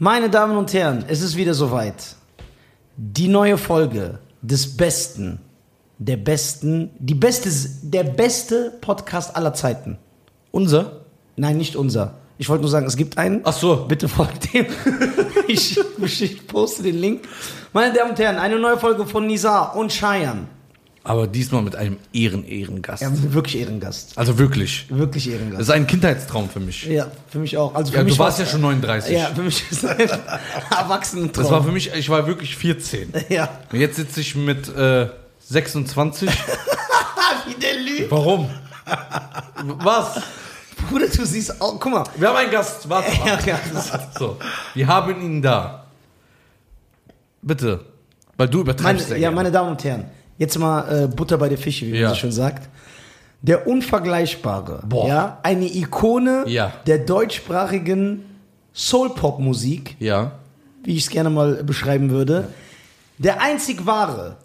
Meine Damen und Herren, es ist wieder soweit. Die neue Folge des Besten, der besten, die beste, der beste Podcast aller Zeiten. Unser? Nein, nicht unser. Ich wollte nur sagen, es gibt einen. Ach so. Bitte folgt dem. ich, ich poste den Link. Meine Damen und Herren, eine neue Folge von Nizar und Cheyenne. Aber diesmal mit einem Ehren-Ehrengast. Ja, wirklich Ehrengast. Also wirklich. Wirklich Das Ehrengast. ist ein Kindheitstraum für mich. Ja, für mich auch. Also für Ja, mich du warst ja schon 39. Ja, für mich ist ein Erwachsenentraum. Das war für mich, ich war wirklich 14. Ja. Und jetzt sitze ich mit äh, 26. Wie der lügt. Warum? Was? Bruder, du siehst auch. Guck mal. Wir haben einen Gast. Warte mal. Ja, ja. So, wir haben ihn da. Bitte. Weil du übertreibst Meine, ja, gerne. meine Damen und Herren, jetzt mal äh, Butter bei der Fische, wie Ja. man so schön sagt. Der Unvergleichbare, Boah. ja, eine Ikone Ja. der deutschsprachigen Soul-Pop-Musik, Ja. wie ich es gerne mal beschreiben würde. Der einzig wahre.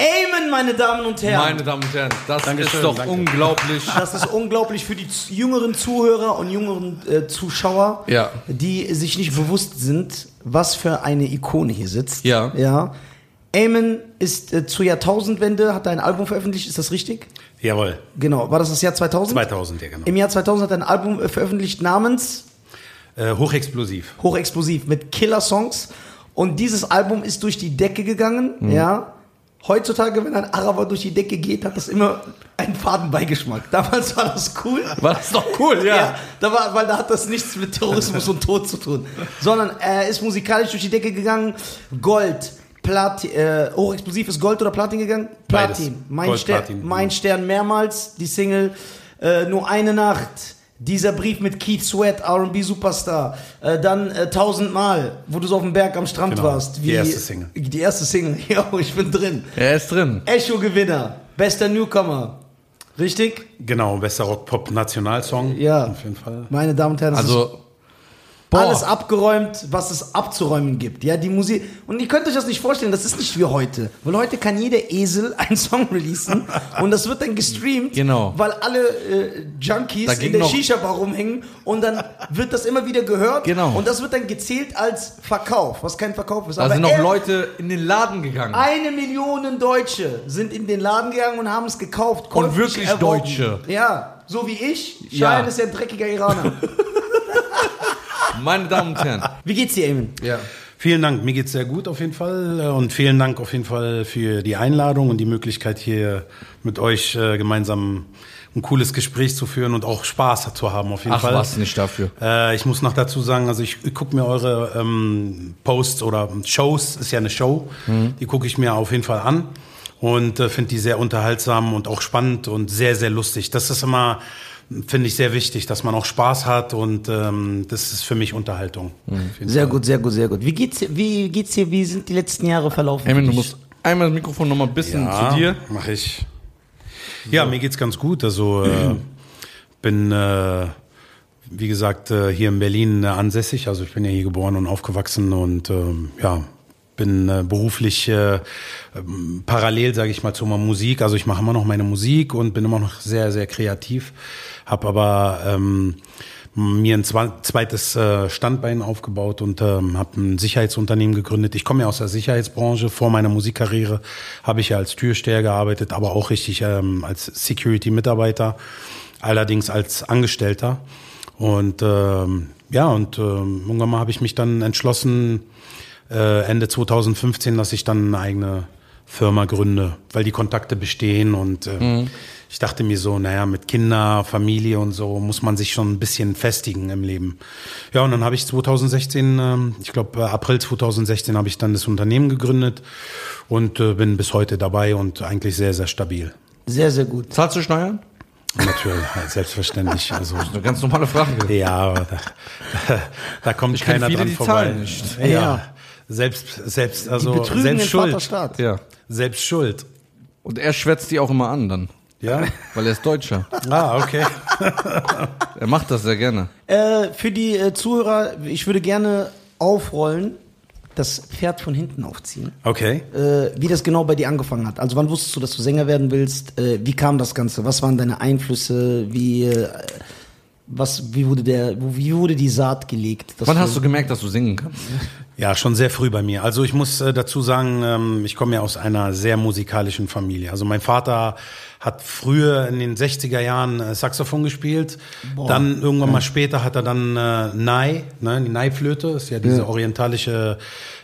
Amen, meine Damen und Herren. Meine Damen und Herren, das Dankeschön, ist doch danke. unglaublich. Das ist unglaublich für die jüngeren Zuhörer und jüngeren äh, Zuschauer, Ja. die sich nicht bewusst sind, was für eine Ikone hier sitzt. Ja. ja. Eamon ist äh, zur Jahrtausendwende, hat er ein Album veröffentlicht, ist das richtig? Jawohl, Genau. War das das Jahr 2000? 2000, ja genau. Im Jahr 2000 hat er ein Album äh, veröffentlicht namens Äh, hochexplosiv. Hochexplosiv mit Killer-Songs. Und dieses Album ist durch die Decke gegangen, ja. Heutzutage, wenn ein Araber durch die Decke geht, hat das immer einen Fadenbeigeschmack. Damals war das cool. War das doch cool, ja. Ja, da war, weil da hat das nichts mit Terrorismus und Tod zu tun. Sondern er ist musikalisch durch die Decke gegangen. Gold, Platin, äh, hochexplosiv ist Gold oder Platin gegangen? Beides. Platin. Mein, Gold, Stern, Platin, mein genau. Stern mehrmals, die Single äh, Nur eine Nacht. Dieser Brief mit Keith Sweat, R&B Superstar. Äh, dann äh, tausendmal, wo du so auf dem Berg am Strand Genau, warst. die erste Single. Die erste Single. Ja, ich bin drin. Er ist drin. Echo-Gewinner. Bester Newcomer. Richtig? Genau, bester Rock-Pop-Nationalsong. Ja. Auf jeden Fall. Meine Damen und Herren, das Also, alles abgeräumt, was es abzuräumen gibt. Ja, die Musik. Und ihr könnt euch das nicht vorstellen, das ist nicht wie heute. Weil heute kann jeder Esel einen Song releasen und das wird dann gestreamt, Genau. weil alle äh, Junkies Da in der Shisha-Bar rumhängen und dann wird das immer wieder gehört Genau. und das wird dann gezählt als Verkauf, was kein Verkauf ist. da Aber sind noch Leute in den Laden gegangen. Eine Million Deutsche sind in den Laden gegangen und haben es gekauft. Und wirklich erworben. Deutsche. Ja, so wie ich. Ja. Schein ist ja ein dreckiger Iraner. Meine Damen und Herren. Wie geht's dir, Eamon? Ja. Vielen Dank, mir geht's sehr gut auf jeden Fall. Und vielen Dank auf jeden Fall für die Einladung und die Möglichkeit, hier mit euch äh, gemeinsam ein cooles Gespräch zu führen und auch Spaß zu haben auf jeden Ach Fall. was, nicht dafür. Äh, ich muss noch dazu sagen, also ich, ich gucke mir eure ähm, Posts oder Shows, ist ja eine Show, die gucke ich mir auf jeden Fall an und äh, finde die sehr unterhaltsam und auch spannend und sehr, sehr lustig. Das ist immer, finde ich, sehr wichtig, dass man auch Spaß hat und ähm, das ist für mich Unterhaltung. Jeden Sehr Fall. gut, sehr gut, sehr gut. Wie geht's, dir- wie geht's dir? Wie sind die letzten Jahre verlaufen? Emin, für du musst einmal das Mikrofon noch mal ein bisschen Ja, zu dir. Mach ich. Ja, mir geht's ganz gut. Also äh, bin äh, wie gesagt äh, hier in Berlin äh, ansässig. Also ich bin ja hier geboren und aufgewachsen und ähm, ja bin äh, beruflich äh, parallel, sage ich mal, zu meiner Musik. Also ich mache immer noch meine Musik und bin immer noch sehr, sehr kreativ. Hab aber ähm, mir ein zweites äh, Standbein aufgebaut und ähm, habe ein Sicherheitsunternehmen gegründet. Ich komme ja aus der Sicherheitsbranche. Vor meiner Musikkarriere habe ich ja als Türsteher gearbeitet, aber auch richtig ähm, als Security-Mitarbeiter, allerdings als Angestellter. Und ähm, ja, und ähm, irgendwann mal habe ich mich dann entschlossen, äh, Ende 2015, dass ich dann eine eigene Firma gründe, weil die Kontakte bestehen und äh, ich dachte mir so, naja, mit Kinder, Familie und so muss man sich schon ein bisschen festigen im Leben. Ja, und dann habe ich 2016, ähm, ich glaube April 2016 habe ich dann das Unternehmen gegründet und äh, bin bis heute dabei und eigentlich sehr, sehr stabil. Sehr, sehr gut. Zahlst du Steuern? Natürlich, selbstverständlich. Also Eine ganz normale Frage. ja, aber da, da, kommt Ich keiner viele, dran die vorbei. Ja. Ja. Selbst, selbst, also betrügen selbst den schuld. Vaterstaat. Ja. Selbst schuld. Und er schwätzt die auch immer an dann. Ja. Weil er ist Deutscher. Ah, okay. Er macht das sehr gerne. Äh, für die äh, Zuhörer, ich würde gerne aufrollen, das Pferd von hinten aufziehen. Okay. Äh, wie das genau bei dir angefangen hat. Also wann wusstest du, dass du Sänger werden willst? Äh, wie kam das Ganze? Was waren deine Einflüsse? Wie, äh, Was, wie wurde der, wo- wie wurde die Saat gelegt? Wann hast du gemerkt, dass du singen kannst? Ja, schon sehr früh bei mir. Also ich muss äh, dazu sagen, ähm, ich komme ja aus einer sehr musikalischen Familie. Also mein Vater hat früher in den 60er Jahren äh, Saxophon gespielt. Dann irgendwann mal später hat er dann äh, Nai, ne, die Nai-Flöte, ist ja diese orientalische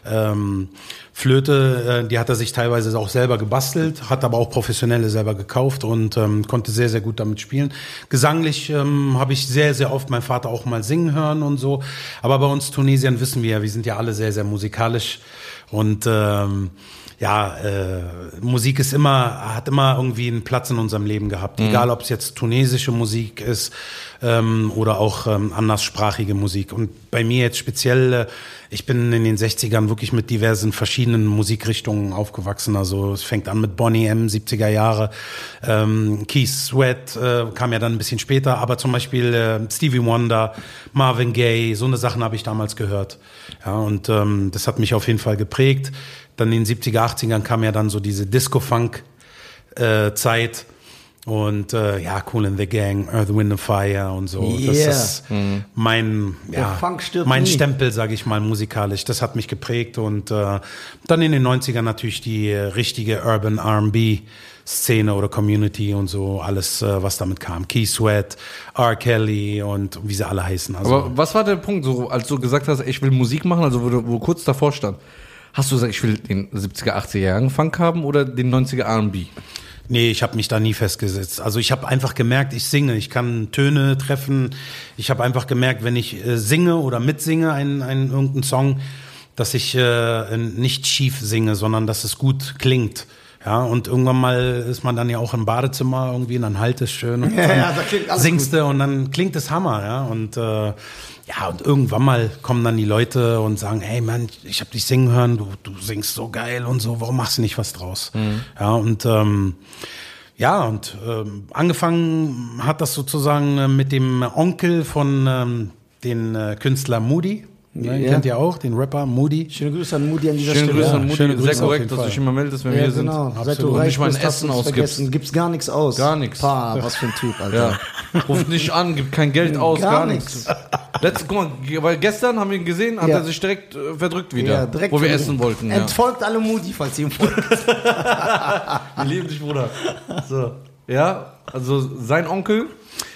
ähm, Flöte, äh, die hat er sich teilweise auch selber gebastelt, hat aber auch professionelle selber gekauft und ähm, konnte sehr, sehr gut damit spielen. Gesanglich ähm, habe ich sehr, sehr oft meinen Vater auch mal singen hören und so. Aber bei uns Tunesiern wissen wir ja, wir sind ja alle sehr, sehr musikalisch und ähm, ja, äh, Musik ist immer, hat immer irgendwie einen Platz in unserem Leben gehabt. Egal, ob es jetzt tunesische Musik ist ähm, oder auch ähm, anderssprachige Musik. Und bei mir jetzt speziell, äh, ich bin in den 60ern wirklich mit diversen verschiedenen Musikrichtungen aufgewachsen. Also es fängt an mit Bonnie M, 70er Jahre. Ähm, Keith Sweat äh, kam ja dann ein bisschen später, aber zum Beispiel äh, Stevie Wonder, Marvin Gaye, so eine Sachen habe ich damals gehört. Ja, und ähm, das hat mich auf jeden Fall geprägt. Dann in den 70er, 80ern kam ja dann so diese Disco-Funk-Zeit. Und äh, ja, Cool in the Gang, Earth, Wind and Fire und so. Das Yeah. ist mein, Der ja, mein nie. Stempel, sage ich mal, musikalisch. Das hat mich geprägt. Und äh, dann in den 90ern natürlich die äh, richtige Urban R&B Szene oder Community und so, alles, äh, was damit kam. Key Sweat, R. Kelly und wie sie alle heißen. Also, Aber was war der Punkt, so, als du gesagt hast, ich will Musik machen, also wo du wo du kurz davor stand? Hast du gesagt, ich will den 70er, 80er Jahren Funk haben oder den 90er R&B? Nee, ich habe mich da nie festgesetzt. Also ich habe einfach gemerkt, ich singe, ich kann Töne treffen. Ich habe einfach gemerkt, wenn ich äh, singe oder mitsinge einen, einen irgendeinen Song, dass ich äh, nicht schief singe, sondern dass es gut klingt. Ja, und irgendwann mal ist man dann ja auch im Badezimmer irgendwie und dann halt es schön und Ja, dann ja, alles singst du und dann klingt es Hammer, ja. Und äh, ja, und irgendwann mal kommen dann die Leute und sagen, hey Mann, ich habe dich singen hören, du, du singst so geil und so, warum machst du nicht was draus? Ja, und ähm, ja, und ähm, angefangen hat das sozusagen äh, mit dem Onkel von ähm, den äh, Künstler Moody. Ne, Ja. Kennt ihr auch, den Rapper Moody? Schöne Grüße an Moody an dieser Schöne Stelle. Grüße Ja, an Mutti, schöne Grüße sehr korrekt, dass du dich immer meldest, wenn wir Ja, hier sind. genau. Seit du reich Nicht mal ein Essen ausgibst. Gibt's gar nichts aus. Gar nichts. Pah, was für ein Typ, Alter. Ja. Ruft nicht an, gibt kein Geld aus, Gar gar, nichts. Letzte, guck mal, weil gestern haben wir ihn gesehen, hat Ja. er sich direkt äh, verdrückt wieder, Ja, direkt wo wir essen wollten. Ja. Entfolgt alle Moody, falls ihr ihm folgt. Wir lieben dich, Bruder. So. Ja, also sein Onkel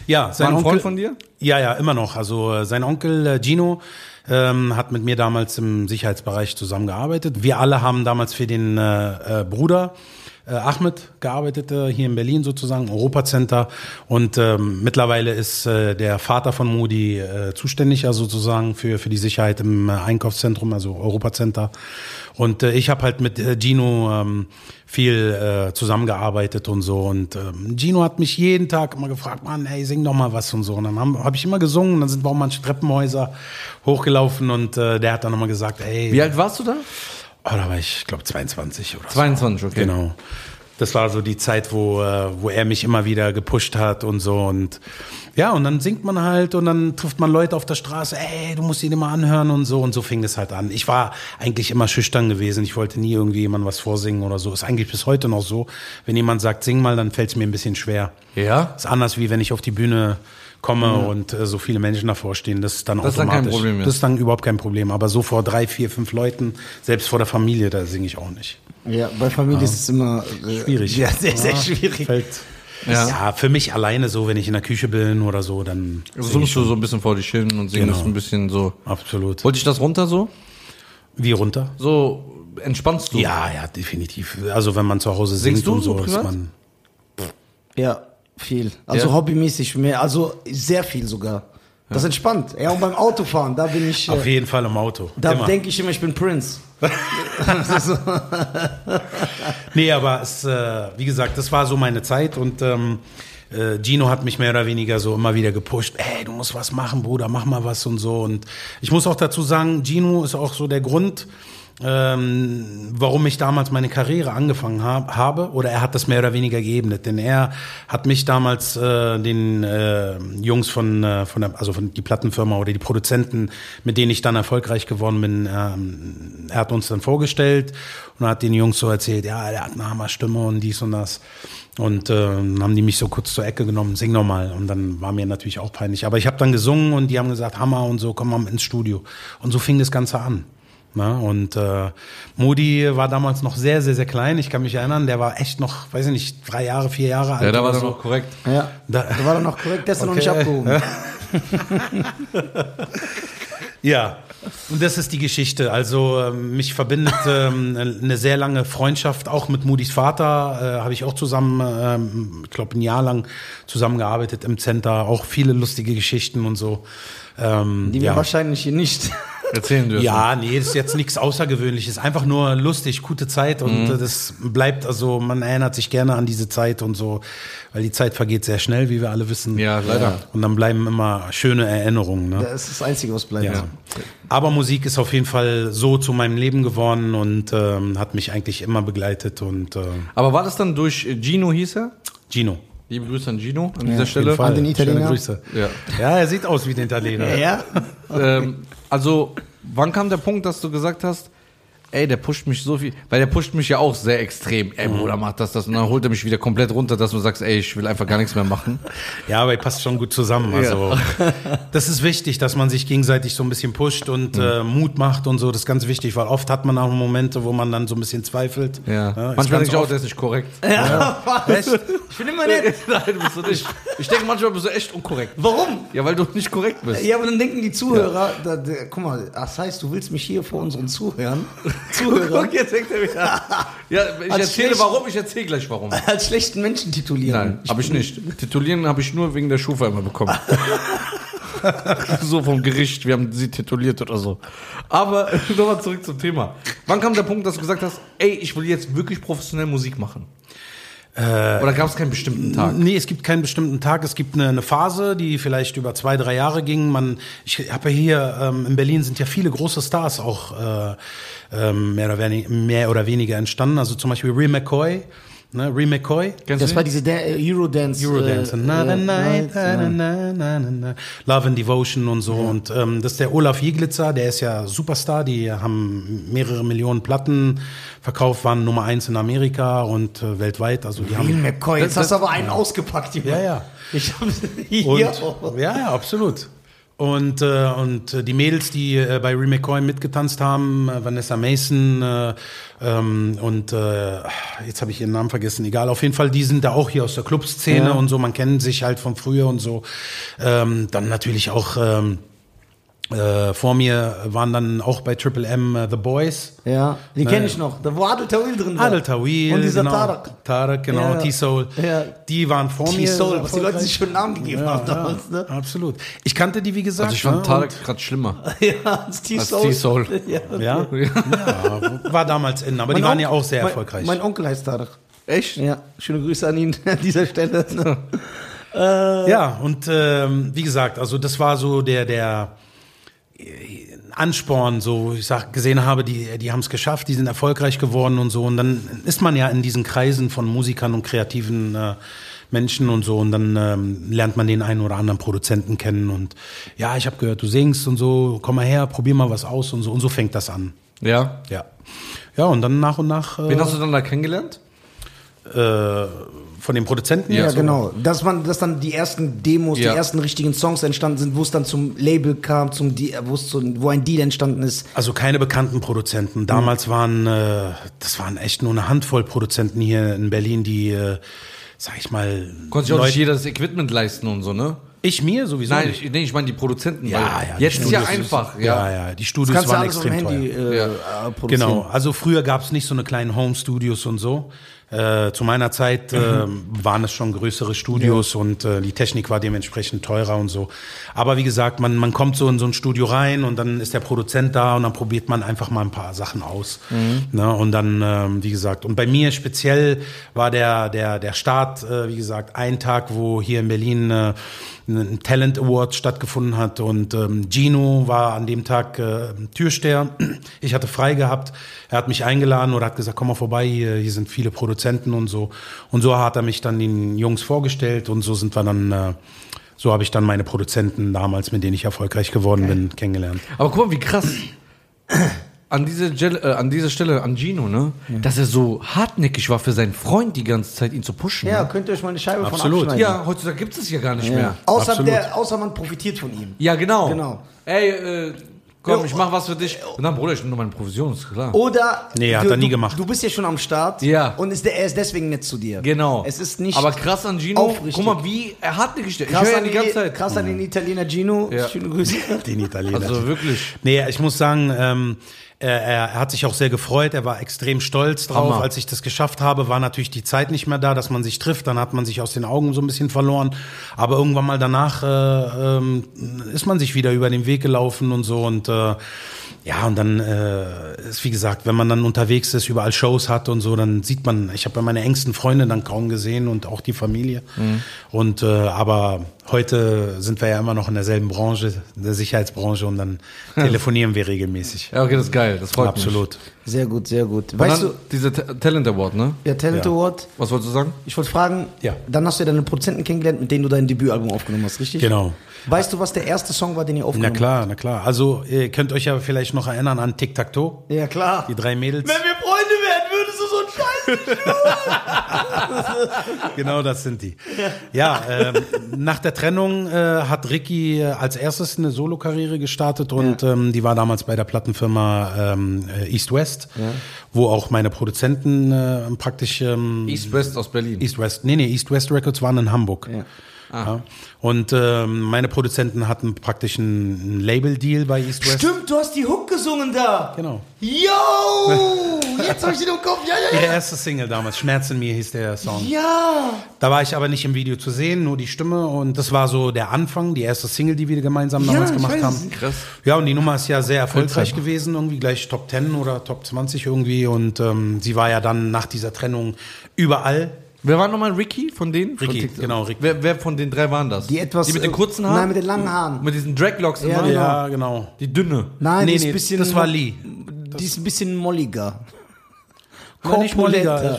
Ja, sein war ein Onkel Freund von dir? Ja, ja, immer noch. Also äh, sein Onkel äh, Gino ähm, hat mit mir damals im Sicherheitsbereich zusammengearbeitet. Wir alle haben damals für den äh, äh, Bruder äh, Ahmed gearbeitet, äh, hier in Berlin sozusagen, Europacenter. Und ähm, mittlerweile ist äh, der Vater von Modi äh, zuständig, ja sozusagen für, für die Sicherheit im äh, Einkaufszentrum, also Europacenter. Und äh, ich habe halt mit äh, Gino ähm, viel äh, zusammengearbeitet und so. Und ähm, Gino hat mich jeden Tag immer gefragt, Mann, ey, sing doch mal was und so. Und dann habe hab ich immer gesungen, dann sind wir auch manche Treppenhäuser hochgelaufen und äh, der hat dann immer gesagt, ey, Wie alt warst du da? Oh, da war ich, glaube 22 oder so. 22, okay. Genau. Das war so die Zeit, wo, äh, wo er mich immer wieder gepusht hat und so. Und ja, und dann singt man halt und dann trifft man Leute auf der Straße, ey, du musst ihn immer anhören und so. Und so fing es halt an. Ich war eigentlich immer schüchtern gewesen. Ich wollte nie irgendwie jemandem was vorsingen oder so. Ist eigentlich bis heute noch so. Wenn jemand sagt, sing mal, dann fällt es mir ein bisschen schwer. Ja? Ist anders, wie wenn ich auf die Bühne komme und äh, so viele Menschen davor stehen. Das ist dann Das ist dann kein automatisch. Problem mehr. Das ist dann überhaupt kein Problem. Aber so vor drei, vier, fünf Leuten, selbst vor der Familie, da singe ich auch nicht. Ja, bei Familie ist es immer äh, Schwierig. Ja, sehr, sehr schwierig. Fällt, Ja. ja. für mich alleine so, wenn ich in der Küche bin oder so, dann Also summst du so ein bisschen vor dich hin und singst Genau. ein bisschen so. absolut. Wollte ich das runter so? Wie runter? So entspannst du? Ja, ja, definitiv. Also wenn man zu Hause singt Singst du und so so, ist man. Ja, viel. Also Ja? hobbymäßig mehr, also sehr viel sogar. Das entspannt. Ja, und beim Autofahren, da bin ich, Auf äh, jeden Fall im Auto. da denke ich immer, ich bin Prince. Nee, aber es, äh, wie gesagt, das war so meine Zeit und ähm, äh, Gino hat mich mehr oder weniger so immer wieder gepusht. Ey, du musst was machen, Bruder, mach mal was und so. Und ich muss auch dazu sagen, Gino ist auch so der Grund, ähm, warum ich damals meine Karriere angefangen hab, habe oder er hat das mehr oder weniger geebnet, denn er hat mich damals äh, den äh, Jungs von äh, von der also von die Plattenfirma oder die Produzenten, mit denen ich dann erfolgreich geworden bin, ähm, er hat uns dann vorgestellt und hat den Jungs so erzählt, ja, der hat eine Hammerstimme und dies und das. Und äh, haben die mich so kurz zur Ecke genommen, sing noch mal. Und dann war mir natürlich auch peinlich. Aber ich habe dann gesungen und die haben gesagt, Hammer und so, komm mal ins Studio. Und so fing das Ganze an. Na, und äh, Modi war damals noch sehr, sehr, sehr klein. Ich kann mich erinnern, der war echt noch, weiß ich nicht, drei Jahre, vier Jahre alt. Ja, da war er so. noch korrekt. Ja, Da- da war er noch korrekt, gestern noch nicht Okay. abgehoben. Ja, und das ist die Geschichte. Also ähm, mich verbindet ähm, eine sehr lange Freundschaft, auch mit Moody's Vater. Äh, Habe ich auch zusammen, ähm, ich glaube, ein Jahr lang zusammengearbeitet im Center. Auch viele lustige Geschichten und so. Ähm, Die wir ja. wahrscheinlich hier nicht. Erzählen dürfen. Ja, nee, das ist jetzt nichts Außergewöhnliches. Einfach nur lustig, gute Zeit und Mhm. äh, das bleibt, also man erinnert sich gerne an diese Zeit und so, weil die Zeit vergeht sehr schnell, wie wir alle wissen. Ja, leider. Und dann bleiben immer schöne Erinnerungen. Ne? Das ist das Einzige, was bleibt. Ja. Aber Musik ist auf jeden Fall so zu meinem Leben geworden und ähm, hat mich eigentlich immer begleitet und äh, Aber war das dann durch Gino hieß er? Gino. Liebe Grüße an Gino an dieser Auf jeden Stelle. An den Italiener. Schöne Grüße. Ja. Ja, er sieht aus wie der Italiener. Ja? ähm, also, wann kam der Punkt, dass du gesagt hast, ey, der pusht mich so viel, weil der pusht mich ja auch sehr extrem. Ey, Bruder, mach das, das. Und dann holt er mich wieder komplett runter, dass du sagst, ey, ich will einfach gar nichts mehr machen. Ja, aber ihr passt schon gut zusammen. Also das ist wichtig, dass man sich gegenseitig so ein bisschen pusht und Mhm. äh, Mut macht und so. Das ist ganz wichtig, weil oft hat man auch Momente, wo man dann so ein bisschen zweifelt. Ja. ist Manchmal denke ich auch, der ist nicht korrekt. Echt? Ich bin immer nett. Nein, du bist du nicht. Ich denke manchmal bist du echt unkorrekt. Warum? Ja, weil du nicht korrekt bist. Ja, aber dann denken die Zuhörer, da, da, guck mal, das heißt, du willst mich hier vor unseren Zuhörern, Zuhörern Guck, jetzt denkt er wieder. Ja, ich Als erzähle schlecht- warum, ich erzähle gleich warum. als schlechten Menschen titulieren. Nein, habe ich nicht. Titulieren habe ich nur wegen der Schufa immer bekommen. so vom Gericht, wir haben sie tituliert oder so. Aber nochmal zurück zum Thema. Wann kam der Punkt, dass du gesagt hast, ey, ich will jetzt wirklich professionell Musik machen? Oder gab es keinen bestimmten Tag? Nee, es gibt keinen bestimmten Tag. Es gibt eine, eine Phase, die vielleicht über zwei, drei Jahre ging. Man, ich habe ja hier ähm, in Berlin sind ja viele große Stars auch äh, ähm, mehr, oder wenig, mehr oder weniger entstanden. Also zum Beispiel Ree McCoy. Ne, Ree McCoy. Kennst Das du war diese da Eurodance. Eurodance. äh, na, na, äh, na, na, ja. na, na, na, na. Love and Devotion und so. Und ähm, das ist der Olaf Jeglitzer, der ist ja Superstar. Die haben mehrere Millionen Platten verkauft, waren Nummer eins in Amerika und äh, weltweit. Also die Bill haben. McCoy, jetzt Das- hast du aber einen ausgepackt. Junge. Ja, ja. Ich hab hier. Und, auch. ja, ja, absolut. Und, äh, und die Mädels, die äh, bei Ree McCoy mitgetanzt haben, äh, Vanessa Mason äh, ähm, und äh, jetzt habe ich ihren Namen vergessen, egal, auf jeden Fall, die sind da auch hier aus der Clubszene Ja. und so, man kennt sich halt von früher und so. Ähm, dann natürlich auch ähm, äh, vor mir waren dann auch bei Triple M äh, The Boys. Ja, die Ne. kenne ich noch. Da wo Adel Tawil drin war. Adel Tawil, Und dieser genau. Tarek. Tarek, genau, Ja. T-Soul. Ja. Die waren vor mir. T-Soul, was die Leute sich für einen Namen gegeben haben damals, ne? Absolut. Ich kannte die, wie gesagt. Also ich fand ne, Tarek gerade schlimmer. Ja, als T-Soul. T-Soul. Ja. Ja? ja, war damals in, aber die waren ja auch sehr mein, erfolgreich. Mein Onkel heißt Tarek. Echt? Ja, schöne Grüße an ihn an dieser Stelle. ne? ja, und ähm, wie gesagt, also das war so der, der äh, Ansporn, so ich sag, gesehen habe, die, die haben es geschafft, die sind erfolgreich geworden und so. Und dann ist man ja in diesen Kreisen von Musikern und kreativen äh, Menschen und so. Und dann ähm, lernt man den einen oder anderen Produzenten kennen. Und ja, ich habe gehört, du singst und so, komm mal her, probier mal was aus und so. Und so fängt das an. Ja. Ja. Ja, und dann nach und nach äh, Wen hast du dann da kennengelernt? Äh, von den Produzenten. Ja, Ja, so. genau. Dass man, dass dann die ersten Demos, Ja. die ersten richtigen Songs entstanden sind, wo es dann zum Label kam, zum, De- wo es zum, wo ein Deal entstanden ist. Also keine bekannten Produzenten. Damals waren, äh, das waren echt nur eine Handvoll Produzenten hier in Berlin, die, äh, sag ich mal, Konnte sich auch nicht jeder das Equipment leisten und so, ne? ich mir sowieso Nein, nicht. ich, nee, ich meine die Produzenten. Ja, weil ja, Jetzt ist ja Studios einfach. ja, Ja. ja, die Das Studios du waren alles extrem Handy teuer. äh, Ja. Genau, also früher gab es nicht so eine kleinen Home-Studios und so. Äh, zu meiner Zeit äh, waren es schon größere Studios und äh, die Technik war dementsprechend teurer und so. Aber wie gesagt, man, man kommt so in so ein Studio rein und dann ist der Produzent da und dann probiert man einfach mal ein paar Sachen aus. Ne? Und dann, ähm, wie gesagt, und bei mir speziell war der, der, der Start, äh, wie gesagt, ein Tag, wo hier in Berlin äh, ein Talent Award stattgefunden hat und ähm, Gino war an dem Tag äh, Türsteher. Ich hatte frei gehabt. Er hat mich eingeladen oder hat gesagt, komm mal vorbei, hier, hier sind viele Produzenten und so. Und so hat er mich dann den Jungs vorgestellt und so sind wir dann, äh, so habe ich dann meine Produzenten damals, mit denen ich erfolgreich geworden bin, kennengelernt. Aber guck mal, wie krass. an diese, Gel äh, an dieser Stelle an Gino, ne, dass er so hartnäckig war für seinen Freund die ganze Zeit, ihn zu pushen. Ja, ne? könnt ihr euch mal eine Scheibe Absolut. von abschneiden. ja heutzutage gibt es ja gar nicht Ja. mehr. Außer, Absolut. der, außer man profitiert von ihm. Ja, genau. Genau. Ey, äh, komm, ich mach was für dich. Und dann, Bruder, ich nehme nur meine Provision, ist klar. Oder Nee, hat du, er nie gemacht. Du bist ja schon am Start Ja. und ist der, er ist deswegen nett zu dir. Genau. Es ist nicht Aber krass an Gino, aufrichtig. guck mal, wie er hartnäckig der. Ich krass, höre ja an die den, ganze Zeit. krass an den Italiener Gino. Ja. Schöne Grüße. Den Italiener. Also wirklich. Nee, ich muss sagen, ähm, er, er hat sich auch sehr gefreut, er war extrem stolz drauf, Hammer. als ich das geschafft habe, war natürlich die Zeit nicht mehr da, dass man sich trifft, dann hat man sich aus den Augen so ein bisschen verloren, aber irgendwann mal danach äh, ähm, ist man sich wieder über den Weg gelaufen und so. Und äh, ja, und dann äh, ist wie gesagt, wenn man dann unterwegs ist, überall Shows hat und so, dann sieht man, ich habe ja meine engsten Freunde dann kaum gesehen und auch die Familie. Und äh, aber heute sind wir ja immer noch in derselben Branche, in der Sicherheitsbranche und dann telefonieren wir regelmäßig. Ja, okay, das ist geil. Das freut mich. Absolut. Sehr gut, sehr gut. Weißt dann du, diese Ta- Talent Award, ne? der Talent Ja. Award, Was wolltest du sagen? ich wollte fragen, Ja. dann hast du ja deine Produzenten kennengelernt, mit denen du dein Debütalbum aufgenommen hast, richtig? Genau. Weißt du, was der erste Song war, den ihr Na aufgenommen klar, na klar. Also ihr könnt euch ja vielleicht noch erinnern an Tic Tac Toe, habt? Ja, klar. die drei Mädels. Wenn wir Freunde werden, würdest du so einen Scheiß genau, das sind die. Ja, ähm, nach der Trennung äh, hat Ricky äh, als erstes eine Solokarriere gestartet und ähm, die war damals bei der Plattenfirma ähm, äh, East West, wo auch meine Produzenten äh, praktisch ähm, East West aus Berlin. East West, nee, nee, East West Records waren in Hamburg. Ja. Ja. Und ähm, meine Produzenten hatten praktisch einen Label-Deal bei East West. Stimmt, du hast die Hook gesungen da. Genau. Yo! Jetzt hab ich den im Kopf. Ja, ja, Ihre ja. erste Single damals, Schmerz in mir hieß der Song. Ja. Da war ich aber nicht im Video zu sehen, nur die Stimme und das war so der Anfang, die erste Single, die wir gemeinsam Ja, damals ich gemacht haben. Krass. Ja, und die Nummer ist ja sehr erfolgreich gewesen, irgendwie gleich Top 10 oder Top 20 irgendwie und ähm, sie war ja dann nach dieser Trennung überall. Wer war nochmal Ricky von denen? Von Ricky, TikTok? genau, Ricky. Wer, wer von den drei waren das? Die etwas. Die mit den äh, kurzen Haaren? Nein, mit den langen Haaren. Mit diesen Dreadlocks Ja, immer? genau. Ja, genau. Die dünne. Nein, Nee, die ist nee, ein bisschen. das war Lee. Die ist ein bisschen molliger. Korpulenter.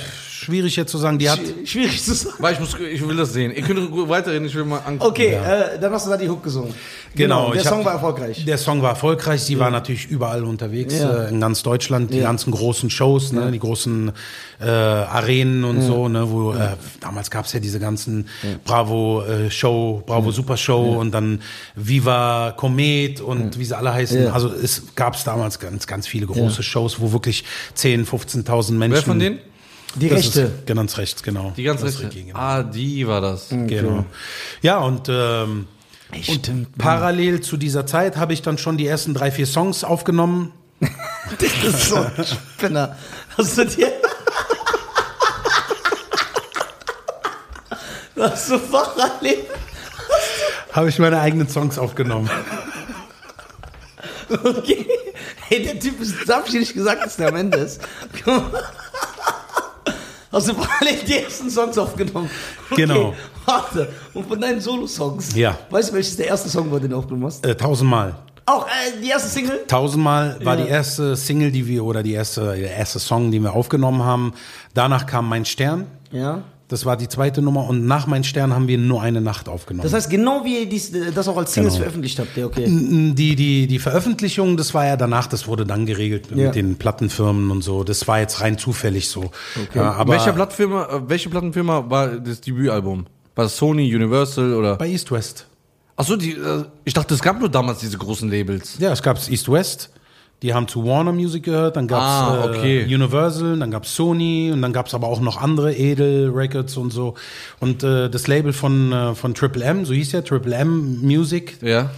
Schwierig jetzt zu sagen, die hat. Sch- Schwierig zu sagen. Weil ich, muss, ich will das sehen. Ihr könnt gut weiterreden, ich will mal angucken. Okay, äh, dann hast du da die Hook gesungen. Genau, der ich hab- Song war erfolgreich. Der Song war erfolgreich, sie war natürlich überall unterwegs, Ja. äh, in ganz Deutschland, die Ja. ganzen großen Shows, ne, die großen äh, Arenen und so, ne, wo äh, damals gab's ja diese ganzen Bravo äh, Show, Bravo Super Show und dann Viva Komet und wie sie alle heißen. Ja. Also es gab's damals ganz, ganz viele große Shows, wo wirklich 10, 15.000 Menschen. Wer von denen? Die Das Rechte. ist ganz rechts, genau. Die ganz rechte. Genau. Ah, die war das. Genau. Ja, und, ähm, Ey, und stimmt. parallel zu dieser Zeit habe ich dann schon die ersten drei, vier Songs aufgenommen. Das ist so ein Spinner. Hast du dir. Hast du parallel. Habe ich meine eigenen Songs aufgenommen. Okay. Hey, der Typ ist, das hab ich dir nicht gesagt, dass der am Ende ist. Guck mal. Hast du parallel die ersten Songs aufgenommen? Okay, Genau. Warte. Und von deinen Solo-Songs? Ja. Weißt du, welches der erste Song war, den du aufgenommen hast? Äh, tausendmal. Auch äh, die erste Single? Tausendmal war Ja. die erste Single, die wir, oder die erste, der erste Song, den wir aufgenommen haben. Danach kam Mein Stern. Ja. Das war die zweite Nummer. Und nach Mein Stern haben wir nur eine Nacht aufgenommen. Das heißt, genau wie ihr dies, das auch als Singles Genau. veröffentlicht habt, ja, okay. die, die, die Veröffentlichung, das war ja danach, das wurde dann geregelt Ja. mit den Plattenfirmen und so. Das war jetzt rein zufällig so. Ja, aber welche, Plattenfirma, äh, welche Plattenfirma war das Debütalbum? War das Sony, Universal oder? bei East West. Achso, die, äh, ich dachte, es gab nur damals diese großen Labels. Ja, es gab East West. Die haben zu Warner Music gehört, dann gab's Ah, okay. äh, Universal, dann gab's Sony und dann gab's aber auch noch andere Edel Records und so. Und äh, das Label von äh, von Triple M, so hieß ja Triple M Music, Ja.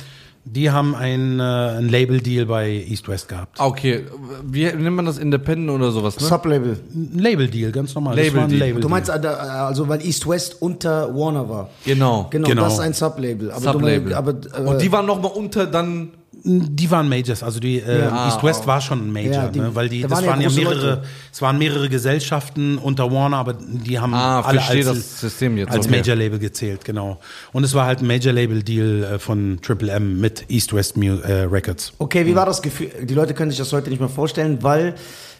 die haben ein, äh, ein Label Deal bei East West gehabt. Ah, okay. Wie nennt man das? Independent oder sowas, ne? Sublabel. Ein Label Deal, ganz normal. Label war ein Deal. Label Du meinst äh, also, weil East West unter Warner war. Genau. Genau, Genau. das ist ein Sublabel. Aber Sublabel. Du, aber, äh, Und die waren nochmal unter dann. Die waren Majors, also die äh, Ja. East West war schon ein Major, Ja, die- ne? weil die da das waren ja waren ja mehrere, Leute. es waren mehrere Gesellschaften unter Warner, aber die haben Ah, alle als, das System jetzt. als Okay. Major Label gezählt, genau. Und es war halt ein Major Label Deal äh, von Triple M mit East West Mu äh, Records. Okay, wie war das Gefühl? Die Leute können sich das heute nicht mehr vorstellen, weil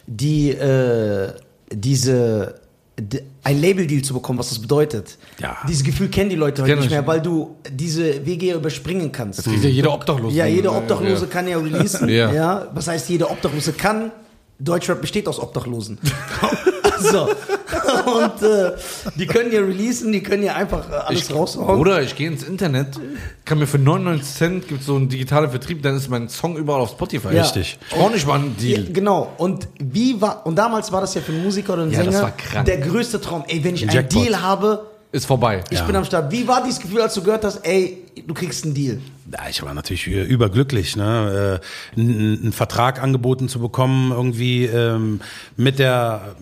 die äh, diese ein Label-Deal zu bekommen, was das bedeutet. Ja. Dieses Gefühl kennen die Leute heute nicht ich mehr, weil du diese Wege überspringen kannst. Das kriegt ja jeder Obdachlose. Ja, jeder Obdachlose Ja. kann ja releasen. Ja. ja. Was heißt, jeder Obdachlose kann? Deutschrap besteht aus Obdachlosen. so. Und äh, die können ja releasen, die können ja einfach äh, alles Ich, raushauen. oder ich gehe ins Internet, kann mir für 99 Cent gibt so einen digitalen Vertrieb, dann ist mein Song überall auf Spotify. Ja. Richtig. Ich brauche nicht mal einen Ja, Deal. genau. Und wie war, und damals war das ja für einen Musiker oder einen Ja, das Sänger war krank. der größte Traum. Ey, wenn ich Ein einen Jackpot. Deal habe, Ist vorbei. ich Ja. bin am Start. Wie war dieses Gefühl, als du gehört hast, ey, du kriegst einen Deal? Ja, ich war natürlich überglücklich, ne? äh, einen, Vertrag angeboten zu bekommen, irgendwie ähm, mit der,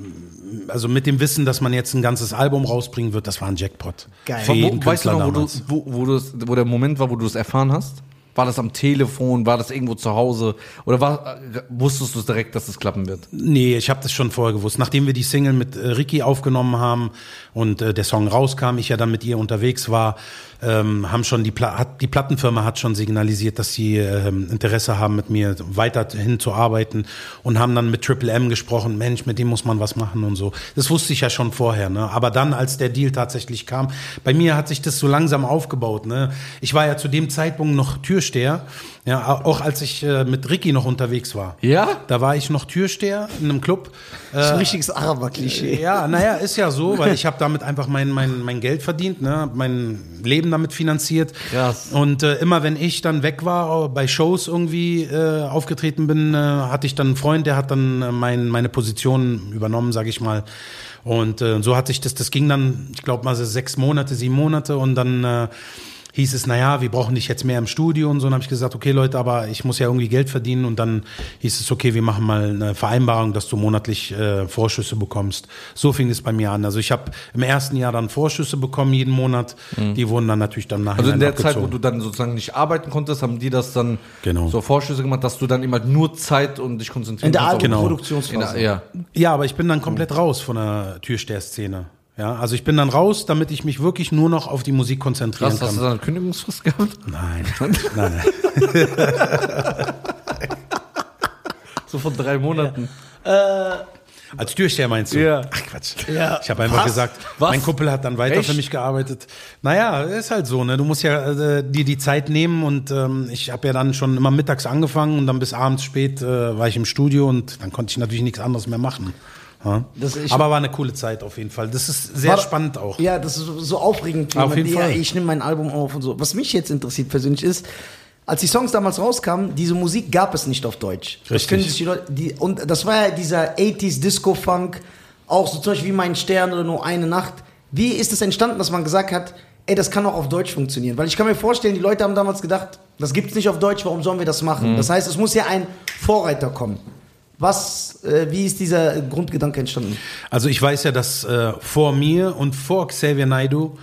also mit dem Wissen, dass man jetzt ein ganzes Album rausbringen wird, das war ein Jackpot. Geil. Für Wo, jeden weißt du noch, wo, du, wo, wo, wo der Moment war, wo du es erfahren hast? War das am Telefon? War das irgendwo zu Hause? Oder war, wusstest du es direkt, dass es klappen wird? Nee, ich habe das schon vorher gewusst. Nachdem wir die Single mit äh, Ricky aufgenommen haben und äh, der Song rauskam, ich ja dann mit ihr unterwegs war, ähm, haben schon die, Pla hat, die Plattenfirma hat schon signalisiert, dass sie ähm, Interesse haben, mit mir weiterhin zu arbeiten und haben dann mit Triple M gesprochen. Mensch, mit dem muss man was machen und so. Das wusste ich ja schon vorher. Ne? Aber dann, als der Deal tatsächlich kam, bei mir hat sich das so langsam aufgebaut. Ne? Ich war ja zu dem Zeitpunkt noch Türsteher. Ja, auch als ich äh, mit Ricky noch unterwegs war. Ja? Da war ich noch Türsteher in einem Club. Das ist ein richtiges Araber-Klischee. Ja, naja, ist ja so, weil ich habe damit einfach mein, mein, mein Geld verdient, ne, mein Leben damit finanziert. Krass. Und äh, immer wenn ich dann weg war, bei Shows irgendwie äh, aufgetreten bin, äh, hatte ich dann einen Freund, der hat dann äh, mein, meine Position übernommen, sage ich mal. Und äh, so hat sich das, das ging dann, ich glaube mal so sechs Monate, sieben Monate und dann äh, hieß es, naja, wir brauchen dich jetzt mehr im Studio und so. Und habe ich gesagt, okay Leute, aber ich muss ja irgendwie Geld verdienen. Und dann hieß es, okay, wir machen mal eine Vereinbarung, dass du monatlich äh, Vorschüsse bekommst. So fing es bei mir an. Also ich habe im ersten Jahr dann Vorschüsse bekommen, jeden Monat. Die wurden dann natürlich dann nachher Also in der Zeit, wo du dann sozusagen nicht arbeiten konntest, haben die das dann Genau. so Vorschüsse gemacht, dass du dann immer nur Zeit und dich konzentrieren In der auf- Genau. In Album-Produktionsphase. der, ja. Ja, aber ich bin dann komplett raus von der Türsteher-Szene. Ja, also ich bin dann raus, damit ich mich wirklich nur noch auf die Musik konzentrieren Krass, hast du kann. da eine Kündigungsfrist gehabt? Nein, nein, nein. So von drei Monaten. Als Türsteher meinst du? Ja. Ach Quatsch. Ja. Ich habe einfach Was? gesagt, Was? mein Kumpel hat dann weiter Echt? für mich gearbeitet. Naja, ist halt so, ne? Du musst ja äh, dir die Zeit nehmen und ähm, ich habe ja dann schon immer mittags angefangen und dann bis abends spät äh, war ich im Studio und dann konnte ich natürlich nichts anderes mehr machen. Ja? Das- Aber war eine coole Zeit auf jeden Fall. Das ist sehr War- spannend auch. Ja, das ist so, aufregend. Auf jeden Fall. Ja, ich nehme mein Album auf und so. Was mich jetzt interessiert persönlich ist, als die Songs damals rauskamen, diese Musik gab es nicht auf Deutsch. Das Richtig. können sich die Leute, die, und das war ja dieser 80s Disco-Funk, auch so zum Beispiel wie Mein Stern oder Nur eine Nacht. Wie ist es entstanden, dass man gesagt hat, ey, das kann auch auf Deutsch funktionieren? Weil ich kann mir vorstellen, die Leute haben damals gedacht, das gibt's nicht auf Deutsch, warum sollen wir das machen? Das heißt, es muss ja ein Vorreiter kommen. Was, äh, wie ist dieser Grundgedanke entstanden? Also ich weiß ja, dass äh, vor mir und vor Xavier Naidoo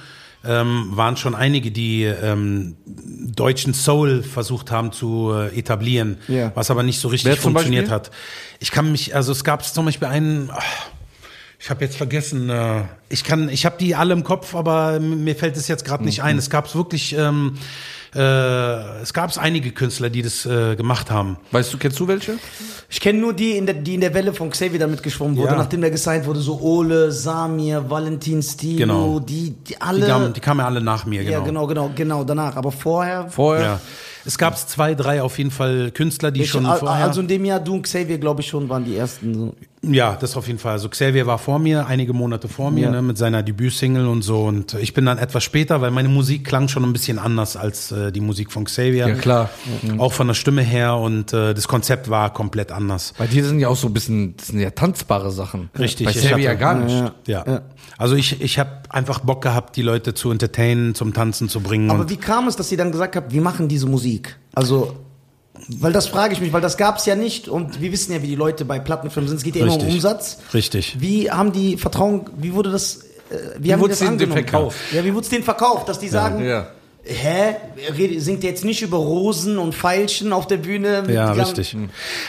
ähm, waren schon einige, die ähm, deutschen Soul versucht haben zu äh, etablieren, Ja. was aber nicht so richtig funktioniert hat. Ich kann mich, also es gab zum Beispiel einen, ach, ich habe jetzt vergessen, äh, ich kann, ich habe die alle im Kopf, aber mir fällt es jetzt gerade nicht ein. Es gab wirklich, ähm, äh, es gab einige Künstler, die das äh, gemacht haben. Weißt du, kennst du welche? Ich kenne nur die, in der, die in der Welle von Xavier damit geschwommen wurde, Ja. nachdem der gesigned wurde, so Ole, Samir, Valentin Stilo, Genau. die, die Die, alle. kamen, die kamen ja alle nach mir, genau. Ja, genau, genau, genau, danach. Aber vorher. Vorher? Ja. Es gab zwei, drei auf jeden Fall Künstler, die Ich, schon vorher. also in dem Jahr, du und Xavier, glaube ich schon, waren die ersten. So. Ja, das auf jeden Fall. Also Xavier war vor mir, einige Monate vor mir, Ja. ne, mit seiner Debütsingle und so. Und ich bin dann etwas später, weil meine Musik klang schon ein bisschen anders als äh, die Musik von Xavier. Ja, klar. Auch von der Stimme her und äh, das Konzept war komplett anders. Bei dir sind ja auch so ein bisschen, das sind ja tanzbare Sachen. Richtig, Bei ich Xavier ja hatte- gar nicht. Ja. Ja. Also ich, ich habe einfach Bock gehabt, die Leute zu entertainen, zum Tanzen zu bringen. Aber wie kam es, dass ihr dann gesagt habt, wir machen diese Musik? Also, weil das frage ich mich, weil das gab es ja nicht und wir wissen ja, wie die Leute bei Plattenfirmen sind. Es geht ja immer um. Umsatz. Richtig. Wie haben die Vertrauen, wie wurde das, äh, wie, haben die wurde das es denen angenommen? verkauft? Ja, wie wurde es denen verkauft, dass die sagen, Ja. Hä? Singt ihr jetzt nicht über Rosen und Veilchen auf der Bühne? mit Ja, richtig.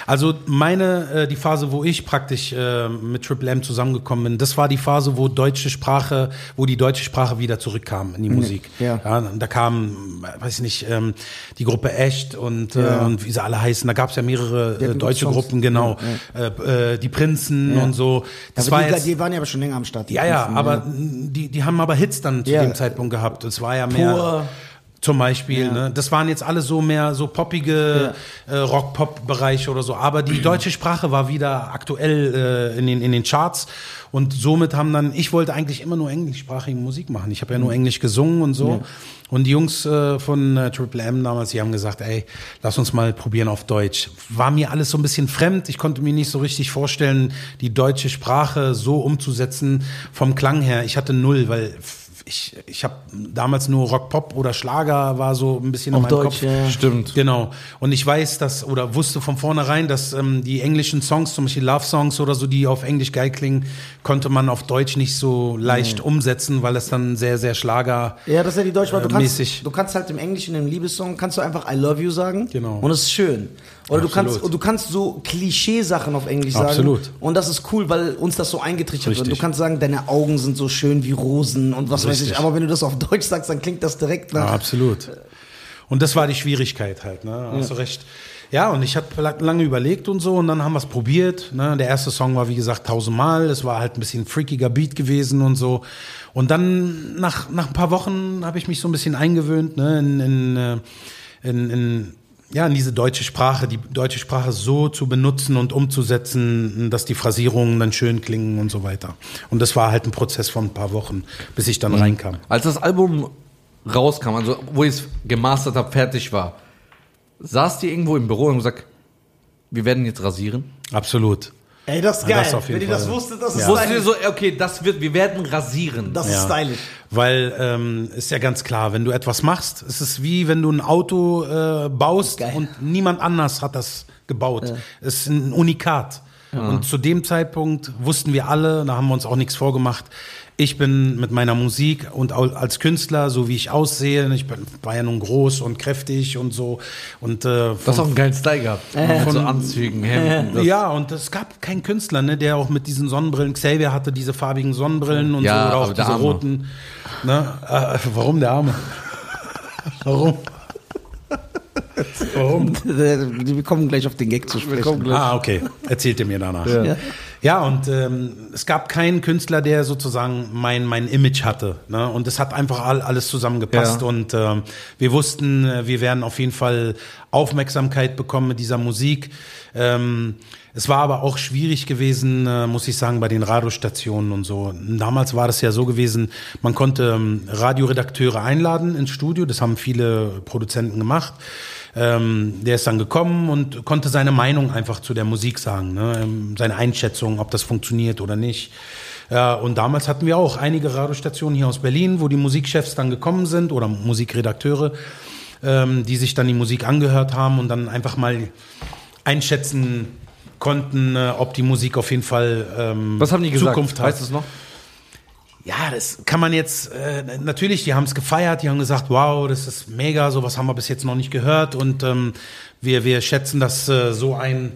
Also meine, äh, die Phase, wo ich praktisch äh, mit Triple M zusammengekommen bin, das war die Phase, wo deutsche Sprache, wo die deutsche Sprache wieder zurückkam in die Musik. ja. da kam, äh, weiß ich nicht, ähm, die Gruppe Echt und, äh, Ja. und wie sie alle heißen. Da gab es ja mehrere äh, deutsche Songs. Gruppen, genau. Äh, äh, die Prinzen Ja. und so. Das aber war die, jetzt, die waren ja aber schon länger am Start. die ja, ja, Prinzen, aber die, die haben aber Hits dann zu Ja. dem Zeitpunkt gehabt. Es war ja mehr. Pur. Zum Beispiel, ne? Das waren jetzt alle so mehr so poppige äh, Rock-Pop-Bereiche oder so. Aber die deutsche Sprache war wieder aktuell äh, in, den, in den Charts. Und somit haben dann, ich wollte eigentlich immer nur englischsprachige Musik machen. Ich habe ja nur Englisch gesungen und so. Und die Jungs äh, von äh, Triple M damals, die haben gesagt, ey, lass uns mal probieren auf Deutsch. War mir alles so ein bisschen fremd. Ich konnte mir nicht so richtig vorstellen, die deutsche Sprache so umzusetzen vom Klang her. Ich hatte null, weil ich, ich habe damals nur Rock-Pop oder Schlager war so ein bisschen Auf in meinem Deutsch, Kopf. ja. Stimmt. Genau. Und ich weiß, dass, oder wusste von vornherein, dass ähm, die englischen Songs, zum Beispiel Love-Songs oder so, die auf Englisch geil klingen, konnte man auf Deutsch nicht so leicht umsetzen, weil es dann sehr, sehr Schlager. Ja, das ist ja die deutsche Sprache. Du Äh, kannst, mäßig. du kannst halt im Englischen, im Liebessong, kannst du einfach I love you sagen. Genau. Und es ist schön. Oder du kannst, du kannst so Klischee-Sachen auf Englisch sagen. Absolut. Und das ist cool, weil uns das so eingetrichtert wird. Du kannst sagen, deine Augen sind so schön wie Rosen und was weiß Richtig. ich. Aber wenn du das auf Deutsch sagst, dann klingt das direkt Ja, nach. absolut. Und das war die Schwierigkeit halt, ne? Hast du recht. Ja, und ich habe lange überlegt und so und dann haben wir es probiert. Ne? Der erste Song war wie gesagt tausendmal. Es war halt ein bisschen freakiger Beat gewesen und so. Und dann nach, nach ein paar Wochen habe ich mich so ein bisschen eingewöhnt ne? in, in, äh, in, in, ja, in diese deutsche Sprache, die deutsche Sprache so zu benutzen und umzusetzen, dass die Phrasierungen dann schön klingen und so weiter. Und das war halt ein Prozess von ein paar Wochen, bis ich dann reinkam. Als das Album rauskam, also wo ich es gemastert habe, fertig war, saß die irgendwo im Büro und gesagt, wir werden jetzt rasieren? Absolut. Ah, das ist Ja, geil. das wenn ihr das wusstet, das ist Ja. Wusstet ihr stylisch. so, okay, das wird, wir werden rasieren. Das ist Ja. stylisch. Weil ähm, ist ja ganz klar, wenn du etwas machst, es ist wie wenn du ein Auto äh, baust und niemand anders hat das gebaut. Es ist ein Unikat. Und zu dem Zeitpunkt wussten wir alle, da haben wir uns auch nichts vorgemacht. Ich bin mit meiner Musik und als Künstler, so wie ich aussehe, ich bin, war ja nun groß und kräftig und so. Und äh, Du hast auch einen geilen Style gehabt. Mit so Anzügen, Hemden. das- ja, und es gab keinen Künstler, ne, der auch mit diesen Sonnenbrillen, Xavier hatte diese farbigen Sonnenbrillen und Ja, so, oder auch diese Arme. roten. Ne, äh, warum der Arme? Warum? warum? Wir kommen gleich auf den Gag zu sprechen. Ah, okay. Erzählt ihr mir danach. Ja, Ja. Und ähm, es gab keinen Künstler, der sozusagen mein, mein Image hatte. Ne? Und es hat einfach all, alles zusammengepasst. Ja. Und ähm, wir wussten, äh, wir werden auf jeden Fall Aufmerksamkeit bekommen mit dieser Musik. Ähm, es war aber auch schwierig gewesen, äh, muss ich sagen, bei den Radiostationen und so. Damals war das ja so gewesen, man konnte ähm, Radioredakteure einladen ins Studio, das haben viele Produzenten gemacht. Ähm, der ist dann gekommen und konnte seine Meinung einfach zu der Musik sagen, ne? ähm, seine Einschätzung, ob das funktioniert oder nicht. Ja, und damals hatten wir auch einige Radiostationen hier aus Berlin, wo die Musikchefs dann gekommen sind oder Musikredakteure, ähm, die sich dann die Musik angehört haben und dann einfach mal einschätzen konnten, äh, ob die Musik auf jeden Fall ähm, Was haben die gesagt? Zukunft hat. Weißt du es noch? Ja, das kann man jetzt, äh, natürlich, die haben es gefeiert, die haben gesagt, wow, das ist mega, sowas haben wir bis jetzt noch nicht gehört und ähm, wir, wir schätzen das äh, so ein,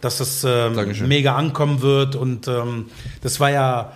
dass es ähm, mega ankommen wird und ähm, das war ja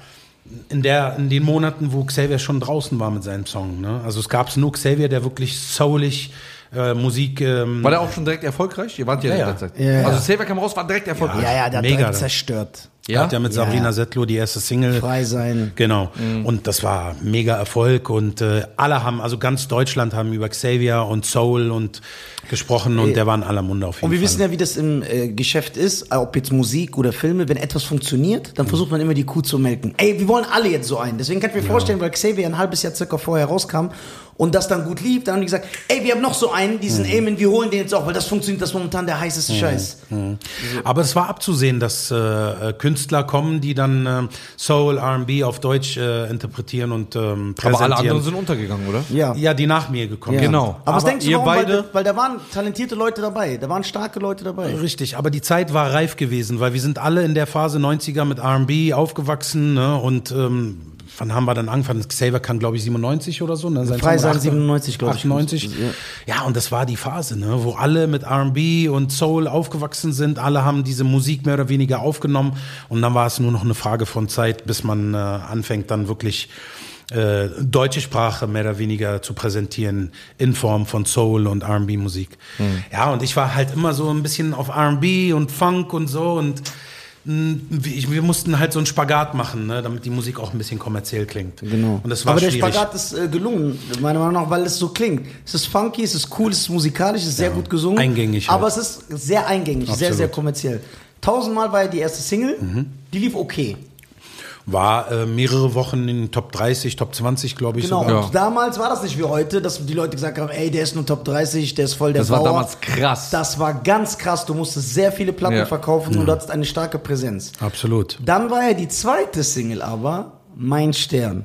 in, der, in den Monaten, wo Xavier schon draußen war mit seinem Song. Ne? Also es gab nur Xavier, der wirklich soulig äh, Musik... Ähm, War der auch schon direkt erfolgreich? Ihr wart ja, Ja, ja. Also Saver kam raus, war direkt erfolgreich. Ja, ja, der hat Mega. zerstört. Ja? hat ja mit Ja. Sabrina Settler die erste Single Frei sein. Genau. Und das war mega Erfolg und äh, alle haben, also ganz Deutschland haben über Xavier und Soul und gesprochen und der war in aller Munde auf jeden Und wir Fall. wissen ja, wie das im äh, Geschäft ist, äh, ob jetzt Musik oder Filme, wenn etwas funktioniert, dann versucht man immer die Kuh zu melken. Ey, wir wollen alle jetzt so einen. Deswegen kann ich mir vorstellen, weil Xavier ein halbes Jahr circa vorher rauskam und das dann gut lief, dann haben die gesagt, ey, wir haben noch so einen, diesen Eamon, wir holen den jetzt auch, weil das funktioniert, das ist momentan der heißeste Scheiß. Aber es war abzusehen, dass äh, Künstler kommen, die dann äh, Soul, R&B auf Deutsch äh, interpretieren und ähm, Aber alle präsentieren. anderen sind untergegangen, oder? Ja. ja, die nach mir gekommen Ja. sind. Genau. Aber, was Aber denkst du, warum? beide- Weil, weil da waren talentierte Leute dabei, da waren starke Leute dabei. Richtig, aber die Zeit war reif gewesen, weil wir sind alle in der Phase 90er mit R&B aufgewachsen ne? und ähm, wann haben wir dann angefangen? Xavier kann, glaube ich, 97 oder so. Ne? Sein Frei Song sein acht- 97, glaube ich. 98. Ja. Ja, und das war die Phase, ne, wo alle mit R&B und Soul aufgewachsen sind. Alle haben diese Musik mehr oder weniger aufgenommen. Und dann war es nur noch eine Frage von Zeit, bis man äh, anfängt, dann wirklich äh, deutsche Sprache mehr oder weniger zu präsentieren in Form von Soul und R&B-Musik. Ja, und ich war halt immer so ein bisschen auf R&B und Funk und so und wir mussten halt so einen Spagat machen, ne, damit die Musik auch ein bisschen kommerziell klingt. Genau. Und das war Aber der schwierig. Spagat ist äh, gelungen, meiner Meinung nach, weil es so klingt. Es ist funky, es ist cool, es ist musikalisch, es ist sehr gut gesungen. eingängig halt. Aber es ist sehr eingängig, sehr, Absolut. sehr kommerziell. Tausendmal war ja die erste Single, Mhm. die lief okay. War äh, mehrere Wochen in Top 30, Top 20, glaube ich Genau. sogar. Und damals war das nicht wie heute, dass die Leute gesagt haben, ey, der ist nur Top 30, der ist voll der Das war Bauer. damals krass. Das war ganz krass. Du musstest sehr viele Platten Ja. verkaufen und du hattest eine starke Präsenz. Absolut. Dann war ja die zweite Single aber Mein Stern.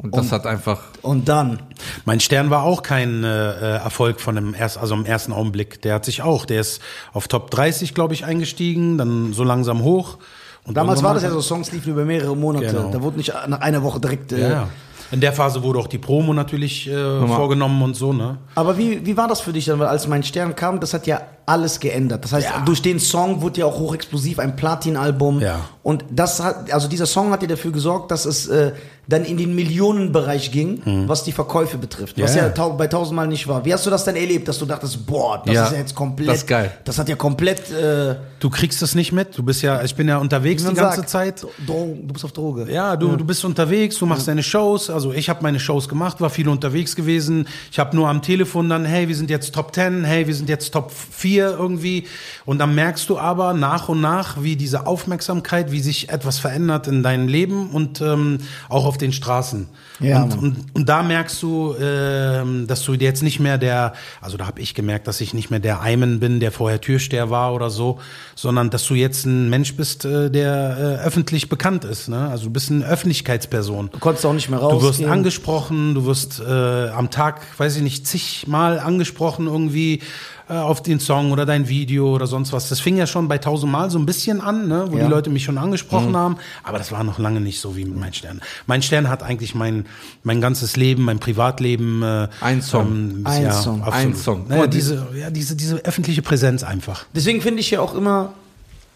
Und das hat einfach. Und dann Mein Stern war auch kein äh, äh, Erfolg von dem erst, also im ersten Augenblick. Der hat sich auch, der ist auf Top 30, glaube ich, eingestiegen, dann so langsam hoch. Und Damals war das ja so, Songs liefen über mehrere Monate. Genau. Da wurde nicht nach einer Woche direkt. Äh, ja. In der Phase wurde auch die Promo natürlich äh, vorgenommen und so, ne? Aber wie, wie war das für dich dann? Weil als mein Stern kam, das hat ja alles geändert. Das heißt, Ja. durch den Song wurde ja auch hochexplosiv ein Platin-Album. Ja. Und das hat, also dieser Song hat ja dafür gesorgt, dass es äh, dann in den Millionenbereich ging, was die Verkäufe betrifft. Was Mhm. Ja, ja, ja. bei tausendmal nicht war. Wie hast du das denn erlebt, dass du dachtest, boah, das Ja, ist ja jetzt komplett. das ist geil. Das hat ja komplett. Äh, Du kriegst es nicht mit. Du bist ja, ich bin ja unterwegs die ganze sagt, Zeit. Dro du bist auf Droge. Ja, du, du bist unterwegs, du machst deine Shows. Also ich habe meine Shows gemacht, war viel unterwegs gewesen. Ich habe nur am Telefon dann, hey, wir sind jetzt Top 10, hey, wir sind jetzt Top 4 irgendwie. Und dann merkst du aber nach und nach, wie diese Aufmerksamkeit, wie sich etwas verändert in deinem Leben und ähm, auch auf den Straßen. Ja, und, und, und da merkst du, ähm, dass du jetzt nicht mehr der, also da habe ich gemerkt, dass ich nicht mehr der Eimen bin, der vorher Türsteher war oder so, sondern dass du jetzt ein Mensch bist, äh, der äh, öffentlich bekannt ist. Ne? Also du bist eine Öffentlichkeitsperson. Du konntest auch nicht mehr Du wirst angesprochen, du wirst äh, am Tag, weiß ich nicht, zigmal angesprochen irgendwie äh, auf den Song oder dein Video oder sonst was. Das fing ja schon bei tausendmal so ein bisschen an, ne? wo Ja. die Leute mich schon angesprochen haben, aber das war noch lange nicht so wie mit Mein Stern. Mein Stern hat eigentlich mein, mein ganzes Leben, mein Privatleben. Äh, Ein Song. Ähm, Ein ja, Song. Ein Song. Naja, diese, ja, diese, diese öffentliche Präsenz einfach. Deswegen finde ich ja auch immer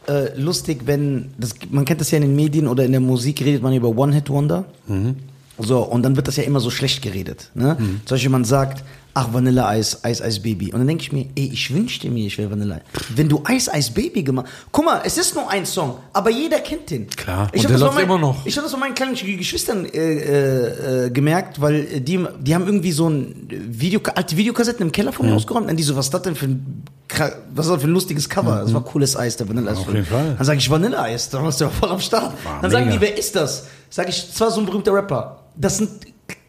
äh, lustig, wenn, das, man kennt das ja in den Medien oder in der Musik, redet man über One-Hit-Wonder. So, und dann wird das ja immer so schlecht geredet. Ne? Zum Beispiel, man sagt, ach, Vanilleeis, Eis, Eis, Baby. Und dann denke ich mir, ey, ich wünschte mir, ich wäre Vanilleeis. Wenn du Eis, Eis, Baby gemacht guck mal, es ist nur ein Song, aber jeder kennt den. Klar. Ich Und hab der läuft meinen- immer noch. Ich habe das bei meinen kleinen Geschwistern äh, äh, äh, gemerkt, weil die, die haben irgendwie so ein Video, alte Videokassetten im Keller von mir ausgeräumt. Und die so, was ist das denn für ein, was ist das für ein lustiges Cover? Das war cooles Eis, der Vanilleeis. Auf jeden Fall. Dann sage ich Vanilleeis, dann warst du ja voll am Start. dann sagen mega. die, wer ist das? Sag ich, das war so ein berühmter Rapper. Das sind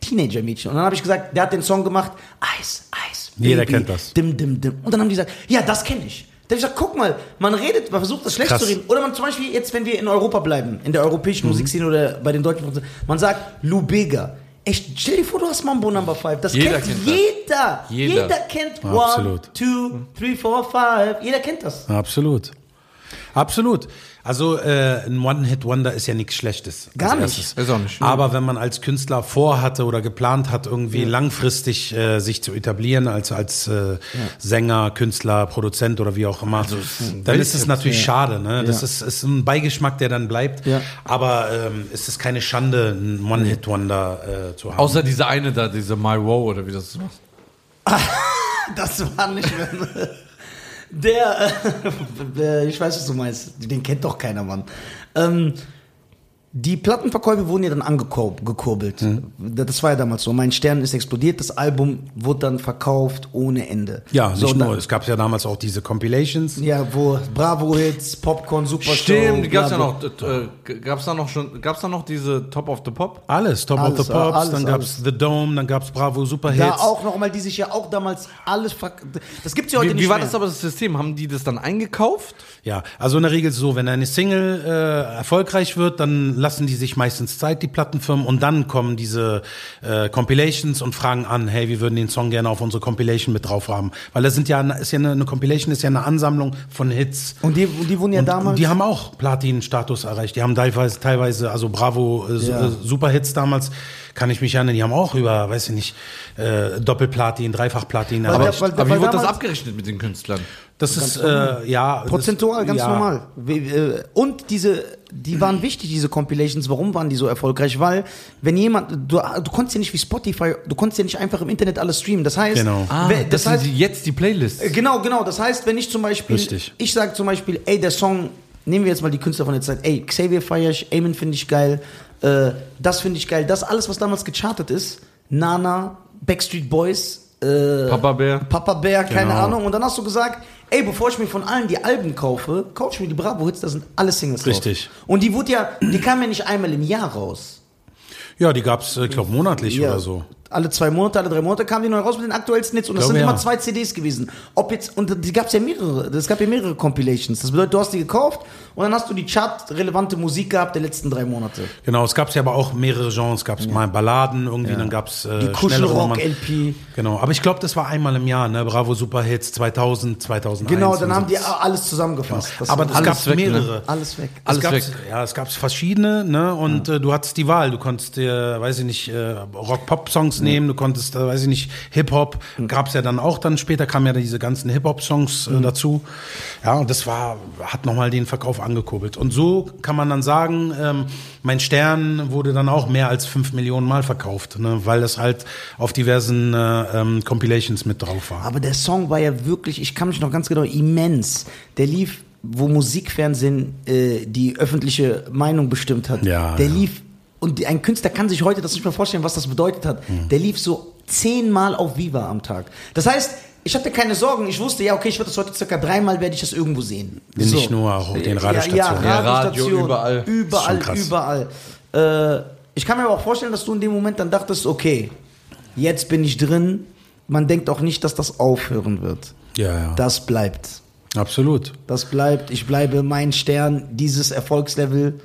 Teenager-Mädchen. Und dann habe ich gesagt, der hat den Song gemacht, Eis, Eis. Jeder kennt das. Dim, dim, dim. Und dann haben die gesagt, ja, das kenne ich. Dann habe ich gesagt, guck mal, man redet, man versucht das schlecht Krass. zu reden. Oder man zum Beispiel jetzt, wenn wir in Europa bleiben, in der europäischen Musikszene oder bei den deutschen, man sagt Lou Bega. Echt, stell dir vor, du hast Mambo Number 5. Das Jeder kennt, kennt das. jeder. Jeder. Jeder kennt Absolut. One, Two, Three, Four, Five. Jeder kennt das. Absolut. Absolut. Also äh, ein One-Hit-Wonder ist ja nichts Schlechtes. Gar nicht. Ist auch nicht. Aber wenn man als Künstler vorhatte oder geplant hat, irgendwie langfristig äh, sich zu etablieren als als äh, Sänger, Künstler, Produzent oder wie auch immer, dann ist es natürlich schade. Ne? Das ist, ist ein Beigeschmack, der dann bleibt. Ja. Aber ähm, es ist keine Schande, ein One-Hit-Wonder äh, zu haben. Außer diese eine da, diese My Wow oder wie das ist. Das war nicht mehr. Der, äh, ich weiß, was du meinst. Den kennt doch keiner, Mann. Ähm, die Plattenverkäufe wurden ja dann angekurbelt. Mhm. Das war ja damals so. Mein Stern ist explodiert. Das Album wurde dann verkauft ohne Ende. ja, so, nicht nur. Es gab ja damals auch diese Compilations. Ja, wo Bravo-Hits, Popcorn, Supershow. Stimmt, die gab's ja bla, noch. Äh, gab's da noch schon? Gab's da noch diese Top of the Pop? Alles, Top Alles, of the Pops, alles, dann gab's The Dome, dann gab's Bravo Superhits. Da auch nochmal, die sich ja auch damals alles Das gibt's ja heute Wie, nicht wie war mehr. das aber das System? Haben die das dann eingekauft? Ja, also in der Regel so, wenn eine Single äh, erfolgreich wird, dann lassen die sich meistens Zeit, die Plattenfirmen, und dann kommen diese äh, Compilations und fragen an, hey, wir würden den Song gerne auf unsere Compilation mit drauf haben. Weil das sind ja, ist ja eine, eine Compilation ist ja eine Ansammlung von Hits. Und die, und die wurden ja Und damals. Die haben auch Platin-Status erreicht. Die haben teilweise, teilweise also Bravo, äh, Ja. äh, Superhits damals, kann ich mich erinnern. Die haben auch über, weiß ich nicht, äh, Doppelplatin, Dreifach-Platin Weil erreicht. der- weil- Aber wie weil wird das abgerechnet mit den Künstlern? das ist, äh, ja. das- Prozentual, ganz ja, normal. Äh, Und diese, die waren wichtig, diese Compilations. Warum waren die so erfolgreich? Weil, wenn jemand, du, du konntest ja nicht wie Spotify, du konntest ja nicht einfach im Internet alles streamen. Das heißt, Genau. Ah, wer- das, das heißt, jetzt die Playlists. Äh, Genau, genau. Das heißt, wenn ich zum Beispiel, Richtig. ich sage zum Beispiel, ey, der Song, nehmen wir jetzt mal die Künstler von der Zeit, ey, Xavier feier ich, Eamon finde ich geil, äh, das finde ich geil, das alles, was damals gechartet ist, Nana, Backstreet Boys, äh, Papa Bär. Papa Bär, keine Genau. Ahnung. Und dann hast du gesagt, ey, bevor ich mir von allen die Alben kaufe, kaufe ich mir die Bravo-Hits, da sind alle Singles Richtig. drauf. Und die wurde ja, die kamen ja nicht einmal im Jahr raus. Ja, die gab's, äh, ich glaube, monatlich Ja. oder so. Alle zwei Monate, alle drei Monate kamen die neu raus mit den aktuellsten Hits und das Glaube, sind ja. immer zwei CDs gewesen. Ob jetzt, und die gab es ja mehrere, es gab ja mehrere Compilations. Das bedeutet, du hast die gekauft und dann hast du die chartrelevante Musik gehabt der letzten drei Monate. Genau, es gab ja aber auch mehrere Genres. Es gab mal Balladen irgendwie, dann gab's äh, Die schnellere Kuschelrock, Roman- LP. Genau, aber ich glaube, das war einmal im Jahr, ne? Bravo Superhits 2000, 2001. Genau, dann haben so. die alles zusammengefasst. Das aber es gab weg, ne? mehrere. alles weg. Es Alles gab's, weg. Ja, es gab verschiedene, ne? Und äh, du hattest die Wahl. Du konntest dir, weiß ich nicht, äh, Rock-Pop-Songs nehmen, du konntest, äh, weiß ich nicht, Hip-Hop. Gab's ja dann auch dann später, kamen ja diese ganzen Hip-Hop-Songs äh, dazu. Ja, und das war, hat nochmal den Verkauf angekurbelt. Und so kann man dann sagen, ähm, mein Stern wurde dann auch mehr als fünf Millionen Mal verkauft, ne? weil das halt auf diversen äh, ähm, Compilations mit drauf war. Aber der Song war ja wirklich, ich kann mich noch ganz genau, immens. Der lief, wo Musikfernsehen äh, die öffentliche Meinung bestimmt hat. Ja, der ja. lief, und ein Künstler kann sich heute das nicht mehr vorstellen, was das bedeutet hat. Mhm. Der lief so zehnmal auf Viva am Tag. Das heißt, ich hatte keine Sorgen. Ich wusste, ja, okay, ich werde das heute circa dreimal werde ich das irgendwo sehen. Nicht nur auf den Radiostationen. Ja, Ja, ja, Radio, Radiostation, überall. Überall, überall. Äh, ich kann mir aber auch vorstellen, dass du in dem Moment dann dachtest, okay, jetzt bin ich drin. Man denkt auch nicht, dass das aufhören wird. Ja, ja. Das bleibt. Absolut. Das bleibt. Ich bleibe mein Stern, dieses Erfolgslevel,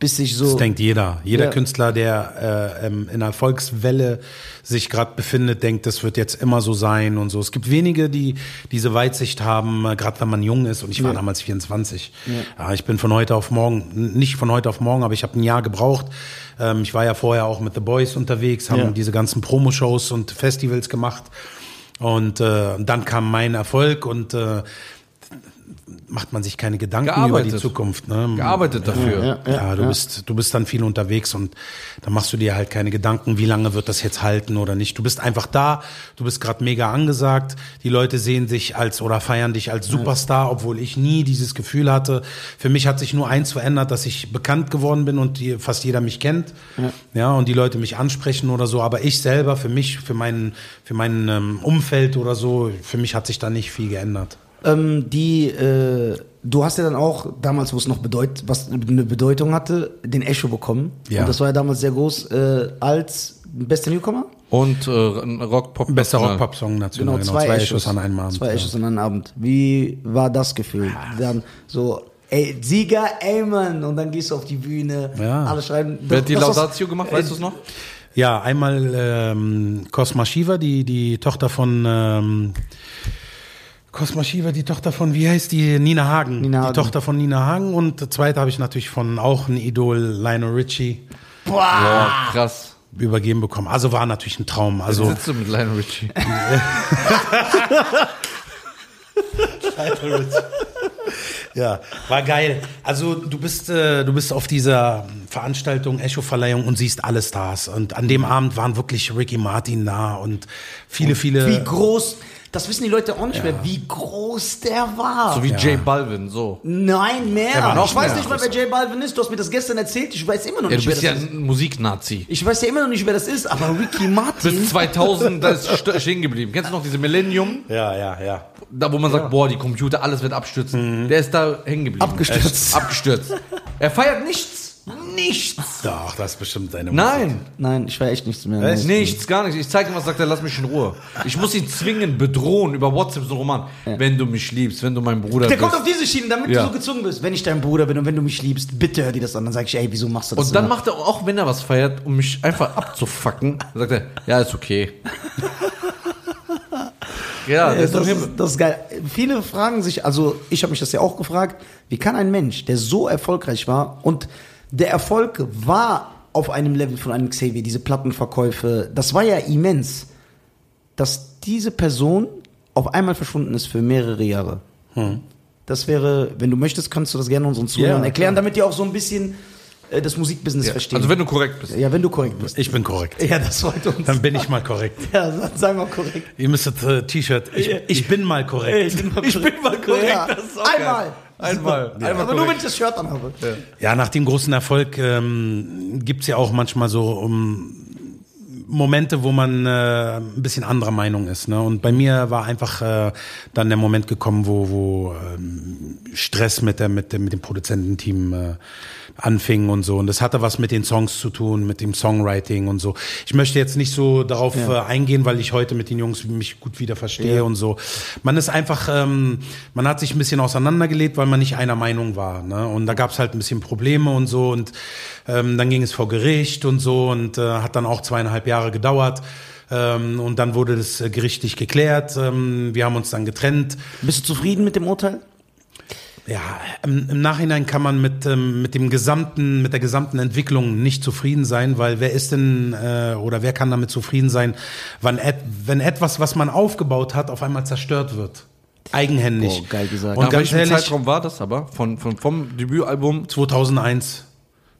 bis ich so. Das denkt jeder. Jeder Ja. Künstler, der äh, in einer Erfolgswelle sich gerade befindet, denkt, das wird jetzt immer so sein und so. Es gibt wenige, die diese Weitsicht haben, äh, gerade wenn man jung ist. Und ich war Ja. damals 24. Ja. ich bin von heute auf morgen, nicht von heute auf morgen, aber ich habe ein Jahr gebraucht. Ähm, ich war ja vorher auch mit The Boys unterwegs, haben diese ganzen Promoshows und Festivals gemacht. Und äh, dann kam mein Erfolg und äh, macht man sich keine Gedanken über die Gearbeitet. Zukunft. Ne? Gearbeitet dafür. Ja, Ja, ja, du ja. bist du bist dann viel unterwegs und da machst du dir halt keine Gedanken, wie lange wird das jetzt halten oder nicht. Du bist einfach da, du bist gerade mega angesagt. Die Leute sehen dich als oder feiern dich als Superstar, obwohl ich nie dieses Gefühl hatte. Für mich hat sich nur eins verändert, dass ich bekannt geworden bin und die, fast jeder mich kennt. Ja. und die Leute mich ansprechen oder so, aber ich selber für mich, für meinen für mein ähm, Umfeld oder so, für mich hat sich da nicht viel geändert. Ähm, die, äh, du hast ja dann auch damals, wo es noch bedeut, was eine Bedeutung hatte, den Echo bekommen. Ja. Und das war ja damals sehr groß äh, als bester Newcomer. Und äh, Rock, Pop. Bester National. Rock-Pop-Song national, Genau, genau, zwei, Echos an einem Abend. Zwei ja. Echos an einem Abend. Wie war das Gefühl? Dann so, ey, Sieger, ey Mann, und dann gehst du auf die Bühne, Ja. alle schreiben. Wer hat die Laudatio gemacht, weißt du es noch? Ja, einmal ähm, Cosma Shiva, die, die Tochter von ähm, Cosma Shiva, die Tochter von, wie heißt die? Nina Hagen. Nina Hagen. Die Tochter von Nina Hagen und der zweite habe ich natürlich von auch ein Idol, Lionel Richie, Boah, krass. übergeben bekommen. Also war natürlich ein Traum. Also Also sitzt du mit Lionel Richie. ja, war geil. Also du bist äh, du bist auf dieser Veranstaltung Echo Verleihung und siehst alle Stars und an dem Abend waren wirklich Ricky Martin da und viele viele Wie groß, das wissen die Leute auch nicht mehr, wie groß der war. So wie J Balvin, so. Nein, mehr. ich weiß mehr. nicht mal, wer J Balvin ist. Du hast mir das gestern erzählt. Ich weiß immer noch Ja, nicht, du bist wer ja das ist. ein Musiknazi. Ich weiß ja immer noch nicht, wer das ist, aber Ricky Martin. Bis 2000, da ist st- stehen geblieben. Kennst du noch diese Millennium? Ja, ja, ja. Da, wo man sagt, boah, die Computer, alles wird abstürzen. Der ist da hängen geblieben. Abgestürzt. Abgestürzt. Er feiert nichts. Nichts. Doch, das ist bestimmt deine Nein, Nein, ich war echt nichts mehr. Echt? nichts, gar nichts. Ich zeige ihm was, sagt er, lass mich in Ruhe. Ich muss ihn zwingen, bedrohen über WhatsApp, so Roman. Wenn du mich liebst, wenn du mein Bruder Der bist. kommt auf diese Schiene, damit Ja. du so gezwungen bist. Wenn ich dein Bruder bin und wenn du mich liebst, bitte hör dir das an. Dann sag ich, ey, wieso machst du das Und dann immer? macht er, auch wenn er was feiert, um mich einfach abzufacken, sagt er, ja, ist okay. ja, Ja, das ist doch das, ist, das ist geil. Viele fragen sich, also ich habe mich das ja auch gefragt, wie kann ein Mensch, der so erfolgreich war und der Erfolg war auf einem Level von einem Xavier, diese Plattenverkäufe, das war ja immens, dass diese Person auf einmal verschwunden ist für mehrere Jahre. Das wäre, wenn du möchtest, kannst du das gerne unseren Zuhörern Ja, erklären, damit die auch so ein bisschen äh, das Musikbusiness verstehen. Also wenn du korrekt bist. ja, wenn du korrekt bist. Ich bin korrekt. Ja, das freut uns. Dann bin ich mal korrekt. Ja, sei mal korrekt. Ihr müsstet äh, T-Shirt. Ich, ich bin mal korrekt. bin mal Ich bin mal korrekt, Ja. auch geil. Einmal. Einmal. Einmal Aber nur wenn ich das Shirt anhabe. Ja, nach dem großen Erfolg ähm, gibt's ja auch manchmal so um, Momente, wo man äh, ein bisschen anderer Meinung ist. Ne? Und bei mir war einfach äh, dann der Moment gekommen, wo, wo ähm, Stress mit, der, mit, der, mit dem Produzententeam äh, anfing und so. Und das hatte was mit den Songs zu tun, mit dem Songwriting und so. Ich möchte jetzt nicht so darauf äh, eingehen, weil ich heute mit den Jungs mich gut wieder verstehe und so. Man ist einfach, ähm, man hat sich ein bisschen auseinandergelebt, weil man nicht einer Meinung war. Ne? Und da gab es halt ein bisschen Probleme und so. Und ähm, dann ging es vor Gericht und so und äh, hat dann auch zweieinhalb Jahre gedauert. Ähm, und dann wurde das äh, gerichtlich geklärt. Ähm, wir haben uns dann getrennt. Bist du zufrieden mit dem Urteil? Ja, im, im Nachhinein kann man mit, ähm, mit dem gesamten, mit der gesamten Entwicklung nicht zufrieden sein, weil wer ist denn äh, oder wer kann damit zufrieden sein, wann et, wenn etwas, was man aufgebaut hat, auf einmal zerstört wird? Eigenhändig. Boah, geil gesagt. Und Nach ganz welchem ehrlich, Zeitraum war das aber? Von, von, vom Debütalbum 2001.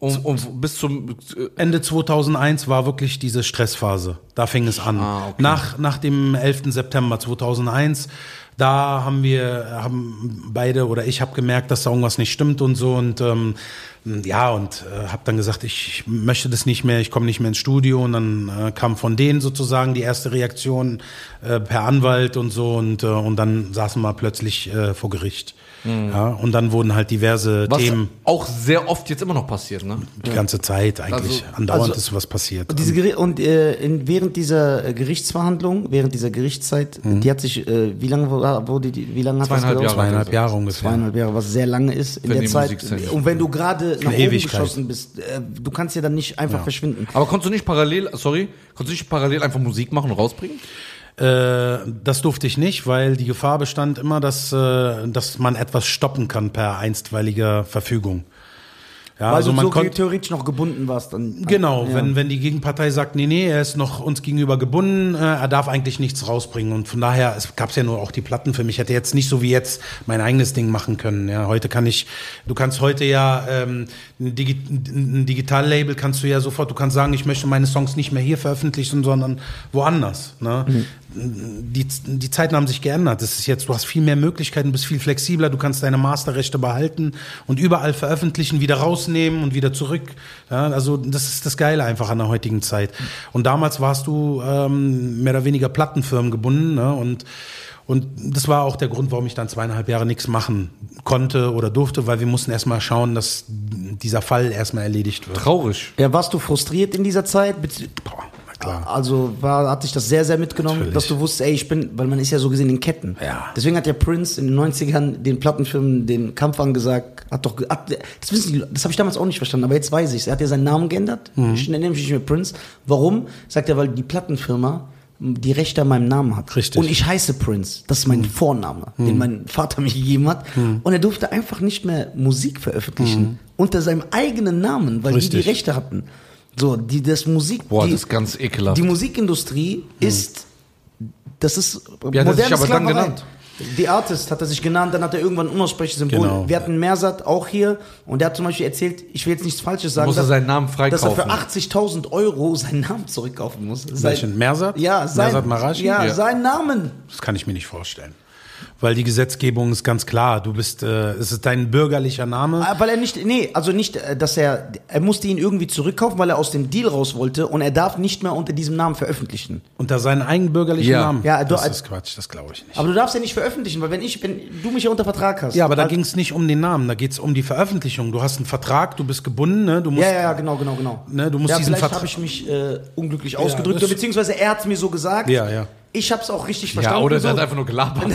um, um, bis zum... äh, Ende 2001 war wirklich diese Stressphase. Da fing es an. Ah, okay. nach, nach dem 11. September 2001, da haben wir, haben beide oder ich habe gemerkt, dass da irgendwas nicht stimmt und so und ähm, ja und äh, habe dann gesagt, ich möchte das nicht mehr, ich komme nicht mehr ins Studio und dann äh, kam von denen sozusagen die erste Reaktion äh, per Anwalt und so und äh, und dann saßen wir plötzlich äh, vor Gericht. Ja, und dann wurden halt diverse Was Themen auch sehr oft jetzt immer noch passiert, ne? die ganze Zeit eigentlich. Also- Andauernd also- ist was passiert. Und, diese Geri und äh, in, während dieser äh, Gerichtsverhandlung, während dieser Gerichtszeit, die hat sich, äh, wie lange wurde die, wie lange hat Zweieinhalb das gedauert? Jahre. Zweieinhalb Jahre ungefähr. Zweieinhalb Jahre, was sehr lange ist in Für der Zeit. Und wenn du gerade nach oben Ewigkeit. geschossen bist, äh, du kannst ja dann nicht einfach verschwinden. Aber konntest du nicht parallel, sorry, konntest du nicht parallel einfach Musik machen und rausbringen? Äh, das durfte ich nicht, weil die Gefahr bestand immer, dass, äh, dass man etwas stoppen kann per einstweiliger Verfügung. Ja, Weil also du man so konnte theoretisch noch gebunden warst. An, Genau, ja. wenn, wenn die Gegenpartei sagt, nee, nee, er ist noch uns gegenüber gebunden, äh, er darf eigentlich nichts rausbringen. Und von daher, es gab ja nur auch die Platten für mich. Ich hätte jetzt nicht so wie jetzt mein eigenes Ding machen können. Ja, heute kann ich, du kannst heute ja ähm, ein, Digi ein Digitallabel kannst du ja sofort, du kannst sagen, ich möchte meine Songs nicht mehr hier veröffentlichen, sondern woanders. Ne? Die, die Zeiten haben sich geändert. Das ist jetzt, du hast viel mehr Möglichkeiten, bist viel flexibler, du kannst deine Masterrechte behalten und überall veröffentlichen, wieder rausnehmen und wieder zurück. Ja, also das ist das Geile einfach an der heutigen Zeit. Und damals warst du ähm, mehr oder weniger Plattenfirmen gebunden ne? und und das war auch der Grund, warum ich dann zweieinhalb Jahre nichts machen konnte oder durfte, weil wir mussten erstmal schauen, dass dieser Fall erstmal erledigt wird. Traurig. ja, warst du frustriert in dieser Zeit? Boah, klar. Also war, hat dich das sehr, sehr mitgenommen, Natürlich. dass du wusstest, ey, ich bin, weil man ist ja so gesehen in Ketten. Ja. Deswegen hat ja Prince in den 90ern den Plattenfirmen den Kampf angesagt, hat doch, hat, das wissen die, das habe ich damals auch nicht verstanden, aber jetzt weiß ich Er hat ja seinen Namen geändert. Mhm. Ich nenne mich nicht mehr Prince. Warum? Sagt er, weil die Plattenfirma die Rechte an meinem Namen hat. Richtig. Und ich heiße Prince. Das ist mein Vorname, den mein Vater mir gegeben hat. Und er durfte einfach nicht mehr Musik veröffentlichen unter seinem eigenen Namen, weil die Richtig. die Rechte hatten. So, die, das Musik, Boah, die, das ist ganz ekelhaft. die Musikindustrie ist, das ist hat er sich aber dann Sklaverei. genannt? The Artist hat er sich genannt, dann hat er irgendwann ein unaussprechliches Symbol. Genau. Wir hatten Mersat auch hier und der hat zum Beispiel erzählt, ich will jetzt nichts Falsches sagen, Muss er seinen Namen dass er für freikaufen. 80.000 Euro seinen Namen zurückkaufen muss. Sein, Welchen? Mersat? Ja, sein, Mersat Marashi? Ja, Ja. seinen Namen. Das kann ich mir nicht vorstellen. Weil die Gesetzgebung ist ganz klar. Du bist, äh, es ist dein bürgerlicher Name. Ah, Weil er nicht, nee, also nicht, äh, dass er, er musste ihn irgendwie zurückkaufen, weil er aus dem Deal raus wollte und er darf nicht mehr unter diesem Namen veröffentlichen. Unter seinen eigenen bürgerlichen Ja. Namen. Ja, du- das ist Quatsch, das glaube ich nicht. Aber du darfst ja nicht veröffentlichen, weil wenn ich, wenn du mich ja unter Vertrag hast. ja, aber da halt- ging es nicht um den Namen, da geht es um die Veröffentlichung. Du hast einen Vertrag, du bist gebunden, ne? Du musst, Ja, ja, ja, genau, genau, genau. Ne, du musst ja, diesen vielleicht Vertra- habe ich mich äh, unglücklich ausgedrückt, beziehungsweise er hat es mir so gesagt. Ja, ja. Ich habe es auch richtig Ja, verstanden. oder so. der hat einfach nur gelabert.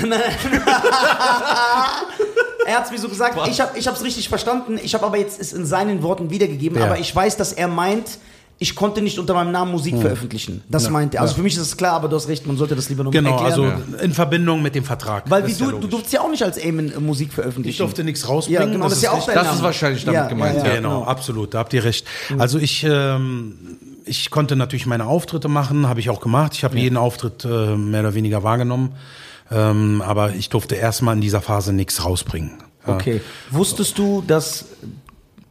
Er hat es mir so gesagt, ich habe es richtig verstanden. Ich habe aber jetzt es in seinen Worten wiedergegeben. Ja. Aber ich weiß, dass er meint, ich konnte nicht unter meinem Namen Musik veröffentlichen. Das meint er. Also Hm. ja. für mich ist es klar, aber du hast recht, man sollte das lieber noch Genau, erklären. also in Verbindung mit dem Vertrag. Weil Das wie ist ja du, du durftest ja auch nicht als Eamon äh, Musik veröffentlichen. Ich durfte nichts rausbringen. Ja, genau, das ist ja auch dein Das ist wahrscheinlich damit gemeint, Ja, ja. genau, genau. absolut, da habt ihr recht. Also ich, ähm, ich konnte natürlich meine Auftritte machen, habe ich auch gemacht. Ich habe jeden Auftritt äh, mehr oder weniger wahrgenommen. Ähm, aber ich durfte erstmal in dieser Phase nichts rausbringen. Ja. Okay. Wusstest du, dass,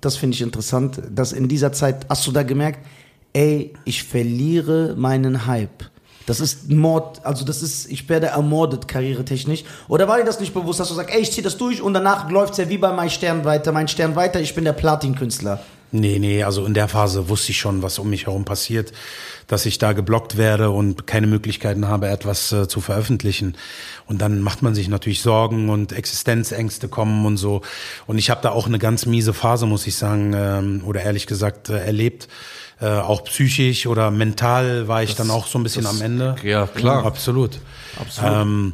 das finde ich interessant, dass in dieser Zeit, hast du da gemerkt, ey, ich verliere meinen Hype. Das ist Mord, also das ist, ich werde ermordet, karrieretechnisch. Oder war dir das nicht bewusst, dass du sagst, ey, ich zieh das durch und danach läuft's ja wie bei mein Stern weiter, mein Stern weiter, ich bin der Platin-Künstler. Nee, nee, also in der Phase wusste ich schon, was um mich herum passiert, dass ich da geblockt werde und keine Möglichkeiten habe, etwas äh, zu veröffentlichen. Und dann macht man sich natürlich Sorgen und Existenzängste kommen und so. Und ich habe da auch eine ganz miese Phase, muss ich sagen, ähm, oder ehrlich gesagt äh, erlebt. Äh, auch psychisch oder mental war ich dann auch so ein bisschen am Ende. ja, klar. absolut. Absolut. Ähm,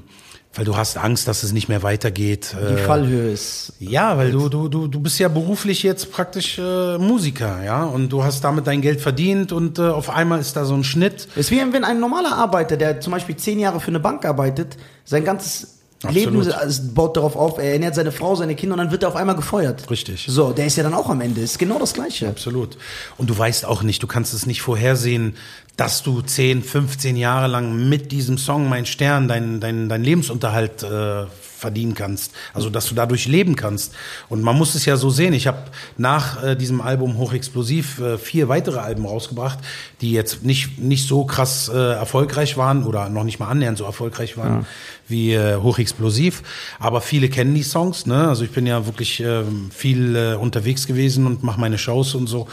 weil du hast Angst, dass es nicht mehr weitergeht. Die Äh, Fallhöhe ist. ja, weil du, du, du, du bist ja beruflich jetzt praktisch äh, Musiker, ja, und du hast damit dein Geld verdient und äh, auf einmal ist da so ein Schnitt. Es ist wie wenn ein normaler Arbeiter, der zum Beispiel zehn Jahre für eine Bank arbeitet, sein ganzes Absolut. Leben also, baut darauf auf, er ernährt seine Frau, seine Kinder und dann wird er auf einmal gefeuert. Richtig. So, der ist ja dann auch am Ende. Ist genau das Gleiche. Absolut. Und du weißt auch nicht, du kannst es nicht vorhersehen, dass du 10, 15 Jahre lang mit diesem Song Mein Stern deinen dein, dein Lebensunterhalt äh, verdienen kannst. Also dass du dadurch leben kannst. Und man muss es ja so sehen. Ich habe nach äh, diesem Album Hochexplosiv äh, vier weitere Alben rausgebracht, die jetzt nicht, nicht so krass äh, erfolgreich waren oder noch nicht mal annähernd so erfolgreich waren wie äh, Hochexplosiv. Aber viele kennen die Songs. Ne? Also ich bin ja wirklich ähm, viel äh, unterwegs gewesen und mache meine Shows und so.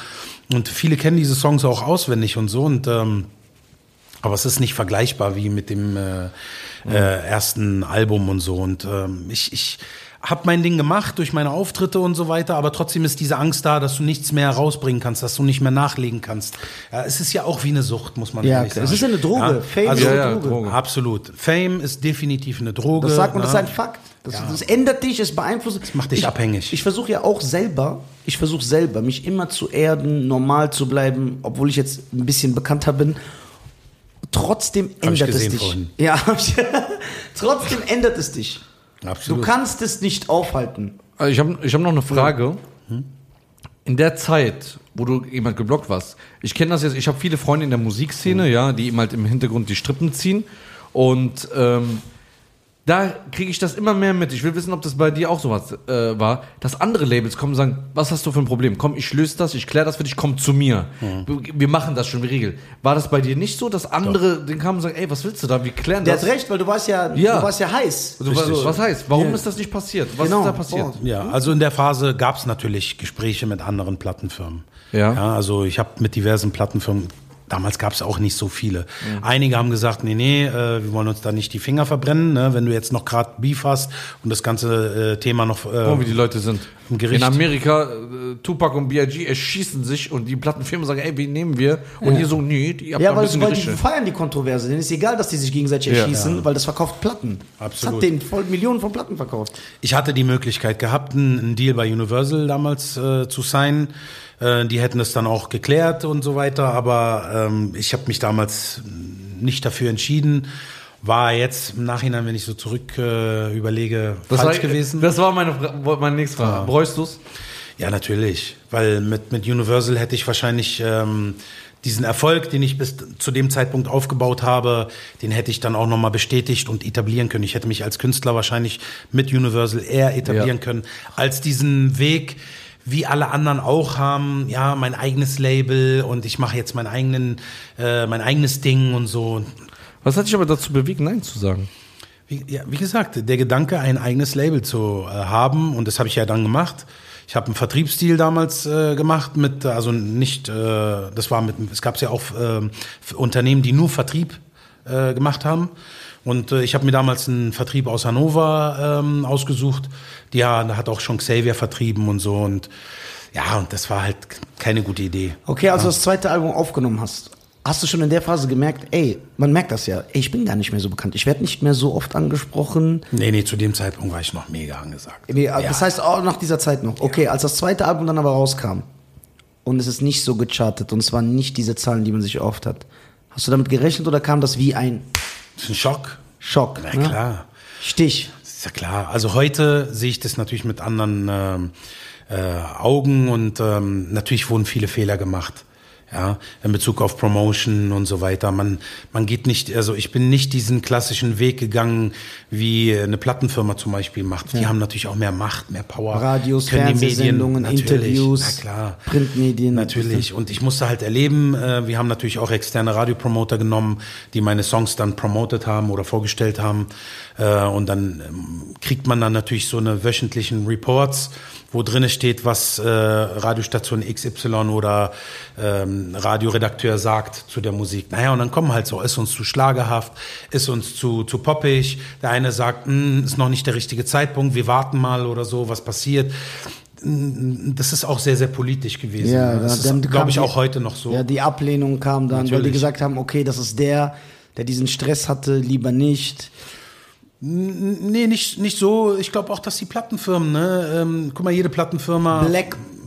Und viele kennen diese Songs auch auswendig und so. Und ähm, aber es ist nicht vergleichbar wie mit dem äh, äh, ersten Album und so. Und ähm, ich, ich habe mein Ding gemacht durch meine Auftritte und so weiter, aber trotzdem ist diese Angst da, dass du nichts mehr rausbringen kannst, dass du nicht mehr nachlegen kannst. Ja, es ist ja auch wie eine Sucht, muss man Ja, sagen. Es ist ja eine Droge. Fame also, ist Ja, eine ja, Droge. Droge. Absolut. Fame ist definitiv eine Droge. Das sagt man, das ist ne? ein Fakt. Das, das ändert dich, es beeinflusst. Das macht dich ich, abhängig. Ich versuche ja auch selber, ich versuche selber, mich immer zu erden, normal zu bleiben, obwohl ich jetzt ein bisschen bekannter bin. Trotzdem Hab ich ändert es dich. vorhin. Ja, trotzdem ändert es dich. Absolut. Du kannst es nicht aufhalten. Also ich habe ich hab noch eine Frage. In der Zeit, wo du jemand geblockt warst, ich kenne das jetzt, ich habe viele Freunde in der Musikszene, ja, die ihm halt im Hintergrund die Strippen ziehen. Und ähm, da kriege ich das immer mehr mit. Ich will wissen, ob das bei dir auch sowas äh, war, dass andere Labels kommen und sagen, was hast du für ein Problem? Komm, ich löse das, ich kläre das für dich, komm zu mir. Wir machen das schon, wir regeln. War das bei dir nicht so, dass andere den kamen und sagen, ey, was willst du da? Wir klären Der das. hat recht, weil du warst ja, Ja. du warst ja heiß. Du, was, was heißt? Warum Ja. ist das nicht passiert? Was Genau. ist da passiert? Boah. Ja, also in der Phase gab es natürlich Gespräche mit anderen Plattenfirmen. Ja. ja also ich habe mit diversen Plattenfirmen, damals gab es auch nicht so viele. Einige haben gesagt, nee, nee, äh, wir wollen uns da nicht die Finger verbrennen, ne? wenn du jetzt noch gerade Beef hast und das ganze äh, Thema noch... Äh, Oh, wie die Leute sind. Im Gericht. In Amerika, äh, Tupac und B.I.G. erschießen sich und die Plattenfirmen sagen, ey, wen nehmen wir? Und hier so, nee, die habt Ja, weil, weil die feiern die Kontroverse. Denen ist egal, dass die sich gegenseitig Ja. erschießen, weil das verkauft Platten. Das Absolut. hat den voll Millionen von Platten verkauft. Ich hatte die Möglichkeit gehabt, einen Deal bei Universal damals äh, zu signen. Äh, die hätten es dann auch geklärt und so weiter, aber ähm, ich habe mich damals nicht dafür entschieden. War jetzt im Nachhinein, wenn ich so zurück äh, überlege, Das falsch war, gewesen. Das war meine, meine nächste Frage. Bräuchst du's? Ja, natürlich. Weil mit, mit Universal hätte ich wahrscheinlich ähm, diesen Erfolg, den ich bis zu dem Zeitpunkt aufgebaut habe, den hätte ich dann auch nochmal bestätigt und etablieren können. Ich hätte mich als Künstler wahrscheinlich mit Universal eher etablieren Ja. können, als diesen Weg, wie alle anderen auch haben, ja, mein eigenes Label und ich mache jetzt mein, eigenen, äh, mein eigenes Ding und so. Was hat dich aber dazu bewegt, Nein zu sagen? Wie, ja, wie gesagt, der Gedanke, ein eigenes Label zu äh, haben, und das habe ich ja dann gemacht. Ich habe einen Vertriebsstil damals äh, gemacht mit, also nicht, äh, das war mit, es gab ja auch äh, Unternehmen, die nur Vertrieb äh, gemacht haben. Und äh, ich habe mir damals einen Vertrieb aus Hannover ähm, ausgesucht. Die ja, hat auch schon Xavier vertrieben und so. Und ja, und das war halt keine gute Idee. Okay, als du das zweite Album aufgenommen hast, hast du schon in der Phase gemerkt, ey, man merkt das ja, ey, ich bin gar nicht mehr so bekannt. Ich werde nicht mehr so oft angesprochen. Nee, nee, zu dem Zeitpunkt war ich noch mega angesagt. Nee, Das heißt auch nach dieser Zeit noch. Okay, als das zweite Album dann aber rauskam und es ist nicht so gechartet und es waren nicht diese Zahlen, die man sich erhofft hat. Hast du damit gerechnet oder kam das wie ein Das ist ein Schock. Schock? Na ne? klar. Stich. Das ist ja klar. Also heute sehe ich das natürlich mit anderen ähm, äh, Augen und ähm, natürlich wurden viele Fehler gemacht. Ja, in Bezug auf Promotion und so weiter. Man, man geht nicht, also ich bin nicht diesen klassischen Weg gegangen, wie eine Plattenfirma zum Beispiel macht. Die haben natürlich auch mehr Macht, mehr Power. Radios, Fernsehsendungen, Interviews, klar. Printmedien. Natürlich. Und ich musste halt erleben, äh, wir haben natürlich auch externe Radiopromoter genommen, die meine Songs dann promotet haben oder vorgestellt haben. Äh, und dann ähm, kriegt man dann natürlich so eine wöchentlichen Reports, wo drinne steht, was äh, Radiostation XY oder ähm, Radioredakteur sagt zu der Musik. Naja, und dann kommen halt so, ist uns zu schlagerhaft, ist uns zu, zu poppig. Der eine sagt, "Hm, ist noch nicht der richtige Zeitpunkt, wir warten mal oder so, was passiert. Das ist auch sehr, sehr politisch gewesen. Ja, das dann ist, glaube ich, auch heute noch so. Ja, die Ablehnung kam dann, weil die Natürlich. gesagt haben, okay, das ist der, der diesen Stress hatte, lieber nicht. Nee, nicht, nicht so. Ich glaube auch, dass die Plattenfirmen, ne, ähm, guck mal, jede Plattenfirma.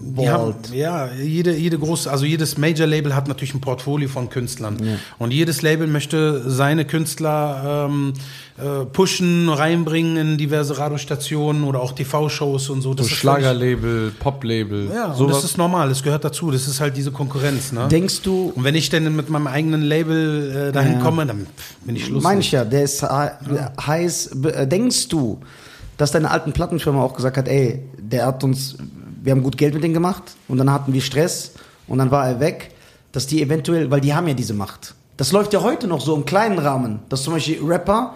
Die haben, ja, jede, jede große, also jedes Major-Label hat natürlich ein Portfolio von Künstlern. Und jedes Label möchte seine Künstler ähm, äh, pushen, reinbringen in diverse Radiostationen oder auch TV-Shows und so. Das So Schlagerlabel, Poplabel, Ja, und sowas. das ist normal, das gehört dazu. Das ist halt diese Konkurrenz, ne? Denkst du, und wenn ich denn mit meinem eigenen Label äh, dahin Ja. komme, dann bin ich Schluss. meine ich ja, der ist he- heiß, äh, denkst du, dass deine alten Plattenfirma auch gesagt hat, ey, der hat uns, wir haben gut Geld mit denen gemacht und dann hatten wir Stress und dann war er weg, dass die eventuell, weil die haben ja diese Macht. Das läuft ja heute noch so im kleinen Rahmen, dass zum Beispiel Rapper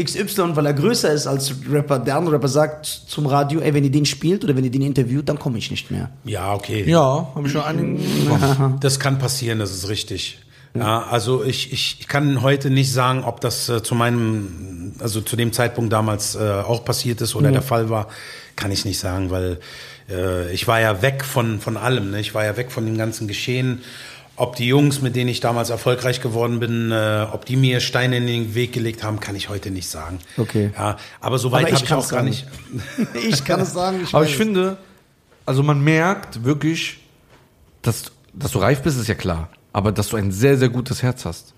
XY, weil er größer ist als Rapper, der andere Rapper sagt zum Radio, ey, wenn ihr den spielt oder wenn ihr den interviewt, dann komme ich nicht mehr. Ja, okay. ja, habe ich schon einigen gemacht. Das kann passieren, das ist richtig. Ja, also ich, ich, ich kann heute nicht sagen, ob das äh, zu meinem, also zu dem Zeitpunkt damals äh, auch passiert ist oder der Fall war, kann ich nicht sagen, weil äh, ich war ja weg von, von allem, ne? ich war ja weg von dem ganzen Geschehen. Ob die Jungs, mit denen ich damals erfolgreich geworden bin, äh, ob die mir Steine in den Weg gelegt haben, kann ich heute nicht sagen. Okay. Ja, aber so weit Aber ich habe ich auch gar sagen. nicht. ich kann es sagen. Aber weiß ich es. finde, also man merkt wirklich, dass, dass du reif bist, ist ja klar. Aber dass du ein sehr, sehr gutes Herz hast.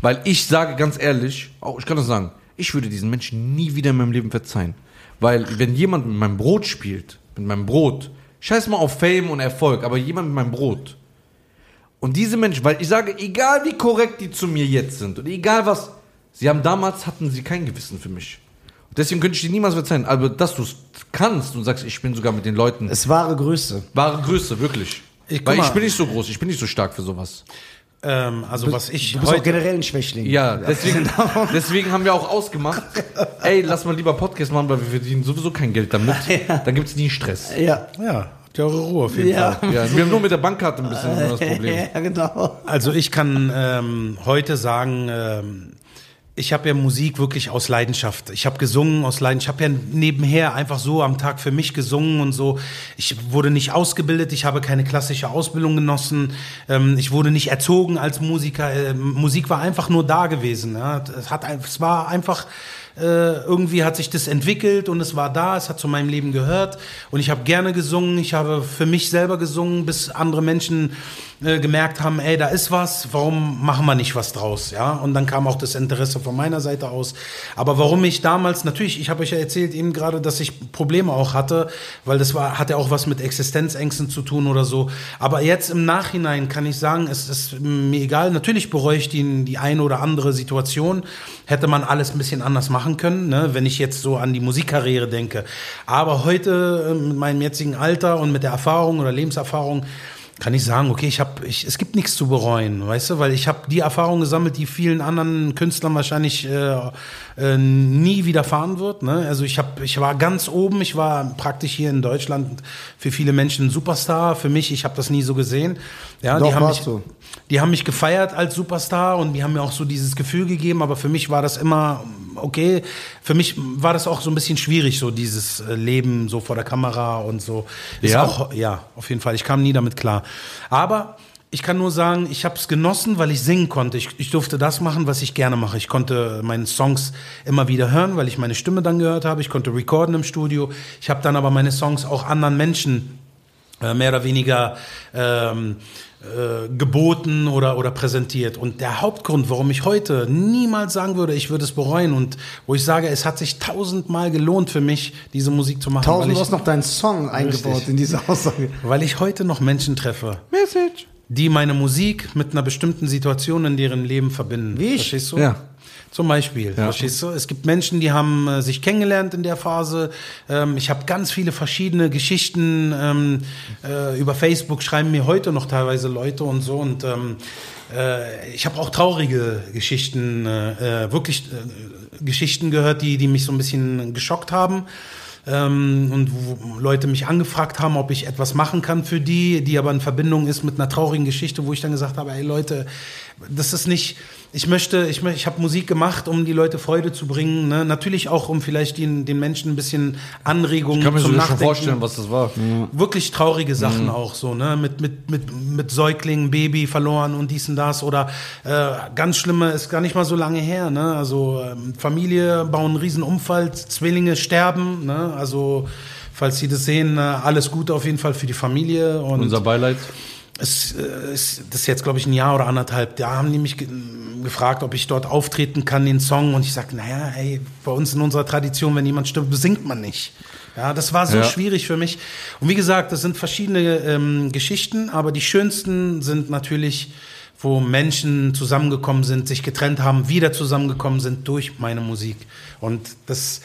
Weil ich sage ganz ehrlich, auch ich kann das sagen, ich würde diesen Menschen nie wieder in meinem Leben verzeihen. Weil wenn jemand mit meinem Brot spielt, mit meinem Brot, scheiß mal auf Fame und Erfolg, aber jemand mit meinem Brot. Und diese Menschen, weil ich sage, egal wie korrekt die zu mir jetzt sind und egal was, sie haben damals, hatten sie kein Gewissen für mich. Und deswegen könnte ich dir niemals verzeihen. Aber dass du es kannst und sagst, ich bin sogar mit den Leuten Es wahre Größe. Wahre Größe, wirklich. Ich- Weil ich bin nicht so groß, ich bin nicht so stark für sowas. Ähm, also was ich Du bist auch heute generell ein Schwächling. Ja, deswegen, deswegen haben wir auch ausgemacht, ey, lass mal lieber Podcast machen, weil wir verdienen sowieso kein Geld damit. Dann gibt's nie Stress. Ja. ja, habt ihr eure Ruhe auf jeden Ja. Fall. Ja, wir haben nur mit der Bankkarte ein bisschen das Problem. Ja, genau. Also ich kann ähm, heute sagen, ähm, ich habe ja Musik wirklich aus Leidenschaft. Ich habe gesungen aus Leidenschaft. Ich habe ja nebenher einfach so am Tag für mich gesungen und so. Ich wurde nicht ausgebildet. Ich habe keine klassische Ausbildung genossen. Ähm, ich wurde nicht erzogen als Musiker. Ähm, Musik war einfach nur da gewesen. Es, hat, es war einfach äh, irgendwie hat sich das entwickelt und es war da, es hat zu meinem Leben gehört und ich habe gerne gesungen, ich habe für mich selber gesungen, bis andere Menschen äh, gemerkt haben, ey, da ist was, warum machen wir nicht was draus, ja? Und dann kam auch das Interesse von meiner Seite aus. Aber warum ich damals, natürlich, ich habe euch ja erzählt eben gerade, dass ich Probleme auch hatte, weil das war, hatte auch was mit Existenzängsten zu tun oder so. Aber jetzt im Nachhinein kann ich sagen, es ist mir egal, natürlich bereue ich die, die eine oder andere Situation, hätte man alles ein bisschen anders machen können, ne? wenn ich jetzt so an die Musikkarriere denke. Aber heute äh, mit meinem jetzigen Alter und mit der Erfahrung oder Lebenserfahrung kann ich sagen, okay, ich habe, ich, es gibt nichts zu bereuen, weißt du, weil ich habe die Erfahrung gesammelt, die vielen anderen Künstlern wahrscheinlich äh, äh, nie widerfahren wird. Ne? Also ich habe, ich war ganz oben, ich war praktisch hier in Deutschland für viele Menschen ein Superstar. Für mich, ich habe das nie so gesehen. Ja, Doch, die haben warst mich, du. Die haben mich gefeiert als Superstar und die haben mir auch so dieses Gefühl gegeben, aber für mich war das immer okay. Für mich war das auch so ein bisschen schwierig, so dieses äh, Leben so vor der Kamera und so. Ist Ja? Auch, ja, auf jeden Fall. Ich kam nie damit klar. Aber ich kann nur sagen, ich habe es genossen, weil ich singen konnte. Ich, ich durfte das machen, was ich gerne mache. Ich konnte meine Songs immer wieder hören, weil ich meine Stimme dann gehört habe. Ich konnte recorden im Studio. Ich habe dann aber meine Songs auch anderen Menschen äh, mehr oder weniger ähm, äh, geboten oder, oder präsentiert. Und der Hauptgrund, warum ich heute niemals sagen würde, ich würde es bereuen und wo ich sage, es hat sich tausendmal gelohnt für mich, diese Musik zu machen, Tausend, du hast noch deinen Song eingebaut Richtig. in diese Aussage. weil ich heute noch Menschen treffe, Message. die meine Musik mit einer bestimmten Situation in deren Leben verbinden. Wie ich? Verstehst du? Ja. Zum Beispiel, verstehst du? Es gibt Menschen, die haben äh, sich kennengelernt in der Phase. Ähm, ich habe ganz viele verschiedene Geschichten ähm, äh, über Facebook schreiben mir heute noch teilweise Leute und so und ähm, äh, ich habe auch traurige Geschichten, äh, äh, wirklich äh, Geschichten gehört, die die mich so ein bisschen geschockt haben. Ähm, und wo Leute mich angefragt haben, ob ich etwas machen kann für die, die aber in Verbindung ist mit einer traurigen Geschichte, wo ich dann gesagt habe, ey Leute, das ist nicht, ich möchte, ich, ich habe Musik gemacht, um die Leute Freude zu bringen, ne? natürlich auch, um vielleicht den, den Menschen ein bisschen Anregungen Ich kann mir sogar schon vorstellen, was das war. wirklich traurige Sachen auch so, ne? Mit, mit, mit, mit Säuglingen, Baby verloren und dies und das. Oder äh, ganz schlimme, ist gar nicht mal so lange her, ne? Also ähm, Familie bauen einen riesen Unfall, Zwillinge sterben, ne? Also falls Sie das sehen, äh, alles Gute auf jeden Fall für die Familie. Und Unser Beileid. es äh, ist, das ist jetzt, glaube ich, ein Jahr oder anderthalb. Da haben die mich gefragt, ob ich dort auftreten kann, den Song. Und ich sage, naja, hey, bei uns in unserer Tradition, wenn jemand stirbt, singt man nicht. Ja, das war so Ja. schwierig für mich. Und wie gesagt, das sind verschiedene ähm, Geschichten, aber die schönsten sind natürlich, wo Menschen zusammengekommen sind, sich getrennt haben, wieder zusammengekommen sind durch meine Musik. Und das,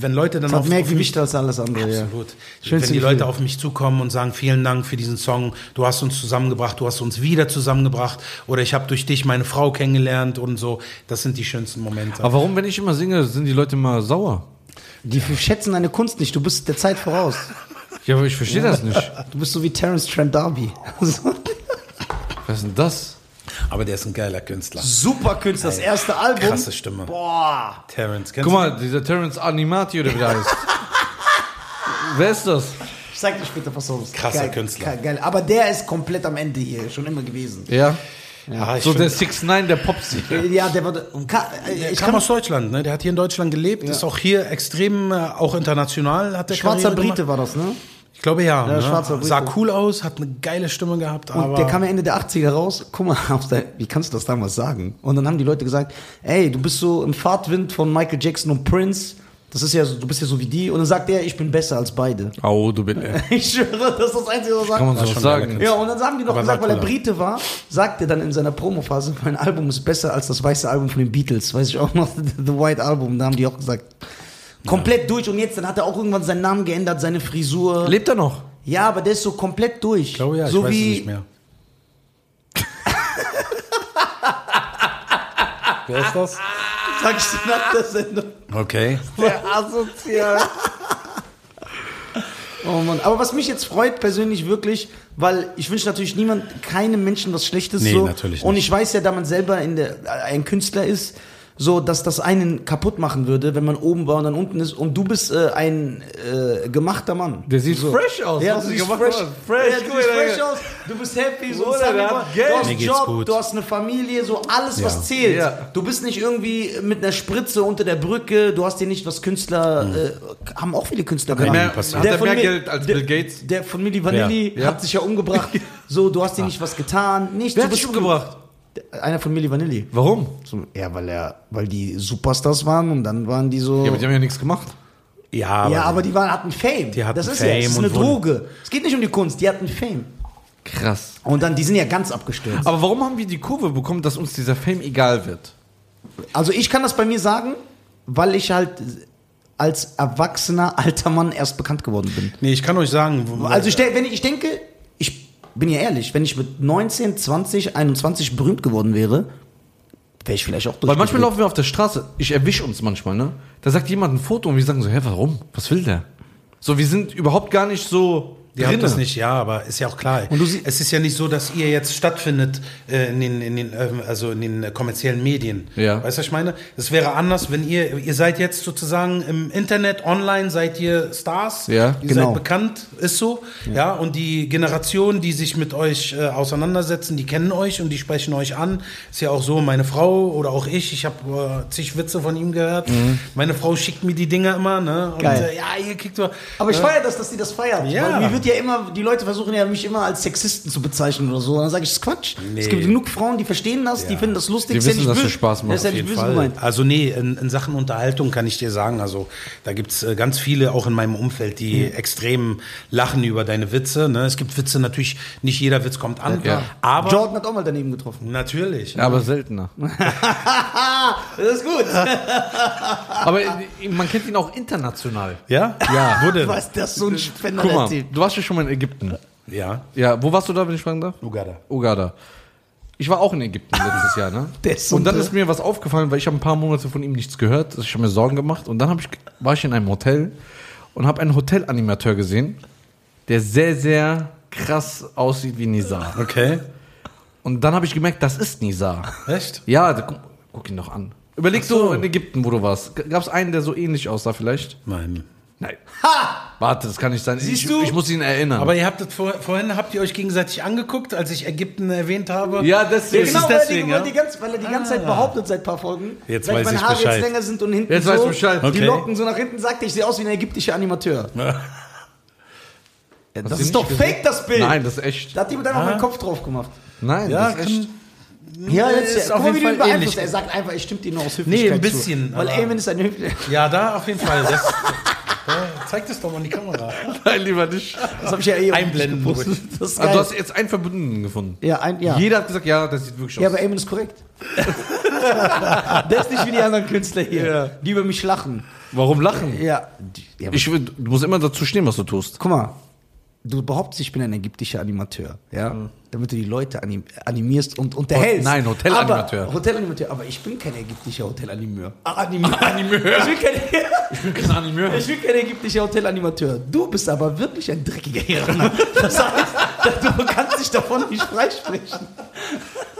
wenn Leute dann Das hat auf, mehr auf mich- Gewicht als alles andere. Ja. Absolut. Schönste Wenn die Gefühl. Leute auf mich zukommen und sagen, vielen Dank für diesen Song, du hast uns zusammengebracht, du hast uns wieder zusammengebracht oder ich habe durch dich meine Frau kennengelernt und so, das sind die schönsten Momente. Aber warum, wenn ich immer singe, sind die Leute immer sauer? Die schätzen deine Kunst nicht. Du bist der Zeit voraus. Ja, aber ich verstehe das nicht. Du bist so wie Terence Trent D'Arby. Was ist denn das? Aber der ist ein geiler Künstler. Super Künstler. Das erste Album. Krasse Stimme. Boah. Terrence, kennst Guck mal, dieser Terence Animati oder wie der heißt. Wer ist das? Ich sag dir später, pass auf. Krasser geil, Künstler. Geil. Aber der ist komplett am Ende hier. Schon immer gewesen. Ja. Ja, ich So der 6 9 der Popsinger. Ja, der war. Der ich kam aus Deutschland, ne? Der hat hier in Deutschland gelebt, ist auch hier extrem, äh, auch international hat der schwarzer Karriere Brite gemacht. war das, ne? Ich glaube ja. Ja, ne? schwarzer Brite. Sah cool aus, hat eine geile Stimme gehabt, Und aber der kam ja Ende der 80er raus. Guck mal, wie kannst du das damals sagen? Und dann haben die Leute gesagt, ey, du bist so im Fahrtwind von Michael Jackson und Prince. Das ist ja so, du bist ja so wie die. Und dann sagt er, ich bin besser als beide. Au, du bist. Ich schwöre, das ist das Einzige, was er kann man sagt. so schon sagen. Ja, und dann haben die noch Aber gesagt, weil er. Brite war, sagt er dann in seiner Promophase, mein Album ist besser als das weiße Album von den Beatles. Weiß ich auch noch, The White Album, da haben die auch gesagt. Komplett durch und jetzt, dann hat er auch irgendwann seinen Namen geändert, seine Frisur. Lebt er noch? Ja, aber der ist so komplett durch. ich glaube ja, ich so weiß wie, es nicht mehr. Wer ist das? Sag ich dir nach der Sendung. Okay. Der asozial. Oh Mann. Aber was mich jetzt freut persönlich wirklich, weil ich wünsche natürlich niemand, keinem Menschen was Schlechtes Nee, so. natürlich Und nicht. ich weiß ja, da man selber in der, ein Künstler ist, so, dass das einen kaputt machen würde, wenn man oben war und dann unten ist. Und du bist äh, ein äh, gemachter Mann. Der sieht so. fresh aus. Ja, was du sie siehst fresh, haben. Fresh, ja, du siehst fresh aus, du bist happy, so der hat Geld. du hast einen Job, gut. du hast eine Familie, so alles, was Ja. zählt. Ja. Du bist nicht irgendwie mit einer Spritze unter der Brücke, du hast dir nicht was Künstler, äh, haben auch viele Künstler gemacht. passieren. Hat er von mehr Geld als der, Bill Gates? Der von Milli Vanilli Ja. hat sich ja umgebracht. So, du hast dir nicht was getan. Nicht, Wer du hat dich umgebracht? Einer von Milli Vanilli. Warum? So, Ja, weil er, weil die Superstars waren und dann waren die so. Ja, aber die haben ja nichts gemacht. Ja, aber, ja, aber die waren, hatten Fame. Die hatten das ist ja, Fame das ist eine Droge. Es geht nicht um die Kunst, die hatten Fame. Krass. Und dann, die sind ja ganz abgestürzt. Aber warum haben wir die Kurve bekommen, dass uns dieser Fame egal wird? Also ich kann das bei mir sagen, weil ich halt als erwachsener alter Mann erst bekannt geworden bin. nee, ich kann euch sagen, wo- Also ich, wenn ich, ich denke, bin ja ehrlich, wenn ich mit 19, 20, 21 berühmt geworden wäre, wäre ich vielleicht auch durch. Weil manchmal laufen wir auf der Straße, ich erwische uns manchmal, ne? Da sagt jemand ein Foto und wir sagen so, hä, warum? Was will der? So, wir sind überhaupt gar nicht so Ihr habt drinne. das nicht, ja, aber ist ja auch klar. Und du es ist ja nicht so, dass ihr jetzt stattfindet äh, in den, in den, ähm, also in den äh, kommerziellen Medien. Ja. Weißt du, was ich meine? Es wäre anders, wenn ihr, ihr seid jetzt sozusagen im Internet, online, seid ihr Stars. Ja, ihr genau. seid bekannt, ist so. Ja. und die Generation, die sich mit euch äh, auseinandersetzen, die kennen euch und die sprechen euch an. Ist ja auch so, meine Frau oder auch ich, ich habe äh, zig Witze von ihm gehört. Meine Frau schickt mir die Dinger immer, ne? Und, Geil. Äh, ja, hier kriegt ihr. aber ich äh, feiere das, dass die das feiert. Ja. Weil mir wird ja immer, die Leute versuchen ja mich immer als Sexisten zu bezeichnen oder so. Und dann sage ich, das ist Quatsch. Nee. Es gibt genug Frauen, die verstehen das, die Ja. finden das lustig. Die wissen, dass es. Spaß macht. Das ist ja nicht böse gemeint. Also nee, in, in Sachen Unterhaltung kann ich dir sagen, also da gibt's äh, ganz viele auch in meinem Umfeld, die Mhm. extrem lachen über deine Witze. Ne? Es gibt Witze natürlich, nicht jeder Witz kommt an, Ja. aber Jordan hat auch mal daneben getroffen. natürlich. Ja, aber seltener. Das ist gut. aber äh, man kennt ihn auch international. Ja? Ja. Denn? Was das so ein Spender Guck mal, du warst ja schon mal in Ägypten. Ja. Ja, wo warst du da, wenn ich fragen darf? Uganda. Uganda. Ich war auch in Ägypten letztes Jahr, ne? Und dann ist mir was aufgefallen, weil ich habe ein paar Monate von ihm nichts gehört. Ich habe mir Sorgen gemacht. Und dann ich, war ich in einem Hotel und habe einen Hotelanimateur gesehen, der sehr, sehr krass aussieht wie Nizar. Okay. Und dann habe ich gemerkt, das ist Nizar. Echt? Ja, guck, guck ihn doch an. Überleg Ach so. so in Ägypten, wo du warst. Gab es einen, der so ähnlich aussah vielleicht? Nein. Nein. Warte, das kann nicht sein. Siehst ich, du? ich muss ihn erinnern. Aber ihr habt das vor, vorhin habt ihr euch gegenseitig angeguckt, als ich Ägypten erwähnt habe. ja, Ja, deswegen. ist genau, weil, deswegen, die, weil, ja? die ganz, weil er die ganze Zeit behauptet seit ein paar Folgen, Jetzt seit weiß meine ich Haare Bescheid. jetzt länger sind und hinten Jetzt so, weißt du Bescheid. die Okay. Locken so nach hinten, sagt er, ich sehe aus wie ein ägyptischer Animateur. Ja, das du ist doch gesehen? fake, das Bild. Nein, das ist echt. Da hat jemand einfach Ah. meinen Kopf drauf gemacht. Nein, Ja, das ist echt. Ja, ist jetzt, auf guck mal, jeden Fall ähnlich. Er sagt einfach, ich stimmt dir nur aus Nee, Höflichkeit ein bisschen, Zu. Weil Eamon ist ein Höflicher. ja, da auf jeden Fall. Das, zeig das doch mal in die Kamera. Nein, lieber nicht. Das habe ich ja eh Einblenden ist Also, du hast jetzt einen Verbündeten gefunden. ja, ein, ja. Jeder hat gesagt, ja, das sieht wirklich aus. ja, aber Eamon ist korrekt. Der ist nicht wie die anderen Künstler hier, Ja. die über mich lachen. Warum lachen? Ja, Ich, du musst immer dazu stehen, was du tust. Guck mal, du behauptest, ich bin ein ägyptischer Animateur, ja, damit du die Leute anim animierst und unterhältst. nein, Hotelanimateur. Hotelanimateur, aber ich bin kein ägyptischer Hotelanimeur. Ah, Animeur. Animeur. Ich bin kein, Ich bin kein Animeur. ich bin kein ägyptischer Hotelanimateur. Du bist aber wirklich ein dreckiger Iraner. Das heißt, du kannst dich davon nicht freisprechen.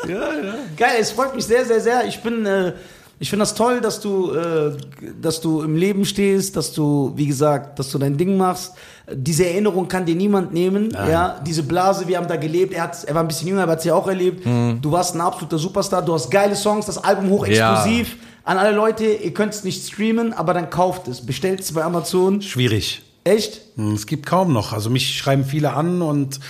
Ja, ja. Geil, es freut mich sehr, sehr, sehr. Ich bin, äh, ich finde das toll, dass du, äh, dass du im Leben stehst, dass du, wie gesagt, dass du dein Ding machst. Diese Erinnerung kann dir niemand nehmen. Ja, diese Blase, wir haben da gelebt. Er, hat, er war ein bisschen jünger, aber hat sie auch erlebt. Du warst ein absoluter Superstar. Du hast geile Songs, das Album hochexplosiv. An alle Leute, ihr könnt es nicht streamen, aber dann kauft es. Bestellt es bei Amazon. Schwierig. Echt? Hm, Es gibt kaum noch. Also mich schreiben viele an und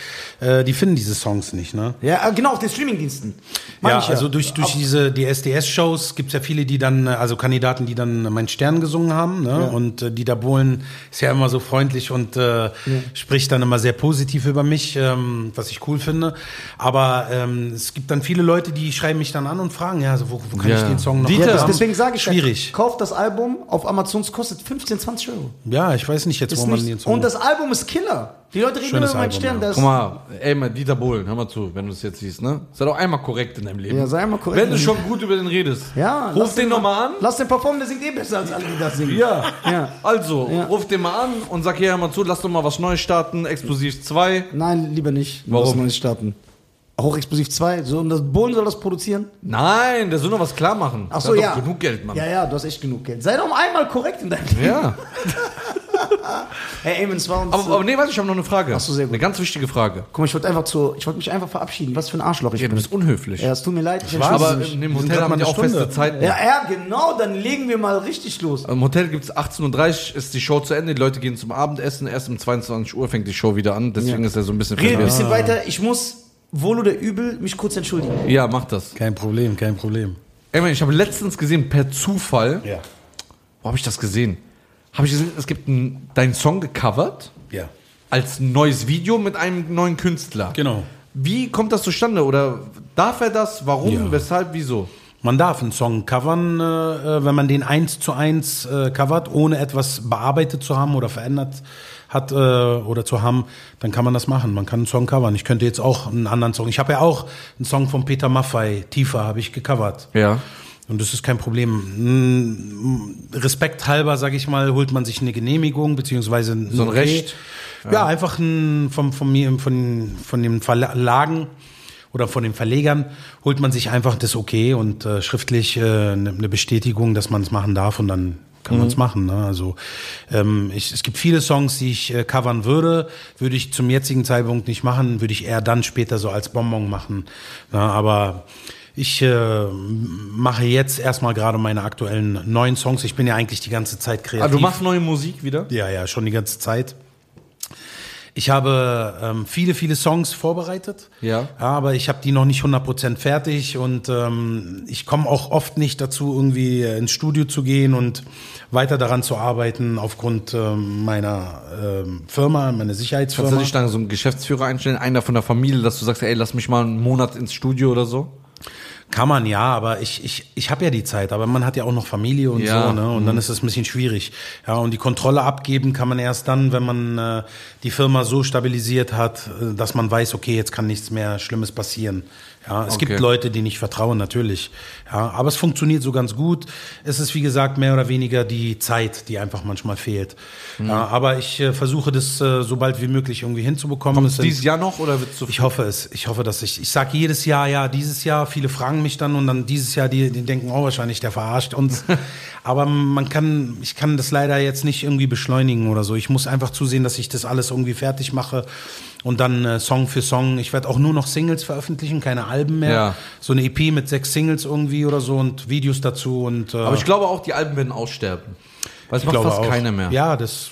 äh, die finden diese Songs nicht, ne? Ja, äh, genau, auf den Streamingdiensten. Ja, also durch, durch diese die SDS-Shows gibt es ja viele, die dann, äh, also Kandidaten, die dann Mein Stern gesungen haben. Ne? Und äh, Dieter Bohlen ist ja immer so freundlich und äh, spricht dann immer sehr positiv über mich, ähm, was ich cool finde. Aber ähm, es gibt dann viele Leute, die schreiben mich dann an und fragen, ja, also wo, wo kann Ja. ich den Song noch Dieter, Ja, deswegen sage ich, ja, Schwierig. kauft das Album auf Amazon, es kostet 15, 20 Euro. Ja, ich weiß nicht jetzt, Ist wo man den Song... und das Album ist Killer. Die Leute reden Schönes immer über meinen Album, Stern. ja. Guck mal, ey, mal Dieter Bohlen, hör mal zu, wenn du es jetzt siehst, ne? Sei doch einmal korrekt in deinem Leben. Ja, sei einmal korrekt. Wenn du schon gut über den redest. ja, Ruf den nochmal an. Lass den performen, der singt eh besser als alle, die das singen. Ja. Ja. Also, Ja. ruf den mal an und sag hier mal zu, lass doch mal was Neues starten, Explosiv 2. Nein, lieber nicht. Warum? Lass Neues starten. Hochexplosiv 2. So, und das Bohlen soll das produzieren? Nein, der soll noch was klar machen. Ach so, Der ja. genug Geld, Mann. Ja, ja, du hast echt genug Geld. Sei doch einmal korrekt in deinem Leben. Ja. Hey, Eamon, es war uns. Aber, aber nee, warte, ich habe noch eine Frage. Ach so, sehr gut. Eine ganz wichtige Frage. Guck mal, ich wollte einfach zu, ich wollte mich einfach verabschieden. Was für ein Arschloch ich Ja, du bin. bist unhöflich. Ja, es tut mir leid. Ich entschuldige aber mich. in dem Hotel haben die auch feste Stunde. Zeiten. Ja, ja, genau, dann legen wir mal richtig los. Im Hotel gibt es 18.30 Uhr, ist die Show zu Ende, die Leute gehen zum Abendessen, erst um 22 Uhr fängt die Show wieder an, deswegen Ja. ist er so ein bisschen Rede ein bisschen weiter. Ich muss, wohl oder übel, mich kurz entschuldigen. Ja, mach das. Kein Problem, kein Problem. Ey, Mann, ich habe letztens gesehen, per Zufall, Ja. wo habe ich das gesehen? Habe ich gesehen, es gibt einen, deinen Song gecovert Ja. als neues Video mit einem neuen Künstler. Genau. Wie kommt das zustande? Oder darf er das? Warum? Ja. Weshalb? Wieso? Man darf einen Song covern, äh, wenn man den eins zu eins äh, covert, ohne etwas bearbeitet zu haben oder verändert hat äh, oder zu haben, dann kann man das machen. Man kann einen Song covern. Ich könnte jetzt auch einen anderen Song. Ich habe ja auch einen Song von Peter Maffay, Tiefer, habe ich gecovert. Ja. Und das ist kein Problem. Mm, Respekt halber, sage ich mal, holt man sich eine Genehmigung beziehungsweise ein, So ein Recht. Ja, einfach ein, vom, von mir, von, von den Verlagen oder von den Verlegern holt man sich einfach das Okay und äh, schriftlich äh, eine eine Bestätigung, dass man es machen darf und dann kann man es machen. Ne? Also ähm, ich, es gibt viele Songs, die ich äh, covern würde, würde ich zum jetzigen Zeitpunkt nicht machen, würde ich eher dann später so als Bonbon machen. Ne? Aber ich äh, mache jetzt erstmal gerade meine aktuellen neuen Songs. Ich bin ja eigentlich die ganze Zeit kreativ. Ah, du machst neue Musik wieder? Ja, ja, schon die ganze Zeit. Ich habe ähm, viele, viele Songs vorbereitet. Ja. Aber ich habe die noch nicht 100% fertig und ähm, ich komme auch oft nicht dazu, irgendwie ins Studio zu gehen und weiter daran zu arbeiten aufgrund ähm, meiner ähm, Firma, meiner Kannst Sicherheitsfirma. du dich dann so einen Geschäftsführer einstellen, einer von der Familie, dass du sagst, ey, lass mich mal einen Monat ins Studio oder so? Kann man ja, aber ich, ich, ich habe ja die Zeit, aber man hat ja auch noch Familie und Ja, so, ne? Und dann ist es ein bisschen schwierig. Ja, und die Kontrolle abgeben kann man erst dann, wenn man äh, die Firma so stabilisiert hat, äh, dass man weiß, okay, jetzt kann nichts mehr Schlimmes passieren. Ja, es Okay. gibt Leute, die nicht vertrauen, natürlich. Ja, aber es funktioniert so ganz gut. Es ist, wie gesagt, mehr oder weniger die Zeit, die einfach manchmal fehlt. Mhm. Ja, aber ich äh, versuche das äh, so bald wie möglich irgendwie hinzubekommen. Kommt dieses Jahr noch oder wird es so ich hoffe es. Ich hoffe, dass ich. Ich sage jedes Jahr, ja, dieses Jahr. Viele fragen mich dann und dann dieses Jahr, die, die denken, oh, wahrscheinlich der verarscht uns. Aber man kann, ich kann das leider jetzt nicht irgendwie beschleunigen oder so. Ich muss einfach zusehen, dass ich das alles irgendwie fertig mache und dann äh, Song für Song. Ich werde auch nur noch Singles veröffentlichen, keine Alben mehr. Ja. So eine EP mit sechs Singles irgendwie oder so und Videos dazu und. Äh, Aber ich glaube auch, die Alben werden aussterben. Weil es macht glaube fast auch. keiner mehr. Ja, das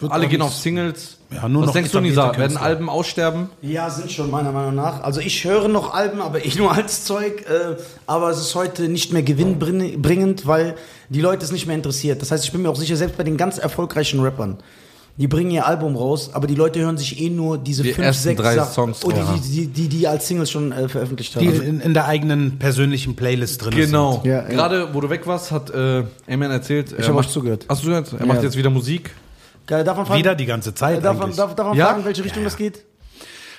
wird Alle gehen auf Singles. Ja, nur Was noch denkst du, Nisa? Werden. Alben aussterben? Ja, sind schon meiner Meinung nach. Also ich höre noch Alben, aber ich nur als Zeug. Äh, aber es ist heute nicht mehr gewinnbringend, weil die Leute es nicht mehr interessiert. Das heißt, ich bin mir auch sicher, selbst bei den ganz erfolgreichen Rappern, die bringen ihr Album raus, aber die Leute hören sich eh nur diese Die fünf, sechs drei Sachen- Songs oder drauf. die, die, die, die als Singles schon äh, veröffentlicht haben. Die Also, in, in der eigenen persönlichen Playlist drin Genau. sind. Ja, ja. Gerade, wo du weg warst, hat äh, Eman erzählt. Ich hab euch zugehört. Hast du zugehört? Er Ja. macht jetzt wieder Musik. Geil, darf man fragen, Wieder die ganze Zeit darf, man, darf, darf man Ja? fragen, welche Richtung das geht?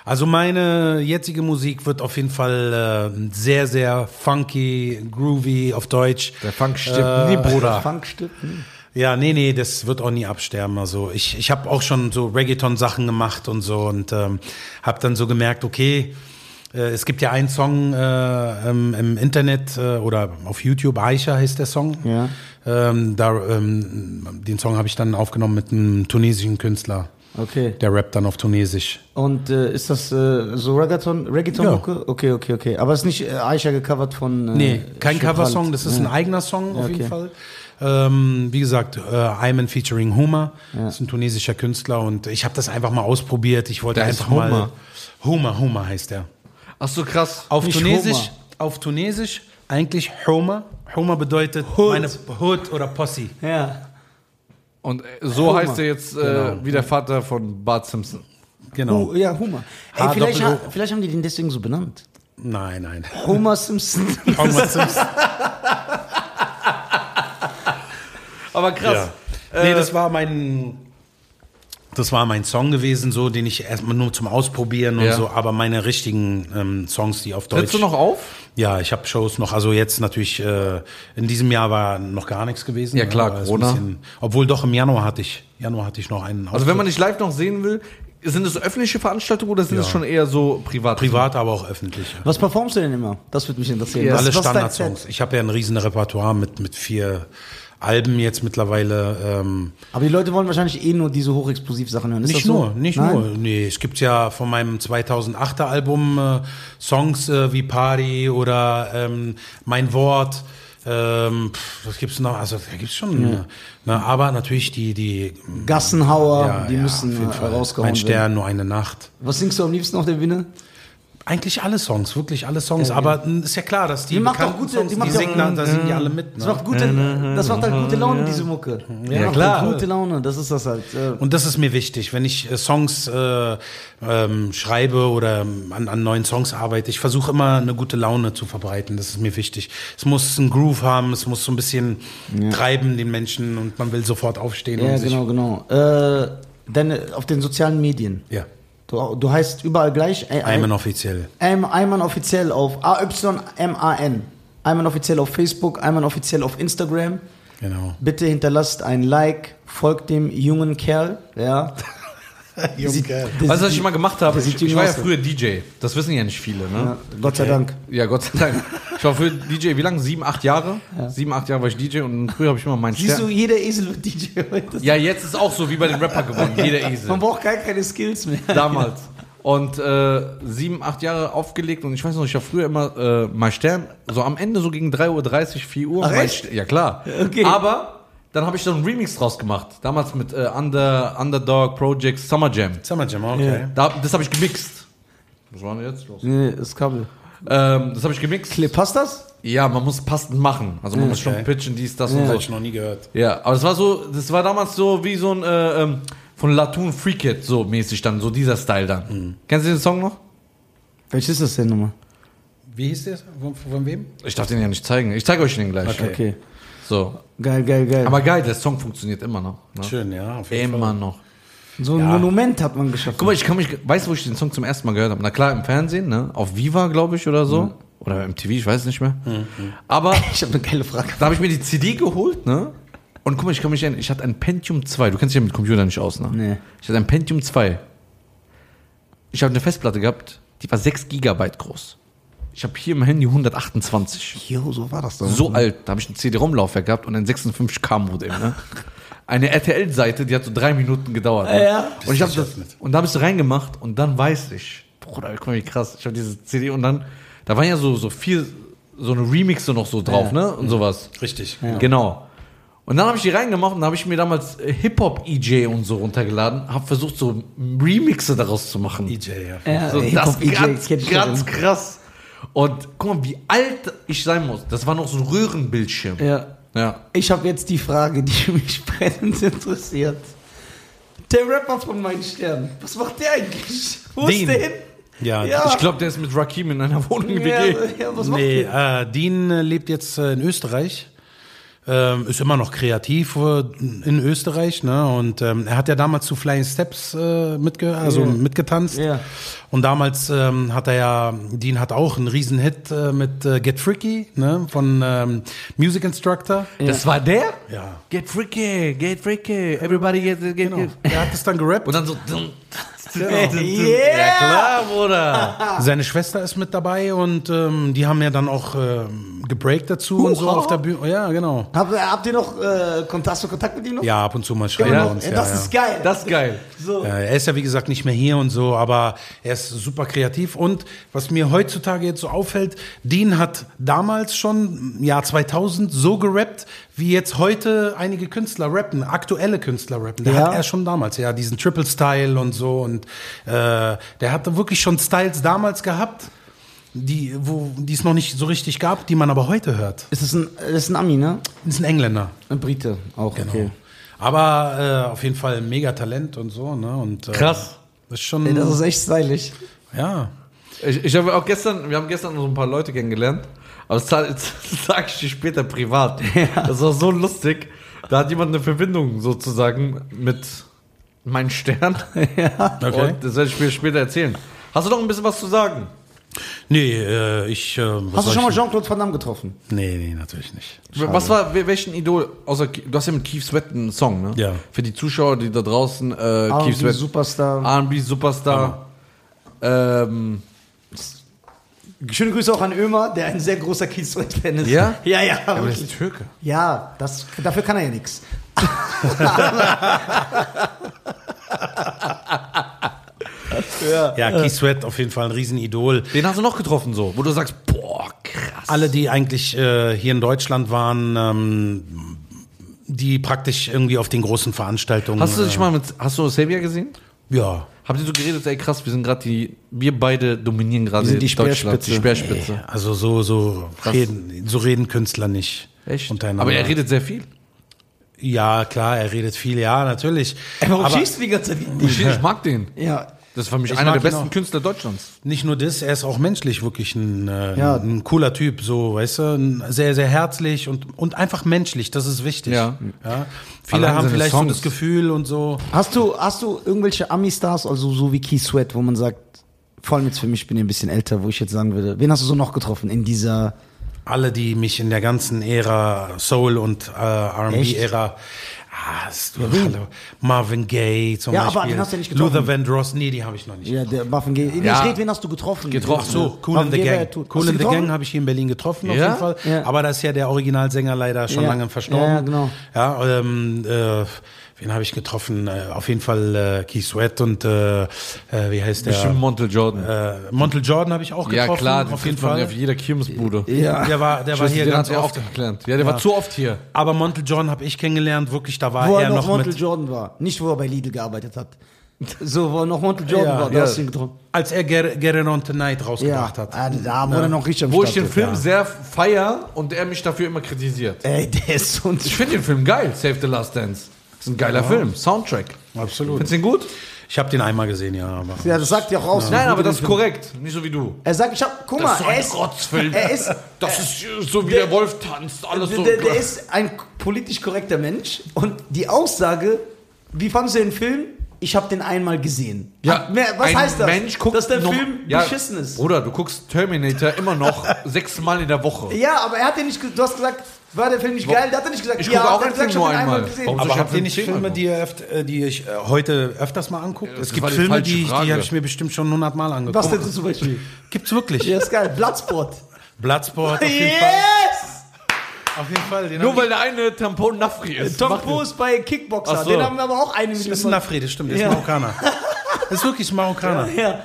Also meine jetzige Musik wird auf jeden Fall äh, sehr, sehr funky, groovy auf Deutsch. Der Funk stirbt nie, Bruder. Funkstück? Hm. Ja, nee, nee, das wird auch nie absterben. Also ich, ich habe auch schon so Reggaeton-Sachen gemacht und so und ähm, habe dann so gemerkt, okay, äh, es gibt ja einen Song äh, im, im Internet äh, oder auf YouTube, Aisha heißt der Song. Ja. Ähm, da, ähm, den Song habe ich dann aufgenommen mit einem tunesischen Künstler. Okay. Der rappt dann auf Tunesisch. Und äh, ist das äh, so Reggaeton, Reggaeton-Mucke? Okay, okay, okay. Aber es ist nicht äh, Aisha gecovert von. Äh, Nee, kein. Coversong, das ist ja. ein eigener Song auf Okay. jeden Fall. Ähm, wie gesagt, äh, Ayman featuring Huma, das ist ein tunesischer Künstler und ich habe das einfach mal ausprobiert. Ich wollte Der heißt einfach mal Huma. Huma, Huma heißt er. Ach so, krass. Auf Nicht Tunesisch, Homa. auf Tunesisch eigentlich Homa. Homa bedeutet Hood. meine Hood oder Posse. Ja. Und äh, so Hummer. heißt er jetzt äh, Genau. wie der Vater von Bart Simpson. Genau. Hu ja, Homer. Ey, vielleicht, ha vielleicht haben die den deswegen so benannt. Nein, nein. Homer Simpson. Homer Simpson. Aber krass. Ja. nee, das war mein das war mein Song gewesen, so den ich erstmal nur zum Ausprobieren und Ja. so, aber meine richtigen ähm, Songs, die auf Deutsch. Trittst du noch auf? Ja, ich habe Shows noch, also jetzt natürlich, äh, in diesem Jahr war noch gar nichts gewesen. Ja, klar, es Corona. bisschen- obwohl doch im Januar hatte ich, Januar hatte ich noch einen Also wenn man dich live noch sehen will, sind es öffentliche Veranstaltungen oder sind es Ja. schon eher so privat? privat, aber auch öffentlich. Was performst du denn immer? Das würde mich interessieren. Ja, Alle Standardsongs. Ich habe ja ein riesen Repertoire mit, mit vier Alben jetzt mittlerweile. Ähm, Aber die Leute wollen wahrscheinlich eh nur diese hochexplosiv Sachen hören. Ist Nicht so? nur, nicht Nein? nur. Nee, es gibt ja von meinem 2008er Album äh, Songs äh, wie Party oder ähm, Mein Wort. Ähm, pff, was gibt's noch? Also da gibt's schon. äh, Ne, aber natürlich die die Gassenhauer, ja, die ja, müssen äh, rausgehauen Mein werden. Stern, nur eine Nacht. Was singst du am liebsten auf der Bühne? Eigentlich alle Songs, wirklich alle Songs. aber ist ja klar, dass die, Die macht auch gute- Songs, die die, macht auch- singen, da, da singen die alle mit. Das Ne? macht, gute, das macht halt gute Laune, diese Mucke. Ja, macht klar. halt Gute Laune, das ist das halt. Äh, Und das ist mir wichtig, wenn ich äh, Songs äh, ähm, schreibe oder ähm, an, an neuen Songs arbeite. Ich versuche immer eine gute Laune zu verbreiten. Das ist mir wichtig. Es muss einen Groove haben, es muss so ein bisschen treiben den Menschen und man will sofort aufstehen ja, und sich. genau, genau. Äh, Deine, auf den sozialen Medien. Ja. Du, du heißt überall gleich. Ä- Ayman offiziell. Ayman Ayman offiziell auf A-Y-M-A-N. Ayman offiziell auf Facebook, Ayman offiziell auf Instagram. Genau. Bitte hinterlasst ein Like, folgt dem jungen Kerl. Ja. Weißt du, was ich mal gemacht habe? Ich, ich war ja früher DJ. Das wissen ja nicht viele, Ja, ne? Gott sei Dank. Ja, Gott sei Dank. Ich war früher DJ, wie lange? Sieben, acht Jahre? Sieben, acht Jahre war ich DJ und früher habe ich immer meinen Siehst du, Stern. jeder Esel wird DJ heute. Ja, jetzt ist auch so wie bei den Rapper geworden, jeder Esel. Man braucht gar keine Skills mehr. Damals. Und äh, sieben, acht Jahre aufgelegt und ich weiß noch, ich habe früher immer äh, mein Stern, so am Ende so gegen 3.30 Uhr, 4 Uhr. Ach, echt? Ja, klar. Okay. Aber dann habe ich so einen Remix draus gemacht. Damals mit äh, Under, Underdog Projects Summer Jam. Summer Jam, okay. Da, das habe ich gemixt. Was war denn jetzt los? Nee, das Kabel. Ähm, das habe ich gemixt. Kle- Passt das? Ja, man muss passend machen. Also man muss Okay. schon pitchen, dies, das und Hab so. ich noch nie gehört. Ja, aber das war so, das war damals so wie so ein äh, ähm, von Latoon Freak It so mäßig dann, so dieser Style dann. Mhm. Kennst du den Song noch? Welches ist das denn nochmal? Wie hieß der? Von, von wem? Ich darf den ja nicht zeigen. Ich zeige euch den gleich. Okay. Okay. So. Geil, geil, geil. Aber geil, der Song funktioniert immer noch. Ne? Schön, ja. Auf jeden Immer Fall. noch. so ein Ja. Monument hat man geschafft. Guck mal, ich kann mich, weißt du, wo ich den Song zum ersten Mal gehört habe? Na klar, im Fernsehen, ne? Auf Viva, glaube ich, oder so. Oder im TV, ich weiß nicht mehr. Aber Ich habe eine geile Frage. da habe ich mir die CD geholt, ne? Und guck mal, ich kann mich erinnern, ich hatte ein Pentium 2. Du kennst dich ja mit Computer nicht aus, ne? Nee. Ich hatte ein Pentium 2. Ich habe eine Festplatte gehabt, die war 6 Gigabyte groß. Ich habe hier im Handy 128. Jo, so war das doch. So alt, da habe ich ein CD-ROM-Laufwerk gehabt und ein 56K-Modem, ne? Eine RTL-Seite, die hat so drei Minuten gedauert. Ne? Ja. Und ich habe Das ist und da habe ich so reingemacht und dann weiß ich, Bruder, guck mal, wie krass. Ich habe diese CD und dann, da waren ja so, so viel, so eine Remixe noch so drauf, ne? Und sowas. Richtig. Genau. Und dann habe ich die reingemacht und habe ich mir damals äh, Hip-Hop-EJ und so runtergeladen, habe versucht, so Remixe daraus zu machen. EJ, ja. Ja, So, das Hip-Hop-EJ ganz, ganz krass. Und guck mal, wie alt ich sein muss. Das war noch so ein Röhrenbildschirm. Ja. Ja. Ich habe jetzt die Frage, die mich brennend interessiert. Der Rapper von meinen Sternen, was macht der eigentlich? Wo Dean. ist der hin? Ja, Ja. Ich glaube, der ist mit Rakim in einer Wohnung Ja, WG. ja, was macht Nee, der? äh, Dean äh, lebt jetzt äh, in Österreich. Ähm, ist immer noch kreativ äh, in Österreich, ne? Und ähm, er hat ja damals zu Flying Steps äh, mitge also Ja. mitgetanzt. Ja. Und damals ähm, hat er ja, Dean hat auch einen riesen Hit äh, mit äh, Get Freaky, ne? Von ähm, Music Instructor. Das war der? Ja. Get freaky, get freaky, everybody get, get, Genau. get. Er hat es dann gerappt. Und dann so. Yeah. Ja klar, Bruder. Seine Schwester ist mit dabei und ähm, die haben ja dann auch ähm, gebreakt dazu und so auf der Bühne. Ja, genau. Habt, habt ihr noch äh, Kontakt, hast du Kontakt mit ihm noch? Ja, ab und zu mal schreiben wir uns. ja, das ja. ist geil. Das ist geil. so. Äh, Er ist ja wie gesagt nicht mehr hier und so, aber er ist super kreativ. Und was mir heutzutage jetzt so auffällt, Dean hat damals schon im Jahr 2000 so gerappt, wie jetzt heute einige Künstler rappen, aktuelle Künstler rappen. Der Ja. hat er schon damals, ja, diesen Triple Style und so. Und äh, der hatte wirklich schon Styles damals gehabt, die wo die es noch nicht so richtig gab, die man aber heute hört. Ist das ein, ist ein Ami, ne? Das ist ein Engländer. Ein Brite auch, Genau. okay. Aber äh, auf jeden Fall mega Talent und so. Ne? Und, äh, Krass. Das ist schon. Ey, das ist echt stylisch. ja. Ich, ich habe auch gestern, wir haben gestern so ein paar Leute kennengelernt, aber das, das sage ich dir später privat. Das war so lustig. Da hat jemand eine Verbindung sozusagen mit meinem Stern. Okay. Und das werde ich mir später erzählen. Hast du noch ein bisschen was zu sagen? Nee, äh, ich. Äh, was Hast du schon mal Jean-Claude Van Damme getroffen? Nee, nee, natürlich nicht. Was war, wel- welchen Idol, außer, du hast ja mit Keith Sweat einen Song, ne? Ja. Für die Zuschauer, die da draußen, äh, Keith R&B Sweat, Superstar. R&B Superstar, ähm, Schöne Grüße auch an Ömer, der ein sehr großer Keith Sweat-Fan ist. Ja? Ja, ja, aber der ist Türke. Ja, das, dafür kann er ja nichts. Ja, Keith Sweat auf jeden Fall ein Riesenidol. Den hast du noch getroffen so, wo du sagst, boah, krass. Alle, die eigentlich äh, hier in Deutschland waren, ähm, die praktisch irgendwie auf den großen Veranstaltungen. Hast du dich äh, mal mit, hast du Xavier gesehen? Ja. Habt ihr so geredet, ey krass, wir sind gerade die, wir beide dominieren gerade Wir sind die Deutschland, die Speerspitze. Speerspitze. Also so, so Krass. reden, so reden Künstler nicht. Echt? Untereinander. Aber er redet sehr viel. Ja, klar, er redet viel, ja, natürlich. Ey, warum Aber- schießt du die ganze Zeit Ich, ich mag den. Ja. Das ist für mich Ich einer der besten auch. Künstler Deutschlands. Nicht nur das, er ist auch menschlich wirklich ein, äh, Ja. ein cooler Typ, so, weißt du, ein sehr, sehr herzlich und, und einfach menschlich, das ist wichtig. Ja. ja? Viele Allein haben vielleicht so Songs. das Gefühl und so. Hast du, hast du irgendwelche Ami-Stars, also so wie Keith Sweat, wo man sagt, vor allem jetzt für mich, ich bin ja ein bisschen älter, wo ich jetzt sagen würde, wen hast du so noch getroffen in dieser, Alle, die mich in der ganzen Ära, Soul und äh, R&B-Ära, ah, ist, hallo, Marvin Gaye zum Ja, aber Beispiel, den hast du ja nicht getroffen. Luther Vandross, nee, die habe ich noch nicht. ja, der Waffen G. Nee, Ja. ich rede, wen hast du getroffen? Getroffen. Ach so, Cool Marvin in the Gaye Gang. ja. Cool Hast du in the getroffen? Gang habe ich hier in Berlin getroffen, auf Ja? jeden Fall. Ja. Aber da ist ja der Originalsänger leider schon Ja. lange verstorben. Ja, genau. Ja, ähm, äh, wen habe ich getroffen? Äh, auf jeden Fall äh, Keith Sweat und äh, äh, wie heißt der? Bestimmt Montel Jordan. Äh, Montel Jordan habe ich auch getroffen. ja, klar, auf jeden Fall. auf jeder Kirmesbude. Ja. Der war, der war Scheiße, hier den ganz hat er oft. oft gelernt. Ja, der war zu oft hier. Aber Montel Jordan habe ich kennengelernt, wirklich, da war Wo er er noch noch Montel mit. Jordan war. Nicht, wo er bei Lidl gearbeitet hat. So, wo er noch Montel Jordan Ja, war, da ja. hast du ihn getroffen. Als er Get, Get It On Tonight Ja, rausgebracht hat. ah, da wurde er noch richtig am Wo ich Start den Film war. sehr feier und er mich dafür immer kritisiert. Ey, der ist so Ich finde den Film geil, Save the Last Dance. Das ist ein geiler Film, Soundtrack. Absolut. Findest du ihn gut? Ich habe den einmal gesehen, ja. Aber Ja, das sagt ja auch aus. Nein, aber er das den ist korrekt. Nicht so wie du. Er sagt, ich hab, guck Das mal, ist so er ein ist, Rotzfilm. er ist, Das ist so wie der Wolf tanzt, alles so. der, der ist ein politisch korrekter Mensch und die Aussage, wie fandest du den Film? Ich habe den einmal gesehen. Ja, Mehr, was heißt das? Mensch guckt Dass der norm- Film ja, beschissen ist. Bruder, du guckst Terminator immer noch sechsmal in der Woche. Ja, aber er hat ja nicht, du hast gesagt, war der Film nicht geil? Der hat ja nicht gesagt, Ich ja, gucke auch einen Film ich nur einmal. Warum Aber ich hab habt ihr den nicht Filme, die, ihr öft, äh, die ich äh, heute öfters mal angucke? das es gibt die Filme, die, die Frage. habe ich mir bestimmt schon hundertmal angeguckt. Was denn so zum Beispiel? Gibt's wirklich? Ja, ist geil. Bloodsport. Bloodsport auf jeden Fall. Yes! Auf jeden Fall. Den Nur weil der eine Tampon Nafri ist. Poe ist bei Kickboxer. So. Den haben wir aber auch eine ich, Minute. das ist ein Nafri, das stimmt, der Ja. ist Marokkaner. Das ist wirklich ein Marokkaner. Ja. Ja,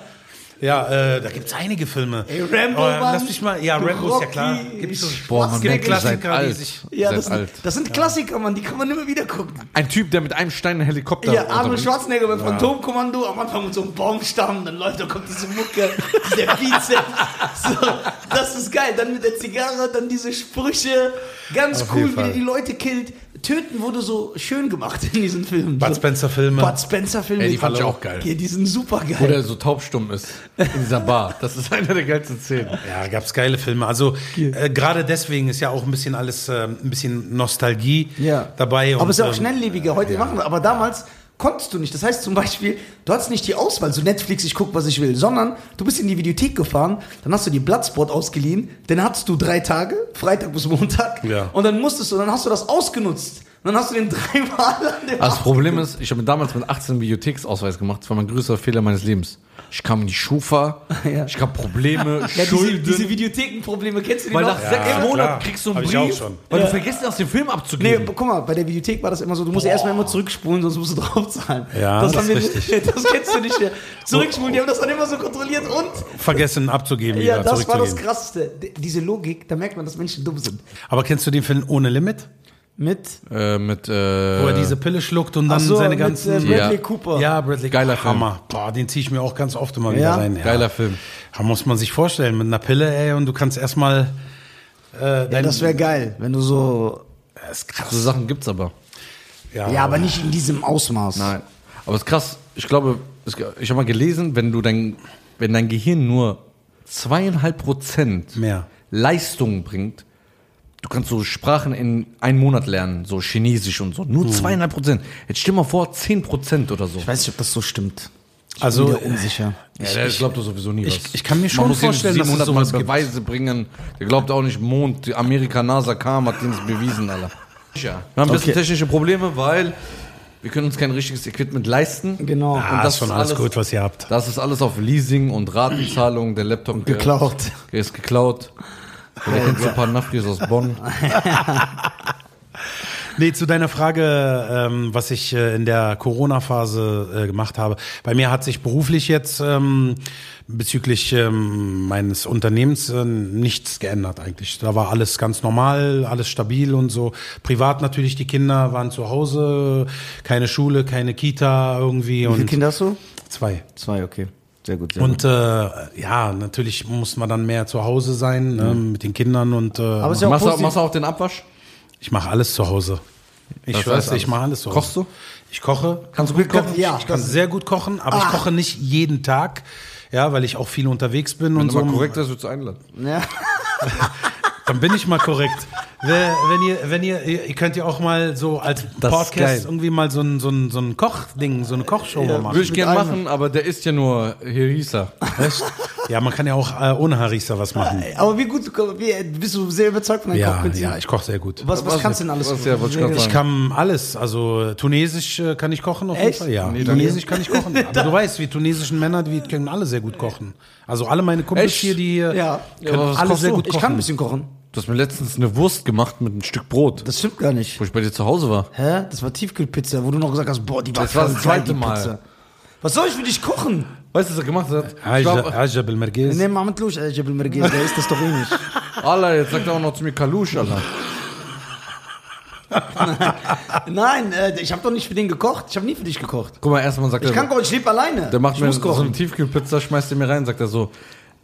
äh, da gibt's einige Filme. Ey, Rambo, Oh, Mann. Lass mich mal, ja, Rambo ist ja klar. Rocky, Gibt's so, Boah, man es gibt merkt, ihr seid Klassiker, die alt. sich... Ja, Seid das, alt. sind, das sind Klassiker, Mann, die kann man immer wieder gucken. Ein Typ, der mit einem Stein einen Helikopter Ja, Arnold. Schwarzenegger beim Phantomkommando, am Anfang mit so einem Baumstamm, dann läuft, da kommt diese Mucke, der Bizeps. So, das ist geil. Dann mit der Zigarre, dann diese Sprüche. Ganz Auf cool, wie der die Leute killt. Töten wurde so schön gemacht in diesen Filmen. Bud so, Spencer Filme. Bud Spencer Filme. Ey, die fand ich auch geil. Ja, die sind super geil. Wo der so taubstumm ist. In dieser Bar. Das ist einer der geilsten Szenen. Ja, gab's geile Filme. Also äh, gerade deswegen ist ja auch ein bisschen alles, äh, ein bisschen Nostalgie Ja. dabei. Aber es ist ja auch ähm, schnelllebiger. Heute machen wir. Aber damals konntest du nicht. Das heißt zum Beispiel, du hattest nicht die Auswahl, so Netflix, ich guck, was ich will, sondern du bist in die Videothek gefahren, dann hast du die Bloodsport ausgeliehen, dann hattest du drei Tage, Freitag bis Montag, Ja. und dann musstest du, dann hast du das ausgenutzt. Und dann hast du den dreimal an dem Also das Problem ist, ich habe mir damals mit 18 einen Videotheksausweis gemacht. Das war mein größter Fehler meines Lebens. Ich kam in die Schufa, Ja. ich habe Probleme, ja, diese, Schulden. diese Videothekenprobleme, kennst du die weil noch? nach sechs Ja, Monaten klar. kriegst du einen Hab Brief, schon. weil du vergessen hast, den Film Nee, abzugeben. guck mal, bei der Videothek war das immer so, du musst ja erstmal immer zurückspulen, sonst musst du draufzahlen. Ja, das haben ist wir, das kennst du nicht mehr. Zurückspulen, die haben das dann immer so kontrolliert und Vergessen abzugeben, Ja, das war das. Krasseste. Diese Logik, da merkt man, dass Menschen dumm sind. Aber kennst du den Film Ohne Limit? Mit, Äh, mit, äh, Wo er diese Pille schluckt und dann so, seine mit ganzen... äh, Bradley Ja. Cooper. Ja, Bradley Geiler Film. Hammer. Boah, den ziehe ich mir auch ganz oft immer Ja? wieder rein. Ja. Geiler Film. Da muss man sich vorstellen, mit einer Pille, ey, und du kannst erstmal... Äh, Ja, das wäre geil, wenn du so. Das ist krass. So Sachen gibt's aber. Ja, Ja, aber nicht in diesem Ausmaß. Nein. Aber es ist krass. Ich glaube, ich habe mal gelesen, wenn du dein, wenn dein Gehirn nur zweieinhalb Prozent Mehr. Leistung bringt, du kannst so Sprachen in einem Monat lernen, so Chinesisch und so. Nur zweieinhalb Prozent. Jetzt stell mal vor, zehn Prozent oder so. Ich weiß nicht, ob das so stimmt. Ich Also, bin unsicher. Ja, der glaubt doch sowieso nie ich- was. ich kann mir schon vorstellen, dass es 700 Mal sowas. Beweise bringen. Der glaubt auch nicht, Mond, die Amerika, NASA kam, hat den bewiesen, Alter. Ja. Wir haben ein bisschen Okay. technische Probleme, weil wir können uns kein richtiges Equipment leisten. Genau. Ah, Und das ist schon ist alles gut, was ihr habt. Das ist alles auf Leasing und Ratenzahlung. Der Laptop der- Geklaut. Der ist geklaut. Der kennt so ein paar Nafris aus Bonn. Nee, zu deiner Frage, ähm, was ich äh, in der Corona-Phase äh, gemacht habe. Bei mir hat sich beruflich jetzt ähm, bezüglich ähm, meines Unternehmens äh, nichts geändert eigentlich. Da war alles ganz normal, alles stabil und so. Privat natürlich, die Kinder waren zu Hause, keine Schule, keine Kita irgendwie. Wie viele Kinder hast du? Zwei. Zwei, okay. Sehr gut. Sehr gut. Und äh, ja, natürlich muss man dann mehr zu Hause sein ne, mit den Kindern und äh, Aber es ist ja auch Machst du, machst du auch den Abwasch? ich mache alles zu Hause. Ich Das weiß, ich mache alles zu Hause. Kochst du? Ich koche. Kannst du gut kochen? Ja, Ich kann sehr gut kochen, aber ich koche nicht jeden Tag. Ja, weil ich auch viel unterwegs bin Wenn und du so. mal korrekt würdest du einladen. Ja. Dann bin ich mal korrekt. Wenn ihr, wenn ihr, ihr ihr könnt ja auch mal so als Das Podcast irgendwie mal so ein, so ein, so ein Kochding, so eine Kochshow mal machen. Würde ich Mit gern einem. machen, aber der ist ja nur Hirisa. Ja, man kann ja auch äh, ohne Harissa was machen. Aber wie gut, wie, bist du sehr überzeugt von deinen Ja, Kochkünsten? ja, ich koche sehr gut. Was, was kannst du denn alles? Was, ja, ich Ich kann alles, also Tunesisch äh, kann ich kochen auf jeden Echt? Fall, ja. Nee, Tunesisch kann ich kochen. Aber du weißt, wie tunesischen Männer, die können alle sehr gut kochen. Also alle meine Kumpels Echt? hier, die hier Ja. können Ja, was alle kochst sehr du? gut Ich kochen. kann ein bisschen kochen. Du hast mir letztens eine Wurst gemacht mit einem Stück Brot, Das stimmt gar nicht. wo ich bei dir zu Hause war. Hä? Das war Tiefkühlpizza, wo du noch gesagt hast, boah, die war Das war das zweite Mal. Pizza. Was soll ich für dich kochen? Weißt du, was er gemacht hat? Ich Ajab Ajab al-Merguez. Nee, Mohamed Lusch, Jebel Merguez, der ist das doch eh nicht. Allah, jetzt sagt er auch noch zu mir Kalusch, Alter. Nein, äh, ich habe doch nicht für den gekocht. Ich habe nie für dich gekocht. Guck mal, erstmal sagt Ich er, kann kochen, ich lebe alleine. der macht ich mir so eine. Tiefkühlpizza, schmeißt er mir rein, sagt er so,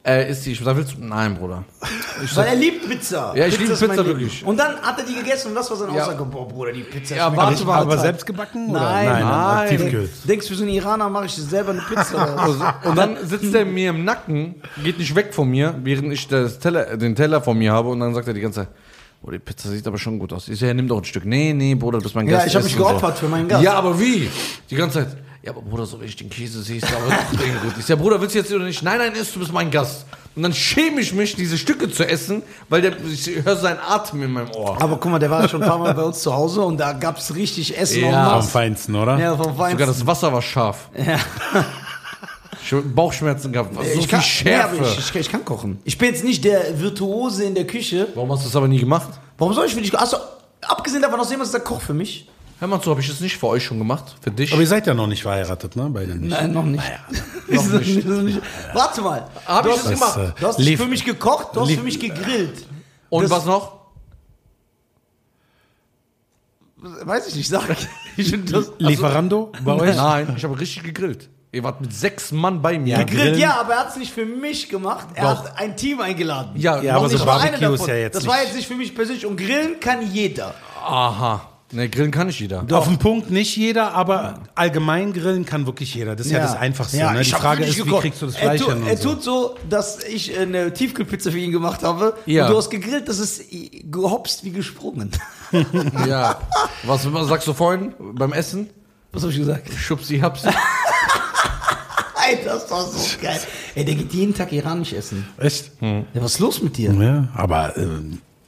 äh, ist die, sag, willst du? Nein, Bruder. Ich Weil sag, er liebt Pizza. Ja, ich liebe ist mein Pizza Leben. wirklich. Und dann hat er die gegessen und das war seine Ja. Aussage. Boah, Bruder, die Pizza Ja, schmeckt warte mal, Aber brutal. selbst gebacken? Oder? Nein, nein, nein. Tiefkühl. Denkst du, für so einen Iraner mache ich selber eine Pizza? und dann sitzt er mir im Nacken, geht nicht weg von mir, während ich das Teller, den Teller vor mir habe und dann sagt er die ganze Zeit, oh, die Pizza sieht aber schon gut aus. Ich so, ja, nimm doch ein Stück. Nee, nee, Bruder, du bist mein Ja, Gast. ich hab mich essen so. geopfert für meinen Gast. Ja, aber wie? Die ganze Zeit. Ja, aber Bruder, so wenn ich den Käse sehe, ist aber doch irgendwie gut. Ich sag, Bruder, willst du jetzt oder nicht? Nein, nein, isst, du bist mein Gast. Und dann schäme ich mich, diese Stücke zu essen, weil der, ich höre seinen Atem in meinem Ohr. aber guck mal, der war schon ein paar Mal bei uns zu Hause und da gab es richtig Essen Ja. masse. feinsten, oder? Ja, vom Sogar Feinsten. das Wasser war scharf. Ja. Ich hab Bauchschmerzen gehabt. So ich, viel kann, Schärfe. Nee, ich, ich, ich kann kochen. Ich bin jetzt nicht der Virtuose in der Küche. Warum hast du das aber nie gemacht? Warum soll ich für dich kochen? Achso, abgesehen davon, dass jemand ist der Koch für mich. Hör mal zu, habe ich das nicht für euch schon gemacht? Für dich? Aber ihr seid ja noch nicht verheiratet, ne? Beide nicht. Nein, noch nicht. noch nicht. Warte mal. Hab du ich hast, das gemacht? äh, Du hast lief- für mich gekocht, du hast lief- für mich gegrillt. Und das- was noch? Weiß ich nicht, sag. Ich das, Lieferando bei euch? Nein, ich habe richtig gegrillt. Ihr wart mit sechs Mann bei mir. gegrillt, Grillen. ja, aber er hat es nicht für mich gemacht. Er Doch. hat ein Team eingeladen. Ja, Ja, aber so Barbecue ist ja jetzt Das war nicht- jetzt nicht für mich persönlich. Und grillen kann jeder. Aha. Ne, grillen kann nicht jeder. Auf den Punkt nicht jeder, aber allgemein grillen kann wirklich jeder. Das ist ja, das Einfachste. Ja, ne? Die ich hab Frage wirklich ist, wie gekocht. kriegst du das er Fleisch tu, hin? und Er so. tut so, dass ich eine Tiefkühlpizza für ihn gemacht habe. Ja. Und du hast gegrillt, das ist gehopst wie gesprungen. Ja. Was, was sagst du vorhin beim Essen? Was habe ich gesagt? Schubsi, hapsi. Ey, das war so geil. Ey, der geht jeden Tag iranisch essen. Echt? Ja, was ist los mit dir? Ja, aber äh,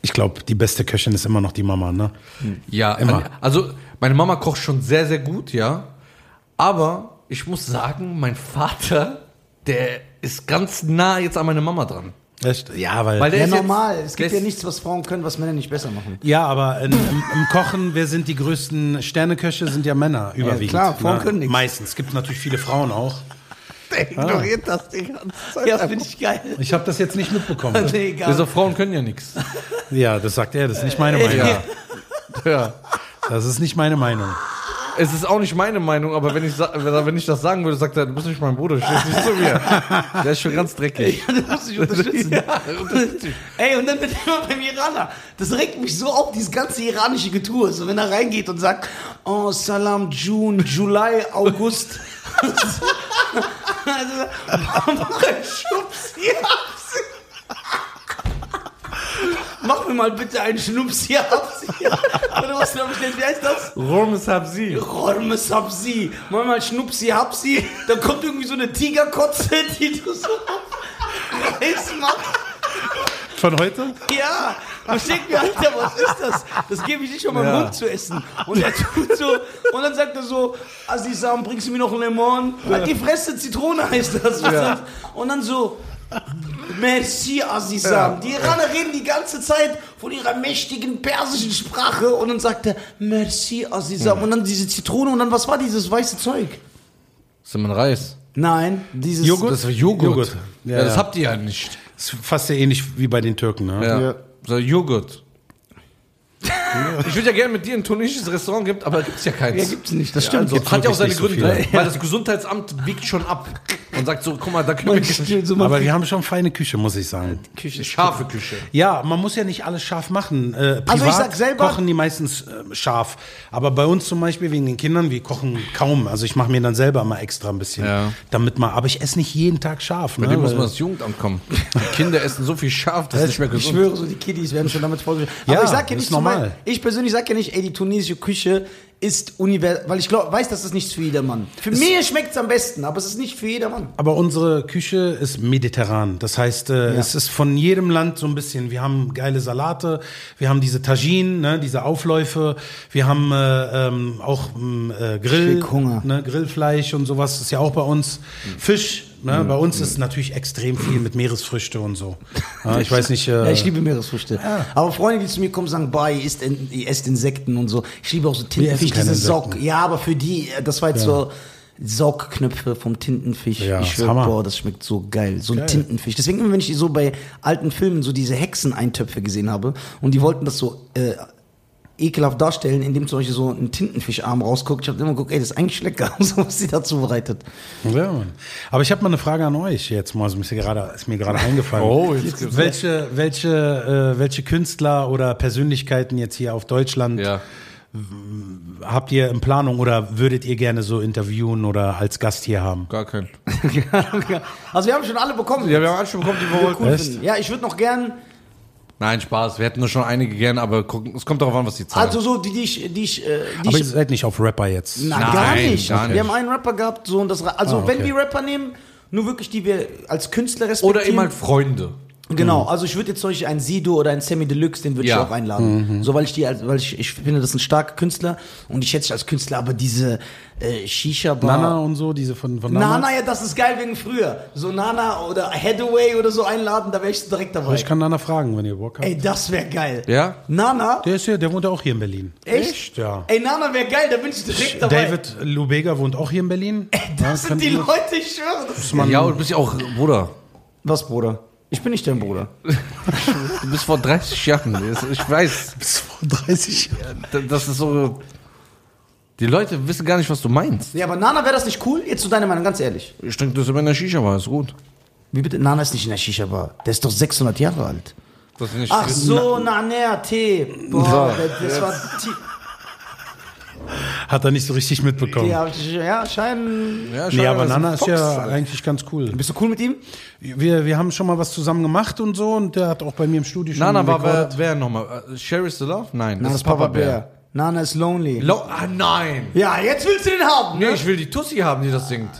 ich glaube, die beste Köchin ist immer noch die Mama, ne? Ja, Immer. also meine Mama kocht schon sehr, sehr gut, ja. Aber ich muss sagen, mein Vater, der ist ganz nah jetzt an meine Mama dran. Echt? Ja, weil, Weil der Ja, ist jetzt- normal. es gibt ja nichts, was Frauen können, was Männer nicht besser machen. ja, aber in, im, im Kochen, wer sind die größten Sterneköche? Sind ja Männer überwiegend. klar, Frauen ne? können nichts. Meistens. Es gibt natürlich viele Frauen auch. Der ignoriert das die ganze Zeit. Ja, finde ich geil. Ich habe das jetzt nicht mitbekommen. Nee, egal. Diese Frauen können ja nichts. ja, das sagt er, das ist nicht meine Meinung. Ja. ja. Das ist nicht meine Meinung. Es ist auch nicht meine Meinung, aber wenn ich, wenn ich das sagen würde, sagt er, du bist nicht mein Bruder, stehst nicht zu mir. Der ist schon ganz dreckig. Ja, du musst dich unterstützen. Ja. Ey, und dann wird er immer beim Iraner. Das regt mich so auf, dieses ganze iranische Getue. So, wenn er reingeht und sagt, oh, Salam, June, July, August. also, Schubs hier. Mach mir mal bitte einen Schnups hier ab. Oder was hab ich denn? Wie heißt das? Romes hab sie. Rormes Habsi. Mach mal Schnupsi Hapsi. Da kommt irgendwie so eine Tigerkotze, die du so heiß machst. Von heute? Ja, da steht mir, Alter, was ist das? Das gebe ich nicht schon mal Ja. Mund zu essen. Und er tut so, und dann sagt er so, Azizam, bringst du mir noch ein Lemon? Halt die Fresse, Zitrone heißt das. Ja. Und dann so, Merci, Azizam. Die Iraner reden die ganze Zeit von ihrer mächtigen persischen Sprache und dann sagt er, Merci, Azizam. Und dann diese Zitrone und dann, was war dieses weiße Zeug? Das ist mein Reis. Nein, dieses Joghurt? Das ist Joghurt. Joghurt. Ja, Ja, das ja. habt ihr ja nicht. Ist fast ja ähnlich wie bei den Türken, ne? Ja. Ja. So Joghurt. ich würde ja gerne mit dir in ein tunesisches Restaurant gibt, aber gibt's ja keins. Ja, gibt's nicht. Das stimmt. Also, Gibt's hat ja auch seine wirklich nicht so Gründe, viele. weil das Gesundheitsamt wiegt schon ab. Und sagt so, guck mal, da können Man wir stiehlt so mal Aber wir haben schon feine Küche, muss ich sagen. Küche. scharfe Küche. Ja, man muss ja nicht alles scharf machen. Äh, privat Also ich sag selber- kochen die meistens äh, scharf. Aber bei uns zum Beispiel wegen den Kindern, wir kochen kaum. Also ich mache mir dann selber mal extra ein bisschen, Ja. damit mal. Aber ich esse nicht jeden Tag scharf. Bei Ne? dem muss Weil- man das Jugendamt kommen. Die Kinder essen so viel scharf, das ist nicht mehr Ich gesund. schwöre, so die Kiddies werden schon damit vollgestellt. Ja, Aber ich sag nicht ist mein- normal. Ich persönlich sag ja nicht, ey, die tunesische Küche ist universell, weil ich glaub, weiß, das ist nichts für jedermann. Für mir schmeckt es am besten, aber es ist nicht für jedermann. Aber unsere Küche ist mediterran. Das heißt, äh, es ist von jedem Land so ein bisschen. Wir haben geile Salate, wir haben diese Tagine, ne, diese Aufläufe, wir haben äh, ähm, auch ähm, äh, Grill. Ne, Grillfleisch und sowas ist ja auch bei uns. Fisch, ne, bei uns ist natürlich extrem viel mit Meeresfrüchte und so. Ja, ich weiß nicht. Äh, Ja, ich liebe Meeresfrüchte. Aber Freunde, die zu mir kommen, sagen, ihr isst, in- esst Insekten und so. Ich liebe auch so Tintenfisch, diese. Saug. Ja, aber für die, äh, das war jetzt so Saugknöpfe vom Tintenfisch. Ja, ich schwöre, boah, das schmeckt so geil. So ein Geil. Tintenfisch. Deswegen, immer wenn ich so bei alten Filmen so diese Hexeneintöpfe gesehen habe und die wollten das so äh, ekelhaft darstellen, indem zum Beispiel so ein Tintenfischarm rausguckt. Ich habe immer geguckt, ey, das ist eigentlich lecker, so was sie da zubereitet. Ja, Mann. Aber ich habe mal eine Frage an euch jetzt mal, also ist mir gerade ist mir gerade eingefallen. Oh, jetzt gibt's- welche welche äh, welche Künstler oder Persönlichkeiten jetzt hier auf Deutschland Ja. habt ihr in Planung oder würdet ihr gerne so interviewen oder als Gast hier haben? Gar kein. also wir haben schon alle bekommen. Ja, wir haben alle schon bekommen, die wir wollten. cool Echt? finden. Ja, ich würde noch gern, Nein, Spaß. Wir hätten nur schon einige gern, aber gucken, es kommt darauf an, was die zahlen. also so, die, die ich, die ich, äh, die Aber ich ihr seid nicht auf Rapper jetzt. Na, Nein, gar nicht. gar nicht. Wir haben einen Rapper gehabt, so und das. Also, Ah, okay. wenn wir Rapper nehmen, nur wirklich die wir als Künstler respektieren. Oder eben halt Freunde. Genau, also ich würde jetzt zum Beispiel einen Sido oder einen Sammy Deluxe, den würde Ja. ich auch einladen. So, weil ich die, als- weil ich, ich finde, das sind starke Künstler und ich schätze dich als Künstler, aber diese äh, Shisha-Bar. Nana und so, diese von, von Nana, damals? ja, das ist geil wegen früher. So Nana oder Hathaway oder so einladen, da wäre ich direkt dabei. Ich kann Nana fragen, wenn ihr Bock habt. Ey, das wäre geil. Ja? Nana? Der ist ja, der wohnt ja auch hier in Berlin. Echt? Ja. Ey, Nana wäre geil, da bin ich direkt dabei. David Lubega wohnt auch hier in Berlin. das Ja, sind die Leute, ich schwöre. Das ist Man- Ja, und du bist ja auch Bruder. Was, Bruder? Ich bin nicht dein Bruder. Du bist vor 30 Jahren. Ich weiß. Bis vor 30 Jahren. Das ist so. Die Leute wissen gar nicht, was du meinst. Ja, aber Nana wäre das nicht cool? Jetzt zu deiner Meinung, ganz ehrlich. Ich denke, das ist immer in der Shisha war, ist gut. Wie bitte? Nana ist nicht in der Shisha-Bar. Der ist doch 600 Jahre alt. Das ist nicht Ach so, Nanea, Tee. Boah, das, das war Tee. Hat er nicht so richtig mitbekommen. Ja, ja, scheinen. Ja, Nee, schade, aber das Nana ist ja eigentlich ganz cool. Bist du cool mit ihm? Wir, wir haben schon mal was zusammen gemacht und so und der hat auch bei mir im Studio schon Nana war wer, wer nochmal? Äh, Sherry is the Love? Nein, Nana ist Papa Bär. Nana ist lonely. Lo ah, nein. ja, jetzt willst du den haben. Nee, Ne? ich will die Tussi haben, die das singt.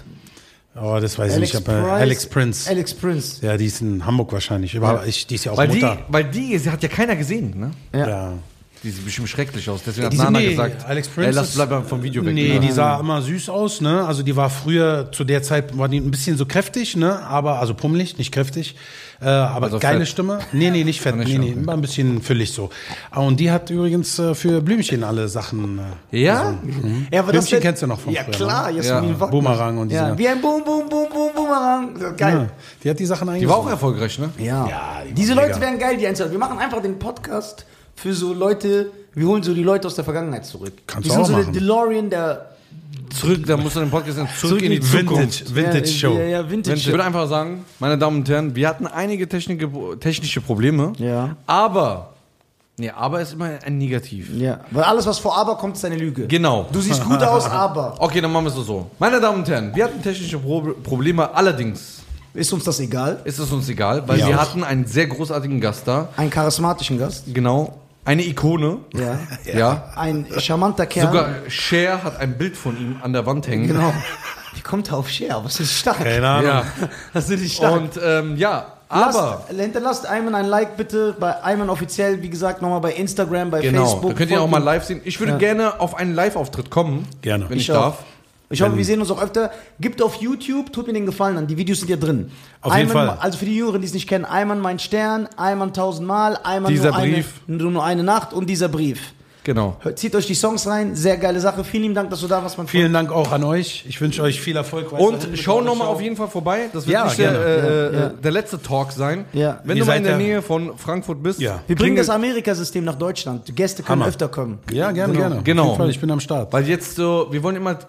Oh, das weiß ich nicht. Aber Alex Prince. Alex Prince. Ja, die ist in Hamburg wahrscheinlich. Aber ich, die ist ja auch Weil die, Mutter. weil die, sie hat ja keiner gesehen, ne? Ja. ja. Die sieht bestimmt schrecklich aus. Deswegen hat Die Nana nee, gesagt, Alex ey, Prince lass ist- bleib mal vom Video weg. Nee, ne? die sah immer süß aus, ne? Also die war früher, zu der Zeit war die ein bisschen so kräftig, ne? Aber, also pummelig, nicht kräftig. Äh, aber Also geile fett. Stimme. Nee, nee, nicht fett. Nicht, nee, nee, immer ein bisschen füllig so. Ah, Und die hat übrigens äh, für Blümchen alle Sachen. Äh, Ja? Ja, aber Blümchen kennst du noch von Ja, früher, klar. ne? Ja. Wagner. Boomerang und diese. Ja, wie ein Boom, Boom, Boom, Boom, Boomerang. Geil. ja, die hat die Sachen eigentlich. Die war auch erfolgreich, ne? Ja. Ja, die Diese war Leute mega. wären geil, die einzeln. Wir machen einfach den Podcast für so Leute, wir holen so die Leute aus der Vergangenheit zurück. Kannst wir du sind auch so der machen. DeLorean der Zurück, da musst du den Podcast sagen, zurück, in die Vintage, Zukunft. Vintage ja, Show. Ja, ja, Vintage Ich würde einfach sagen, meine Damen und Herren, wir hatten einige technische, technische Probleme. Ja. Aber, nee, aber ist immer ein Negativ. Ja, weil alles, was vor aber kommt, ist eine Lüge. Genau. Du siehst gut aus, aber. Okay, dann machen wir es so. Meine Damen und Herren, wir hatten technische Pro Probleme, allerdings Ist uns das egal? ist es uns egal, weil Ja. wir hatten einen sehr großartigen Gast da. Einen charismatischen Gast. Genau. Eine Ikone. Ja. Ja. Ein charmanter Kerl. Sogar Cher hat ein Bild von ihm an der Wand hängen. Genau. Wie kommt er auf Share? Was ist stark? Keine Ahnung. Ja. Das ist nicht stark. Und ähm, ja, aber Lasst, hinterlasst Ayman ein Like bitte bei Ayman offiziell, wie gesagt, nochmal bei Instagram, bei genau, Facebook. da könnt ihr auch mal live sehen. Ich würde Ja. gerne auf einen Live-Auftritt kommen. Gerne. Wenn ich, Ich auch. darf. Ich hoffe, wir sehen uns auch öfter. Gibt auf YouTube, tut mir den Gefallen an. Die Videos sind ja drin. Auf jeden Fall. Also für die Jüngeren, die es nicht kennen, Ayman mein Stern, Ayman tausendmal, Ayman Dieser nur, Brief. Eine, nur eine Nacht und dieser Brief. Genau. Hört- Zieht euch die Songs rein, sehr geile Sache. Vielen lieben Dank, dass du da warst, mein Freund. Vielen Dank auch an euch. Ich wünsche euch viel Erfolg. Und schau nochmal auf jeden Fall vorbei. Das wird Ja, nicht der, gerne. äh, Ja, ja. äh, der letzte Talk sein. Ja. Wenn Ihr du mal in der ja- Nähe von Frankfurt bist. Ja. Wir bringen klingel- das Amerikasystem nach Deutschland. Die Gäste können Hammer. öfter kommen. Ja, gerne, gerne. Auf Genau. jeden Fall, ich bin am Start. Weil jetzt so, wir wollen immer,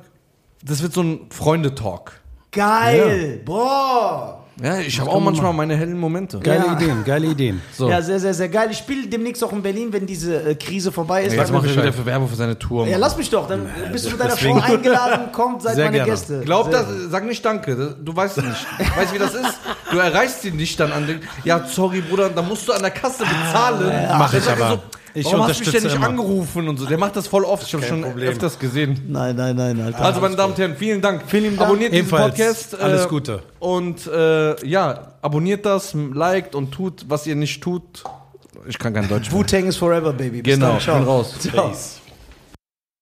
das wird so ein Freundetalk. Geil. Boah. Ja, ich habe auch manchmal meine hellen Momente. Geile Ja. Ideen, geile Ideen. So. Ja, sehr, sehr, sehr geil. Ich spiele demnächst auch in Berlin, wenn diese äh, Krise vorbei ist. Jetzt Dann- macht er wieder für Werbung für seine Tour. ja, lass mich doch. Dann bist du mit deiner Frau eingeladen, kommt, seid Sehr meine gerne. Gäste. Glaub Sehr das, sag nicht Danke, du weißt es nicht. Weißt du, wie das ist? Du erreichst ihn nicht dann an den. Ja, sorry, Bruder, dann musst du an der Kasse bezahlen. Mach Dann ich er aber. Ich warum hast du mich denn nicht immer. angerufen und so? Der macht das voll oft. Ich habe schon Problem. öfters gesehen. Nein, nein, nein, Alter. Also, meine Damen und Herren, vielen Dank. Vielen Dank. Abonniert diesen Ebenfalls. Podcast. Alles Gute. Und äh, ja, abonniert das, liked und tut, was ihr nicht tut. Ich kann kein Deutsch. Wu-Tang is forever, baby. Bis Genau, dann. Ciao. bin raus. Ciao. Peace.